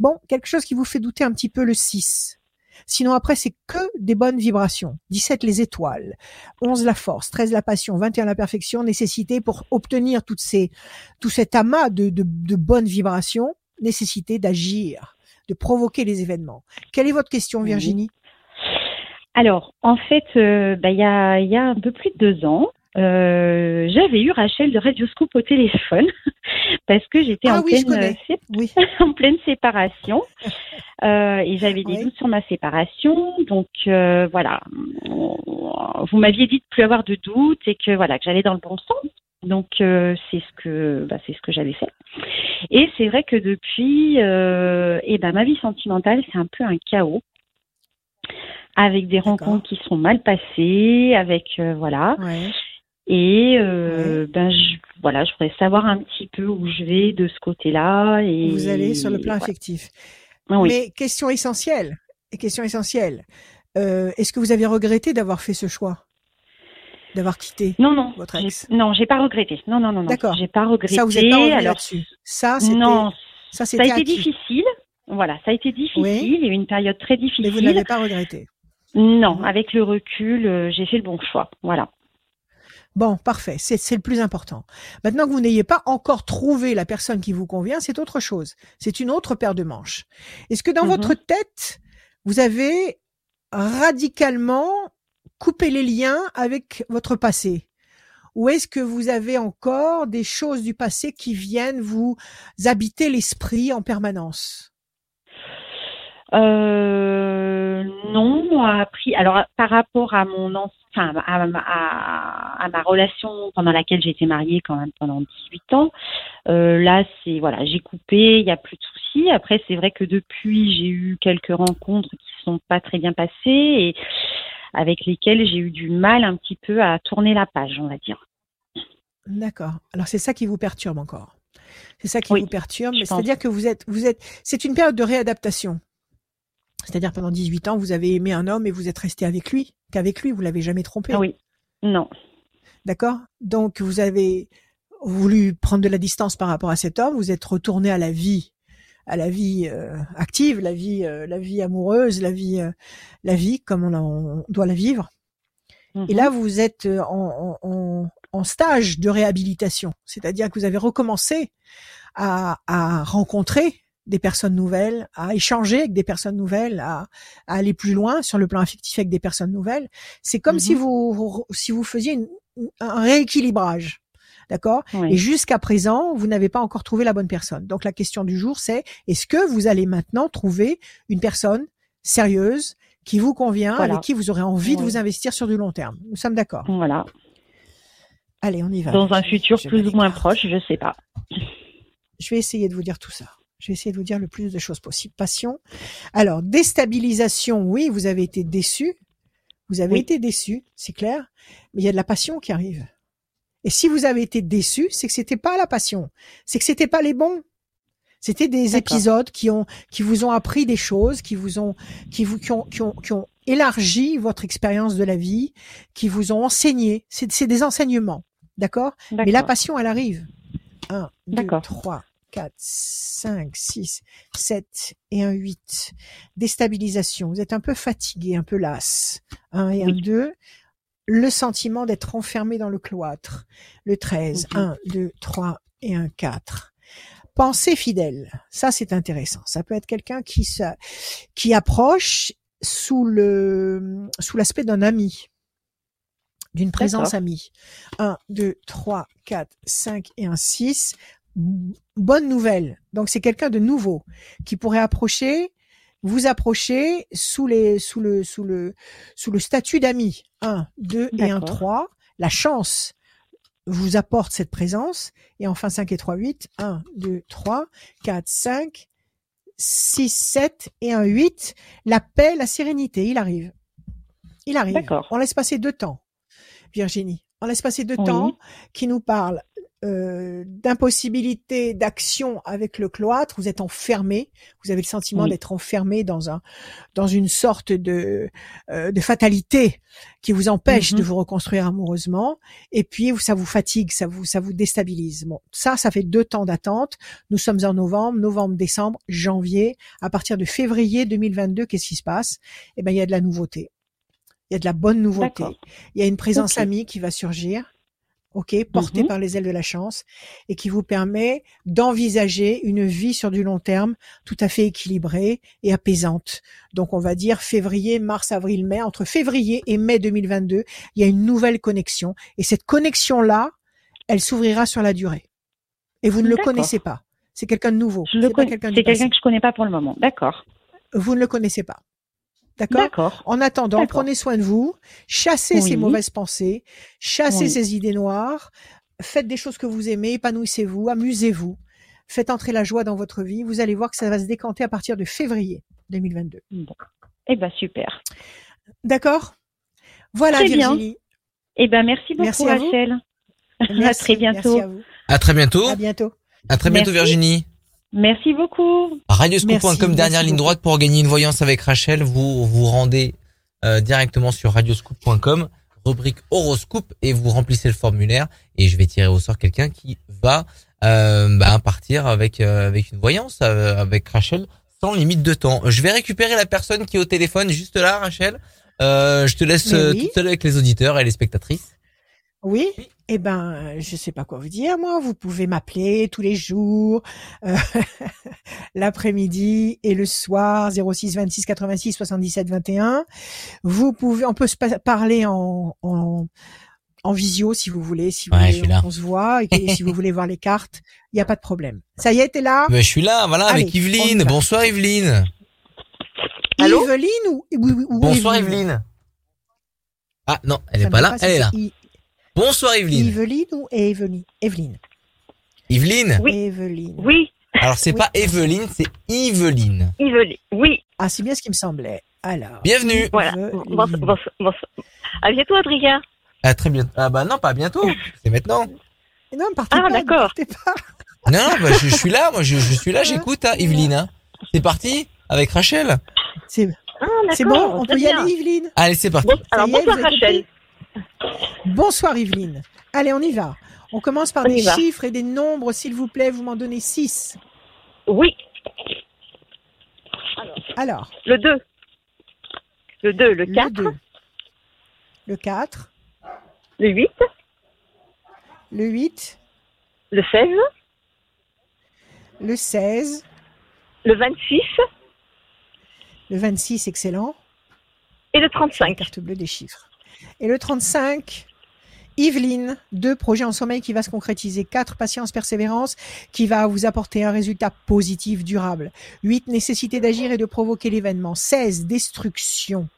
Bon, quelque chose qui vous fait douter un petit peu, le 6. Sinon, après, c'est que des bonnes vibrations. 17, les étoiles. 11, la force. 13, la passion. 21, la perfection. Nécessité pour obtenir toutes ces, tout cet amas de, de, de bonnes vibrations. Nécessité d'agir de provoquer les événements. Quelle est votre question, Virginie? Alors, en fait, euh, bah, il y, a, y, a, un peu plus de deux ans, euh, j'avais eu Rachel de Radioscope au téléphone (laughs) parce que j'étais ah en, pleine, (laughs) en pleine séparation (laughs) euh, et j'avais des doutes sur ma séparation. Donc voilà, vous m'aviez dit de plus avoir de doutes et que voilà que j'allais dans le bon sens. Donc c'est ce que bah, c'est ce que j'avais fait. Et c'est vrai que depuis, euh, eh ben, ma vie sentimentale, c'est un peu un chaos. Avec des rencontres qui sont mal passées, avec euh, voilà. Et euh, ben je, voilà, je voudrais savoir un petit peu où je vais de ce côté-là. Et vous allez sur le plan affectif. Mais question essentielle, question essentielle. Est-ce que vous avez regretté d'avoir fait ce choix? D'avoir quitté non, non, votre ex? Non, j'ai pas regretté. Non, non, non, non. D'accord. J'ai pas regretté. Ça, vous êtes pas alors dessus. Ça, c'était. Non, ça, ça a été difficile. Voilà, ça a été difficile. Il y a eu une période très difficile. Mais vous n'avez pas regretté. Non, avec le recul, euh, j'ai fait le bon choix. Voilà. Bon, parfait. C'est le plus important. Maintenant que vous n'ayez pas encore trouvé la personne qui vous convient, c'est autre chose. C'est une autre paire de manches. Est-ce que dans mm-hmm. votre tête, vous avez radicalement couper les liens avec votre passé Ou est-ce que vous avez encore des choses du passé qui viennent vous habiter l'esprit en permanence? Euh, non, appris. Alors par rapport à mon enfin à, ma relation pendant laquelle j'ai été mariée quand même pendant 18 ans, euh, là c'est voilà j'ai coupé, il n'y a plus de soucis. Après c'est vrai que depuis j'ai eu quelques rencontres qui sont pas très bien passées et avec lesquels j'ai eu du mal un petit peu à tourner la page, on va dire. D'accord. Alors c'est ça qui vous perturbe encore. C'est ça qui vous perturbe. C'est-à-dire que vous êtes, vous êtes, c'est une période de réadaptation. C'est-à-dire pendant 18 ans, vous avez aimé un homme et vous êtes resté avec lui, qu'avec lui, vous l'avez jamais trompé. Oui. Non. D'accord. Donc vous avez voulu prendre de la distance par rapport à cet homme, vous êtes retourné à la vie à la vie euh, active, la vie, euh, la vie amoureuse, la vie, euh, la vie comme on, doit la vivre. Et là, mhm. vous êtes en, en, en stage de réhabilitation, c'est-à-dire que vous avez recommencé à, à, rencontrer des personnes nouvelles, à échanger avec des personnes nouvelles, à, à, aller plus loin sur le plan affectif avec des personnes nouvelles. C'est comme si mhm. vous si vous faisiez un rééquilibrage. D'accord? Et jusqu'à présent, vous n'avez pas encore trouvé la bonne personne. Donc la question du jour, c'est est-ce que vous allez maintenant trouver une personne sérieuse qui vous convient, avec qui vous aurez envie de vous investir sur du long terme? Nous sommes d'accord? Voilà. Allez, on y va. Dans un futur plus ou moins proche, je sais pas. Je vais essayer de vous dire tout ça. Je vais essayer de vous dire le plus de choses possible. Passion. Alors, déstabilisation, oui, vous avez été déçu. Vous avez été déçu, c'est clair. Mais il y a de la passion qui arrive Et si vous avez été déçu, c'est que c'était pas la passion, c'est que c'était pas les bons. C'était des épisodes qui ont, qui vous ont appris des choses, qui vous ont, qui vous, qui ont, qui ont, qui ont élargi votre expérience de la vie, qui vous ont enseigné. C'est des enseignements. D'accord? Mais la passion, elle arrive. 1, 2, 3, 4, 5, 6, 7 et un 8. Déstabilisation. Vous êtes un peu fatigué, un peu las. 1 et un 2. Le sentiment d'être enfermé dans le cloître. Le 13. 1, 2, 3 et un 4. Pensée fidèle. Ça, c'est intéressant. Ça peut être quelqu'un qui, qui approche sous le, sous l'aspect d'un ami d'une présence amie. 1, 2, 3, 4, 5 et un 6 bonne nouvelle. Donc c'est quelqu'un de nouveau qui pourrait approcher, vous approcher sous les sous le sous le sous le statut d'ami. 1, 2 et 1 3. La chance vous apporte cette présence et enfin 5 et 3 8 1 2 3 4 5 6 7 et 1 8 la paix, la sérénité, il arrive. Il arrive. On laisse passer deux temps. Virginie. On laisse passer deux temps qui nous parle euh, d'impossibilité d'action avec le cloître, vous êtes enfermé, vous avez le sentiment d'être enfermé dans un dans une sorte de euh, de fatalité qui vous empêche de mm-hmm. vous reconstruire amoureusement et puis ça vous fatigue, ça vous ça vous déstabilise. Bon, ça ça fait deux temps d'attente. Nous sommes en novembre, novembre, décembre, janvier, à partir de février 2022, qu'est-ce qui se passe? Eh ben il y a de la nouveauté. Il y a de la bonne nouveauté. Il y a une présence amie qui va surgir ok, porté mmh par les ailes de la chance, et qui vous permet d'envisager une vie sur du long terme tout à fait équilibrée et apaisante. Donc on va dire février, mars, avril, mai. Entre février et mai 2022, il y a une nouvelle connexion, et cette connexion-là, elle s'ouvrira sur la durée. Et vous ne le connaissez pas. C'est quelqu'un de nouveau. C'est quelqu'un que je connais pas pour le moment. D'accord. Vous ne le connaissez pas. D'accord? En attendant, prenez soin de vous, chassez ces mauvaises pensées, chassez ces idées noires, faites des choses que vous aimez, épanouissez-vous, amusez-vous, faites entrer la joie dans votre vie. Vous allez voir que ça va se décanter à partir de février 2022. Eh ben super. D'accord? Voilà très Virginie. Bien. Eh ben merci beaucoup merci à Rachel. (laughs) à très bientôt. Merci à, vous. à très bientôt. À bientôt. À très bientôt Virginie. Merci beaucoup. Radioscoop.com, dernière ligne droite pour gagner une voyance avec Rachel. Vous vous rendez euh, directement sur radioscoop.com, rubrique horoscope et vous remplissez le formulaire et je vais tirer au sort quelqu'un qui va euh, bah, partir avec euh, avec une voyance euh, avec Rachel sans limite de temps. Je vais récupérer la personne qui est au téléphone juste là, Rachel. je te laisse toute seule avec les auditeurs et les spectatrices. Oui. Eh ben, je sais pas quoi vous dire, moi. Vous pouvez m'appeler tous les jours, euh, (laughs) l'après-midi et le soir, 06 26 86 77 21. Vous pouvez, on peut se parler en, en, en visio si vous voulez, si vous voulez, on, se voit et (laughs) si vous voulez voir les cartes, il n'y a pas de problème. Ça y est, t'es là? Mais je suis là, voilà, avec Yveline. Bonsoir Yveline. Allô? Yveline ou, Bonsoir Yveline? Ah non, elle est pas là, elle est là. Bonsoir Evelyne. Evelyne ou Evelyne? Evelyne. Evelyne Oui. Evelyne. Oui. Alors c'est pas Evelyne, c'est Yveline. Yveline, oui. Ah, c'est bien ce qui me semblait. Alors. Bienvenue. Voilà. Bonsoir. À bientôt, Adrien. À très bientôt. Ah bah non, pas bientôt. C'est maintenant. Non, partez ah, pas. d'accord. Non, non, bah, je, suis là. Moi, je, suis là. J'écoute, hein, Yveline. Hein. C'est parti avec Rachel. C'est ah, bon. On peut y aller, Yveline. Allez, c'est parti. alors bonsoir, Rachel. Bonsoir Yveline. Allez, on y va. On commence par des chiffres et des nombres, s'il vous plaît. Vous m'en donnez 6. Oui. Alors. Le 2. Le 2, le 4. Le, 4. Le 8. Le 8. Le 16. Le 16. Le 26. Le 26, excellent. Et le 35. carte bleue des chiffres. Et le 35, Yveline, deux projets en sommeil qui va se concrétiser. Quatre, patience, persévérance, qui va vous apporter un résultat positif, durable. Huit, nécessité d'agir et de provoquer l'événement. 16, destruction.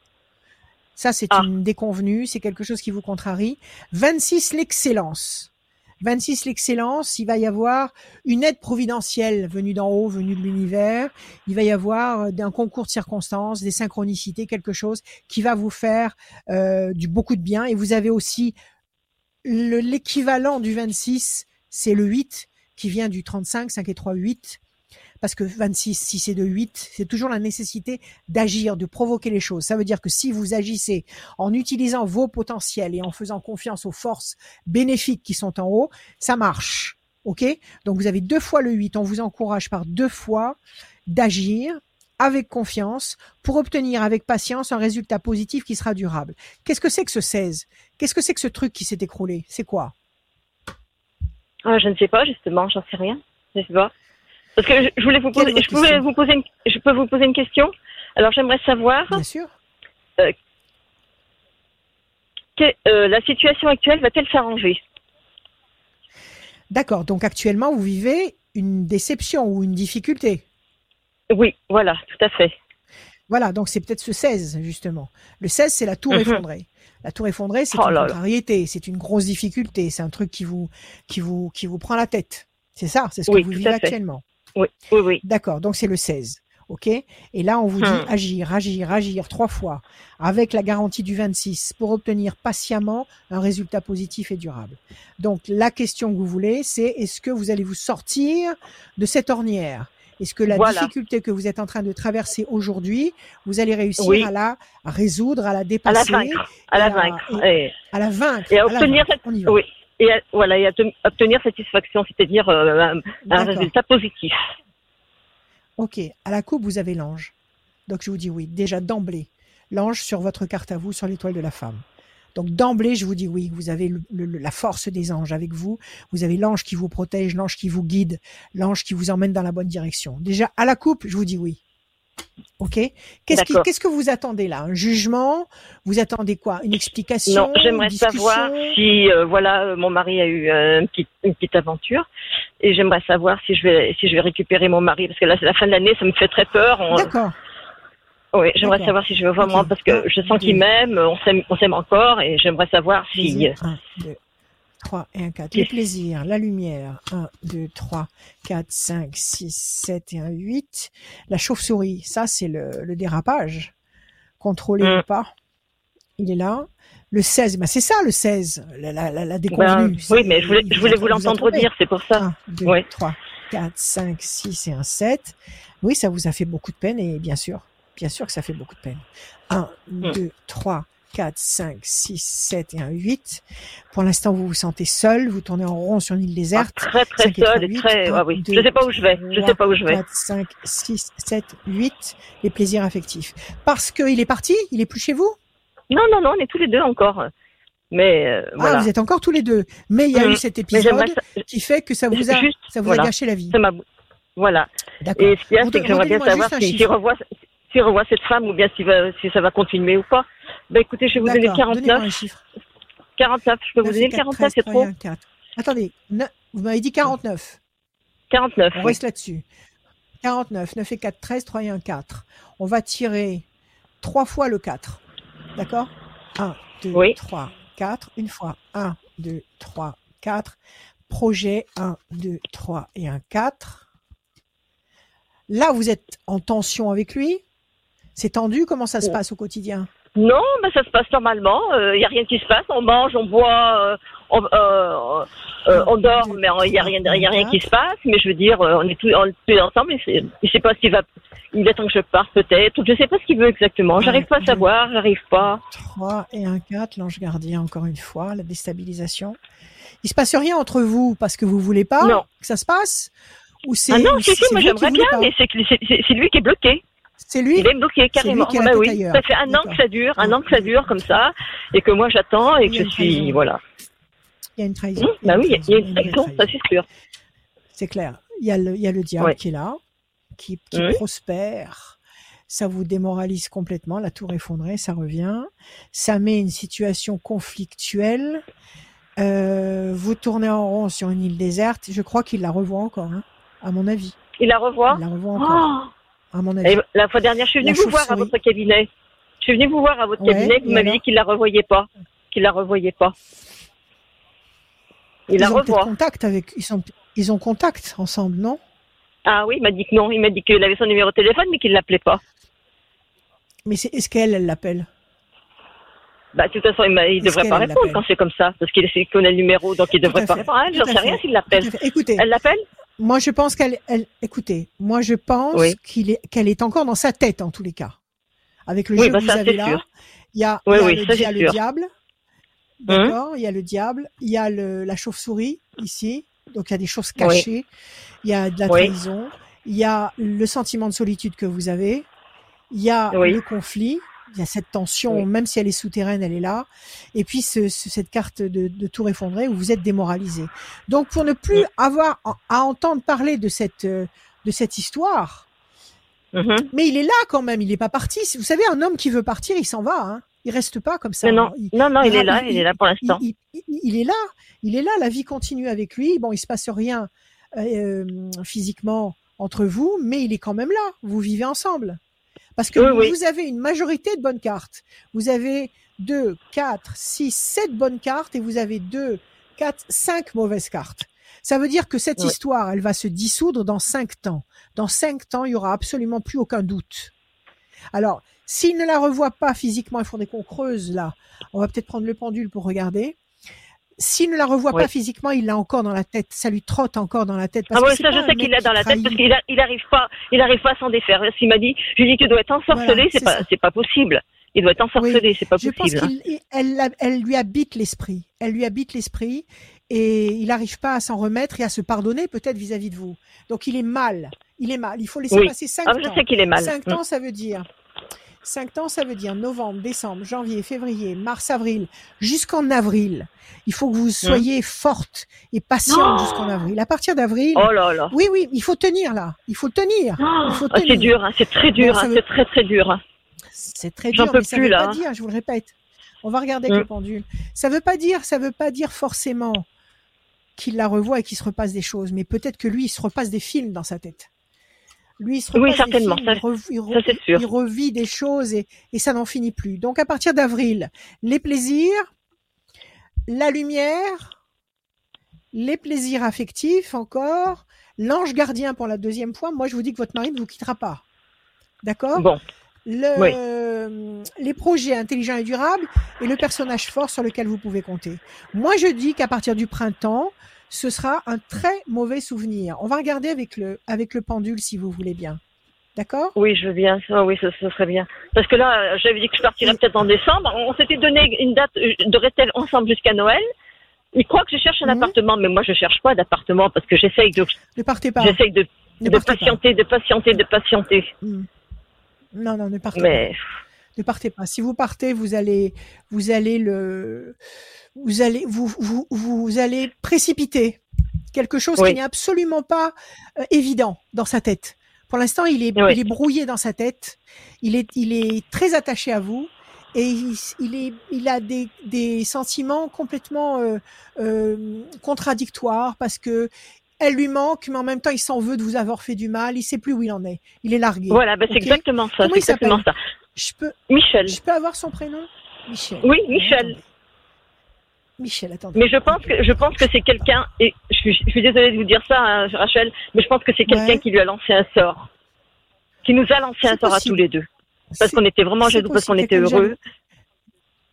Ça, c'est ah. une déconvenue, c'est quelque chose qui vous contrarie. 26, l'excellence. 26 l'excellence, il va y avoir une aide providentielle venue d'en haut, venue de l'univers. Il va y avoir euh, un concours de circonstances, des synchronicités, quelque chose qui va vous faire euh, du beaucoup de bien. Et vous avez aussi l'équivalent du 26, c'est le 8 qui vient du 35, 5 et 3, 8. Parce que 26, 6 et 2, 8, c'est toujours la nécessité d'agir, de provoquer les choses. Ça veut dire que si vous agissez en utilisant vos potentiels et en faisant confiance aux forces bénéfiques qui sont en haut, ça marche. OK? Donc vous avez deux fois le 8. On vous encourage par deux fois d'agir avec confiance pour obtenir avec patience un résultat positif qui sera durable. Qu'est-ce que c'est que ce 16 Qu'est-ce que c'est que ce truc qui s'est écroulé? C'est quoi? Ah, Je ne sais pas, justement, j'en sais rien. Je sais pas. Parce que je, voulais vous poser, je, pouvais vous poser une, je peux vous poser une question? Alors j'aimerais savoir. Bien sûr. Euh, que, euh, la situation actuelle va-t-elle s'arranger? D'accord. Donc actuellement, vous vivez une déception ou une difficulté? Oui, voilà, tout à fait. Voilà, donc c'est peut-être ce 16, justement. Le 16, c'est la tour mhm. effondrée. La tour effondrée, c'est oh une contrariété, c'est une grosse difficulté, c'est un truc qui vous, qui vous, qui vous prend la tête. C'est ça, c'est ce que vous vivez actuellement. Oui, oui, oui. D'accord, donc c'est le 16. OK? Et là, on vous dit hmm. agir, agir, agir trois fois avec la garantie du 26 pour obtenir patiemment un résultat positif et durable. Donc, la question que vous voulez, c'est est-ce que vous allez vous sortir de cette ornière? Est-ce que la difficulté que vous êtes en train de traverser aujourd'hui, vous allez réussir à la résoudre, à la dépasser, à la vaincre, à la vaincre, et, à la vaincre, et à obtenir cette, oui, et voilà, et à obtenir satisfaction, c'est-à-dire euh, un, résultat positif. Ok, à la coupe vous avez l'ange. Donc je vous dis oui, déjà d'emblée, l'ange sur votre carte à vous, sur l'étoile de la femme. Donc d'emblée, je vous dis oui, vous avez la force des anges avec vous, vous avez l'ange qui vous protège, l'ange qui vous guide, l'ange qui vous emmène dans la bonne direction. Déjà, à la coupe, je vous dis oui. Ok. Qu'est-ce, que vous attendez là? Un jugement? Vous attendez quoi? Une explication? Non, j'aimerais savoir si euh, voilà, euh, mon mari a eu une petite aventure. Et j'aimerais savoir si je vais si je vais récupérer mon mari parce que là c'est la fin de l'année, ça me fait très peur. D'accord. Oui, j'aimerais savoir si je veux voir moi parce que je sens qu'il m'aime, on s'aime, on s'aime encore et j'aimerais savoir si. 1, 2, 3 et 1, 4. Le plaisir, la lumière. 1, 2, 3, 4, 5, 6, 7 et 1, 8. La chauve-souris, ça c'est le, le, dérapage. Contrôlé mm. ou pas. Il est là. Le 16, ben c'est ça le 16, la, la, la, déconvenue. Ben, oui, mais je voulais, je voulais vous l'entendre dire, c'est pour ça. 1, 2, 3, 4, 5, 6 et 1, 7. Oui, ça vous a fait beaucoup de peine et bien sûr, Bien sûr que ça fait beaucoup de peine. 1, 2, 3, 4, 5, 6, 7 et un 8. Pour l'instant, vous vous sentez seul, vous tournez en rond sur une île déserte. Ah, très très seul et très... Ah, oui. je sais pas où je vais. Je sais pas où je vais. 4, 5, 6, 7, 8. Les plaisirs affectifs. Parce qu'il est parti Il est plus chez vous? Non, non, non, on est tous les deux encore. Mais euh, ah, voilà. vous êtes encore tous les deux. Mais il y a eu mm. cet épisode qui fait que ça vous a, ça vous a gâché la vie. Voilà. Et ce qu'il y a, c'est que j'aimerais bien savoir si j'y revois, si revoit cette femme ou bien si, si ça va continuer ou pas. Ben écoutez, je vais vous donner 49. 49, je peux vous donner 49, c'est trop. Attendez, vous m'avez dit 49. 49. On reste là-dessus. 49, 9 et 4, 13, 3 et 1, 4. On va tirer 3 fois le 4. D'accord? 1, 2, 3, 4. Une fois 1, 2, 3, 4. Projet 1, 2, 3 et 1, 4. Là, vous êtes en tension avec lui? C'est tendu? Comment ça se passe au quotidien? Non, mais ça se passe normalement. Il euh, n'y a rien qui se passe. On mange, on boit, euh, on, euh, on, dort, mais il n'y a, rien, y a rien qui se passe. Mais je veux dire, on est tous, ensemble. Il ne sait pas s'il va. Il attend que je parte peut-être. Je ne sais pas ce qu'il veut exactement. J'arrive pas à savoir. J'arrive pas. 3 et un 4, l'ange gardien encore une fois, la déstabilisation. Il se passe rien entre vous parce que vous voulez pas que ça se passe? Ou c'est ah non, si, si, moi j'aimerais bien, mais c'est lui qui est bloqué. C'est lui Il est bloqué carrément. Bah oui. Ça fait un an que ça dure, un an que ça dure comme ça, et que moi j'attends et que je suis voilà. Il y a une trahison. Mmh, bah oui, il y a une trahison, ça c'est sûr. C'est clair. Il y a le, il y a le diable qui est là, qui, qui mmh. prospère. Ça vous démoralise complètement, la tour effondrée, ça revient. Ça met une situation conflictuelle. Euh, vous tournez en rond sur une île déserte. Je crois qu'il la revoit encore, hein, à mon avis. Il la revoit Il la revoit encore. Oh la fois dernière, je suis venue vous voir à votre cabinet. Je suis venue vous voir à votre cabinet, vous m'avez dit qu'il la revoyait pas. Qu'il la revoyait pas. Il ils la ont contact avec, ils, sont, ils ont contact ensemble, non? Ah oui, il m'a dit que non. Il m'a dit qu'il avait son numéro de téléphone, mais qu'il l'appelait pas. Mais est-ce qu'elle, elle l'appelle? Bah, de toute façon, il, ne devrait pas répondre quand c'est comme ça, parce qu'il connaît le numéro, donc il devrait pas répondre. Je j'en sais rien s'il l'appelle. Écoutez. Elle l'appelle? Moi, je pense qu'elle, elle, écoutez, moi, je pense qu'il est, qu'elle est encore dans sa tête, en tous les cas. Avec le jeu bah, que vous avez là. Il y a, il y a, le, il y a le diable. Hum. D'accord? Il y a le diable. Il y a le, la chauve-souris, ici. Donc, il y a des choses cachées. Il y a de la trahison. Il y a le sentiment de solitude que vous avez. Il y a le conflit il y a cette tension, même si elle est souterraine, elle est là. Et puis ce, cette carte de, de, tour effondré où vous êtes démoralisé. Donc pour ne plus avoir à entendre parler de cette de cette histoire, mm-hmm. mais il est là quand même, il n'est pas parti. Vous savez, un homme qui veut partir, il s'en va. Hein. Il reste pas comme ça. non, il, non, non, il, est là, il, est là pour l'instant. Il, est là, il est là. La vie continue avec lui. Bon, il se passe rien euh, physiquement entre vous, mais il est quand même là. Vous vivez ensemble. Parce que vous avez une majorité de bonnes cartes. Vous avez 2, 4, 6, 7 bonnes cartes et vous avez 2, 4, 5 mauvaises cartes. Ça veut dire que cette histoire, elle va se dissoudre dans 5 temps. Dans 5 temps, il y aura absolument plus aucun doute. Alors, s'il ne la revoit pas physiquement, il faudrait qu'on creuse là. On va peut-être prendre le pendule pour regarder. S'il ne la revoit pas physiquement, il l'a encore dans la tête. Ça lui trotte encore dans la tête. Parce ah oui, ça, je sais qu'il l'a dans la tête parce qu'il il arrive pas, il arrive pas à s'en défaire. S'il m'a dit, je lui dis que doit être ensorcelé, c'est pas, c'est pas possible. Il doit être ensorcelé, c'est pas possible. Je pense qu'elle, elle lui habite l'esprit. Elle lui habite l'esprit et il n'arrive pas à s'en remettre et à se pardonner peut-être vis-à-vis de vous. Donc il est mal. Il est mal. Il faut laisser passer cinq ah, Je sais qu'il est mal. Cinq mm. ans, ça veut dire Cinq temps, ça veut dire novembre, décembre, janvier, février, mars, avril, jusqu'en avril. Il faut que vous soyez forte et patiente jusqu'en avril. À partir d'avril, oh là là. oui, oui, il faut tenir là. Il faut tenir. Oh, c'est dur, hein, c'est très dur, hein, c'est très très dur. C'est très dur, mais ça ne veut pas dire, je vous le répète. On va regarder avec le pendule. Ça veut pas dire, ça veut pas dire forcément qu'il la revoit et qu'il se repasse des choses, mais peut-être que lui, il se repasse des films dans sa tête. Lui, il se oui, certainement. ça, il, sûr. il, revit des choses et, et ça n'en finit plus. Donc, à partir d'avril, les plaisirs, la lumière, les plaisirs affectifs encore, l'ange gardien pour la deuxième fois. Moi, je vous dis que votre mari ne vous quittera pas. D'accord? Bon. Le, les projets intelligents et durables et le personnage fort sur lequel vous pouvez compter. Moi, je dis qu'à partir du printemps, ce sera un très mauvais souvenir. On va regarder avec le, avec le pendule si vous voulez bien. D'accord? Oui, je veux bien. oui, ce, serait bien. Parce que là, j'avais dit que je partirais peut-être en décembre. On s'était donné une date euh, de rester ensemble jusqu'à Noël. Il croit que je cherche un mhm. appartement, mais moi je cherche pas d'appartement parce que j'essaye de. Ne partez pas. J'essaye de, de patienter, de patienter, de patienter. Mhm. Non, non, ne partez mais... pas. Ne partez pas. Si vous partez, vous allez, vous allez le, vous allez vous vous, vous allez précipiter quelque chose qui n'est absolument pas euh, évident dans sa tête. Pour l'instant, il est il est brouillé dans sa tête. Il est il est très attaché à vous et il, il est il a des des sentiments complètement euh, euh, contradictoires parce que elle lui manque, mais en même temps, il s'en veut de vous avoir fait du mal. Il sait plus où il en est. Il est largué. Voilà, bah, c'est exactement ça. Comment il s'appelle? Je peux. Michel. Je peux avoir son prénom? Michel. Oui, Michel. Michel, attendez. Mais je pense que je pense que c'est quelqu'un et je suis, je suis, désolée de vous dire ça, hein, Rachel, mais je pense que c'est quelqu'un qui lui a lancé un sort, qui nous a lancé un sort à tous les deux, parce qu'on était vraiment jaloux, parce qu'on était heureux.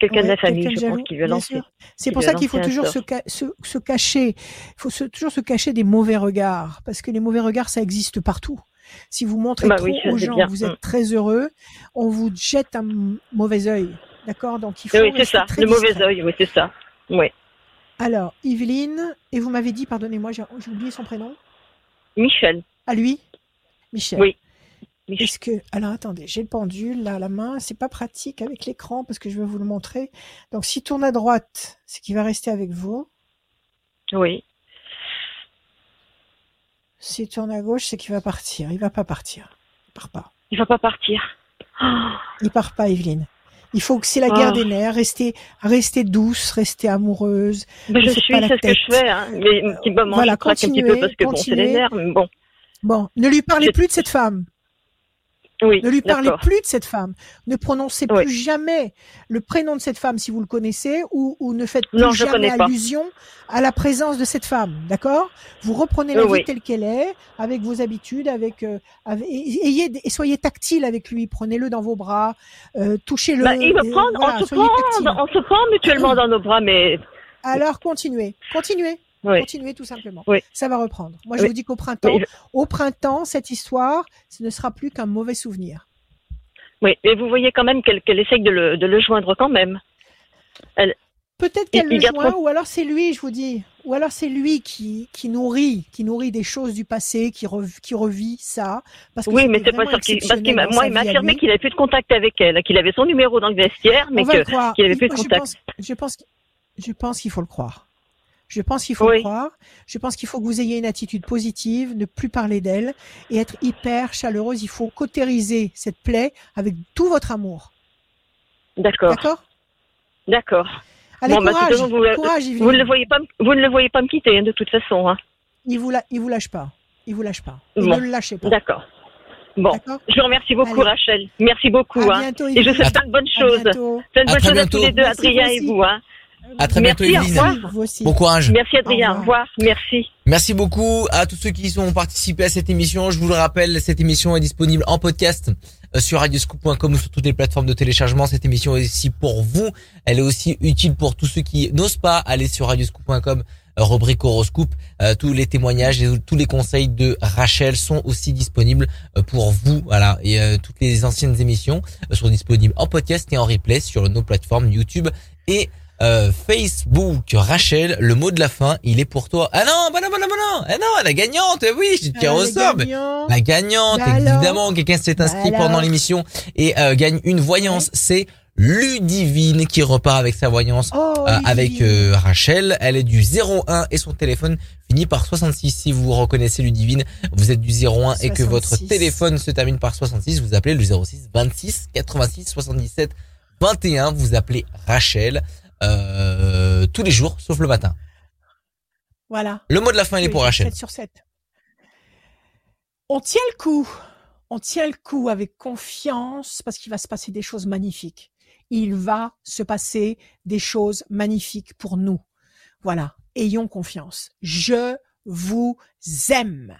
Quelqu'un de la famille, je pense, qui lui a lancé. C'est pour ça qu'il faut toujours se, se, cacher. Il faut toujours se cacher des mauvais regards, parce que les mauvais regards, ça existe partout. Si vous montrez bah trop aux gens que vous êtes mm. très heureux, on vous jette un mauvais œil. D'accord? Donc il faut. Oui, c'est ça, le mauvais œil, oui, c'est ça. Oui. Alors, Yveline, et vous m'avez dit, pardonnez-moi, j'ai oublié son prénom Michel. À lui? Michel. Oui. Est-ce que alors attendez, j'ai le pendule là à la main, c'est pas pratique avec l'écran parce que je vais vous le montrer. Donc s'il tourne à droite, c'est qu'il va rester avec vous. Oui. S'il tourne à gauche, c'est qu'il va partir. Il va pas partir. Il part pas. Il va pas partir. Il part pas, Evelyne. Il faut que c'est la guerre ah. des nerfs, rester, rester douce, rester amoureuse. Mais je suis, c'est ce que je fais, hein. mais qui me voilà, continuez, un petit peu parce que bon, c'est les nerfs, mais bon. Bon, ne lui parlez plus de cette femme. Ne lui parlez plus de cette femme. Ne prononcez plus jamais le prénom de cette femme si vous le connaissez ou, ou ne faites plus jamais allusion à la présence de cette femme. D'accord? Vous reprenez la vie telle qu'elle est, avec vos habitudes, avec, euh, ayez et soyez tactile avec lui. Prenez-le dans vos bras, euh, touchez-le. Bah, il me prend, on, se prend, on se prend mutuellement dans nos bras, mais. Alors continuez, continuez. Continuez tout simplement. Ça va reprendre. Moi, je vous dis qu'au printemps, au printemps, cette histoire, ce ne sera plus qu'un mauvais souvenir. Oui, et vous voyez quand même qu'elle essaye de le, joindre quand même. Peut-être qu'elle le joint, ou alors c'est lui, je vous dis, ou alors c'est lui qui, qui nourrit, qui nourrit des choses du passé, qui, qui revit ça. Parce que oui, mais c'est pas sûr qu'il, parce qu'il moi, il m'a affirmé qu'il avait plus de contact avec elle, qu'il avait son numéro dans le vestiaire, mais qu'il avait plus de contact. Je pense, je pense qu'il faut le croire. Je pense qu'il faut croire. Je pense qu'il faut que vous ayez une attitude positive, ne plus parler d'elle et être hyper chaleureuse. Il faut cautériser cette plaie avec tout votre amour. D'accord. D'accord? D'accord. Allez, bah, courage, vous, courage vous, ne le voyez pas, vous ne le voyez pas me quitter hein, de toute façon. Hein. Il vous il vous lâche pas. Il vous lâche pas. Ne le lâchez pas. D'accord. Bon, je vous remercie beaucoup Rachel. Merci beaucoup. À hein. bientôt, et je vous souhaite plein de bonnes choses. Plein de bonnes choses à tous les deux, Adrien et vous. Hein. À très bientôt, Evelyne. Bon courage. Merci, Adrien. Au revoir. Merci. Merci beaucoup à tous ceux qui ont participé à cette émission. Je vous le rappelle, cette émission est disponible en podcast euh, sur radioscoop.com ou sur toutes les plateformes de téléchargement. Cette émission est aussi pour vous. Elle est aussi utile pour tous ceux qui n'osent pas aller sur radioscoop.com euh, rubrique horoscope. Euh, tous les témoignages et tous les conseils de Rachel sont aussi disponibles pour vous. Voilà. Et toutes les anciennes émissions sont disponibles en podcast et en replay sur nos plateformes YouTube et euh, Facebook, Rachel, le mot de la fin, il est pour toi. Ah non, bah non, bah non, bah non, ah non, la gagnante, oui, je au sort. La gagnante, bah évidemment, quelqu'un s'est inscrit bah pendant l'émission et euh, gagne une voyance. C'est Ludivine qui repart avec sa voyance oh, euh, avec Rachel. Elle est du 01 et son téléphone finit par 66. Si vous reconnaissez Ludivine, vous êtes du 01 et que votre téléphone se termine par 66, vous appelez le 06 26 86 77 21. Vous appelez Rachel. Euh, tous les jours, sauf le matin. Voilà. Le mot de la fin, il est pour Rachel. 7 sur 7. On tient le coup. On tient le coup avec confiance parce qu'il va se passer des choses magnifiques. Il va se passer des choses magnifiques pour nous. Voilà. Ayons confiance. Je vous aime.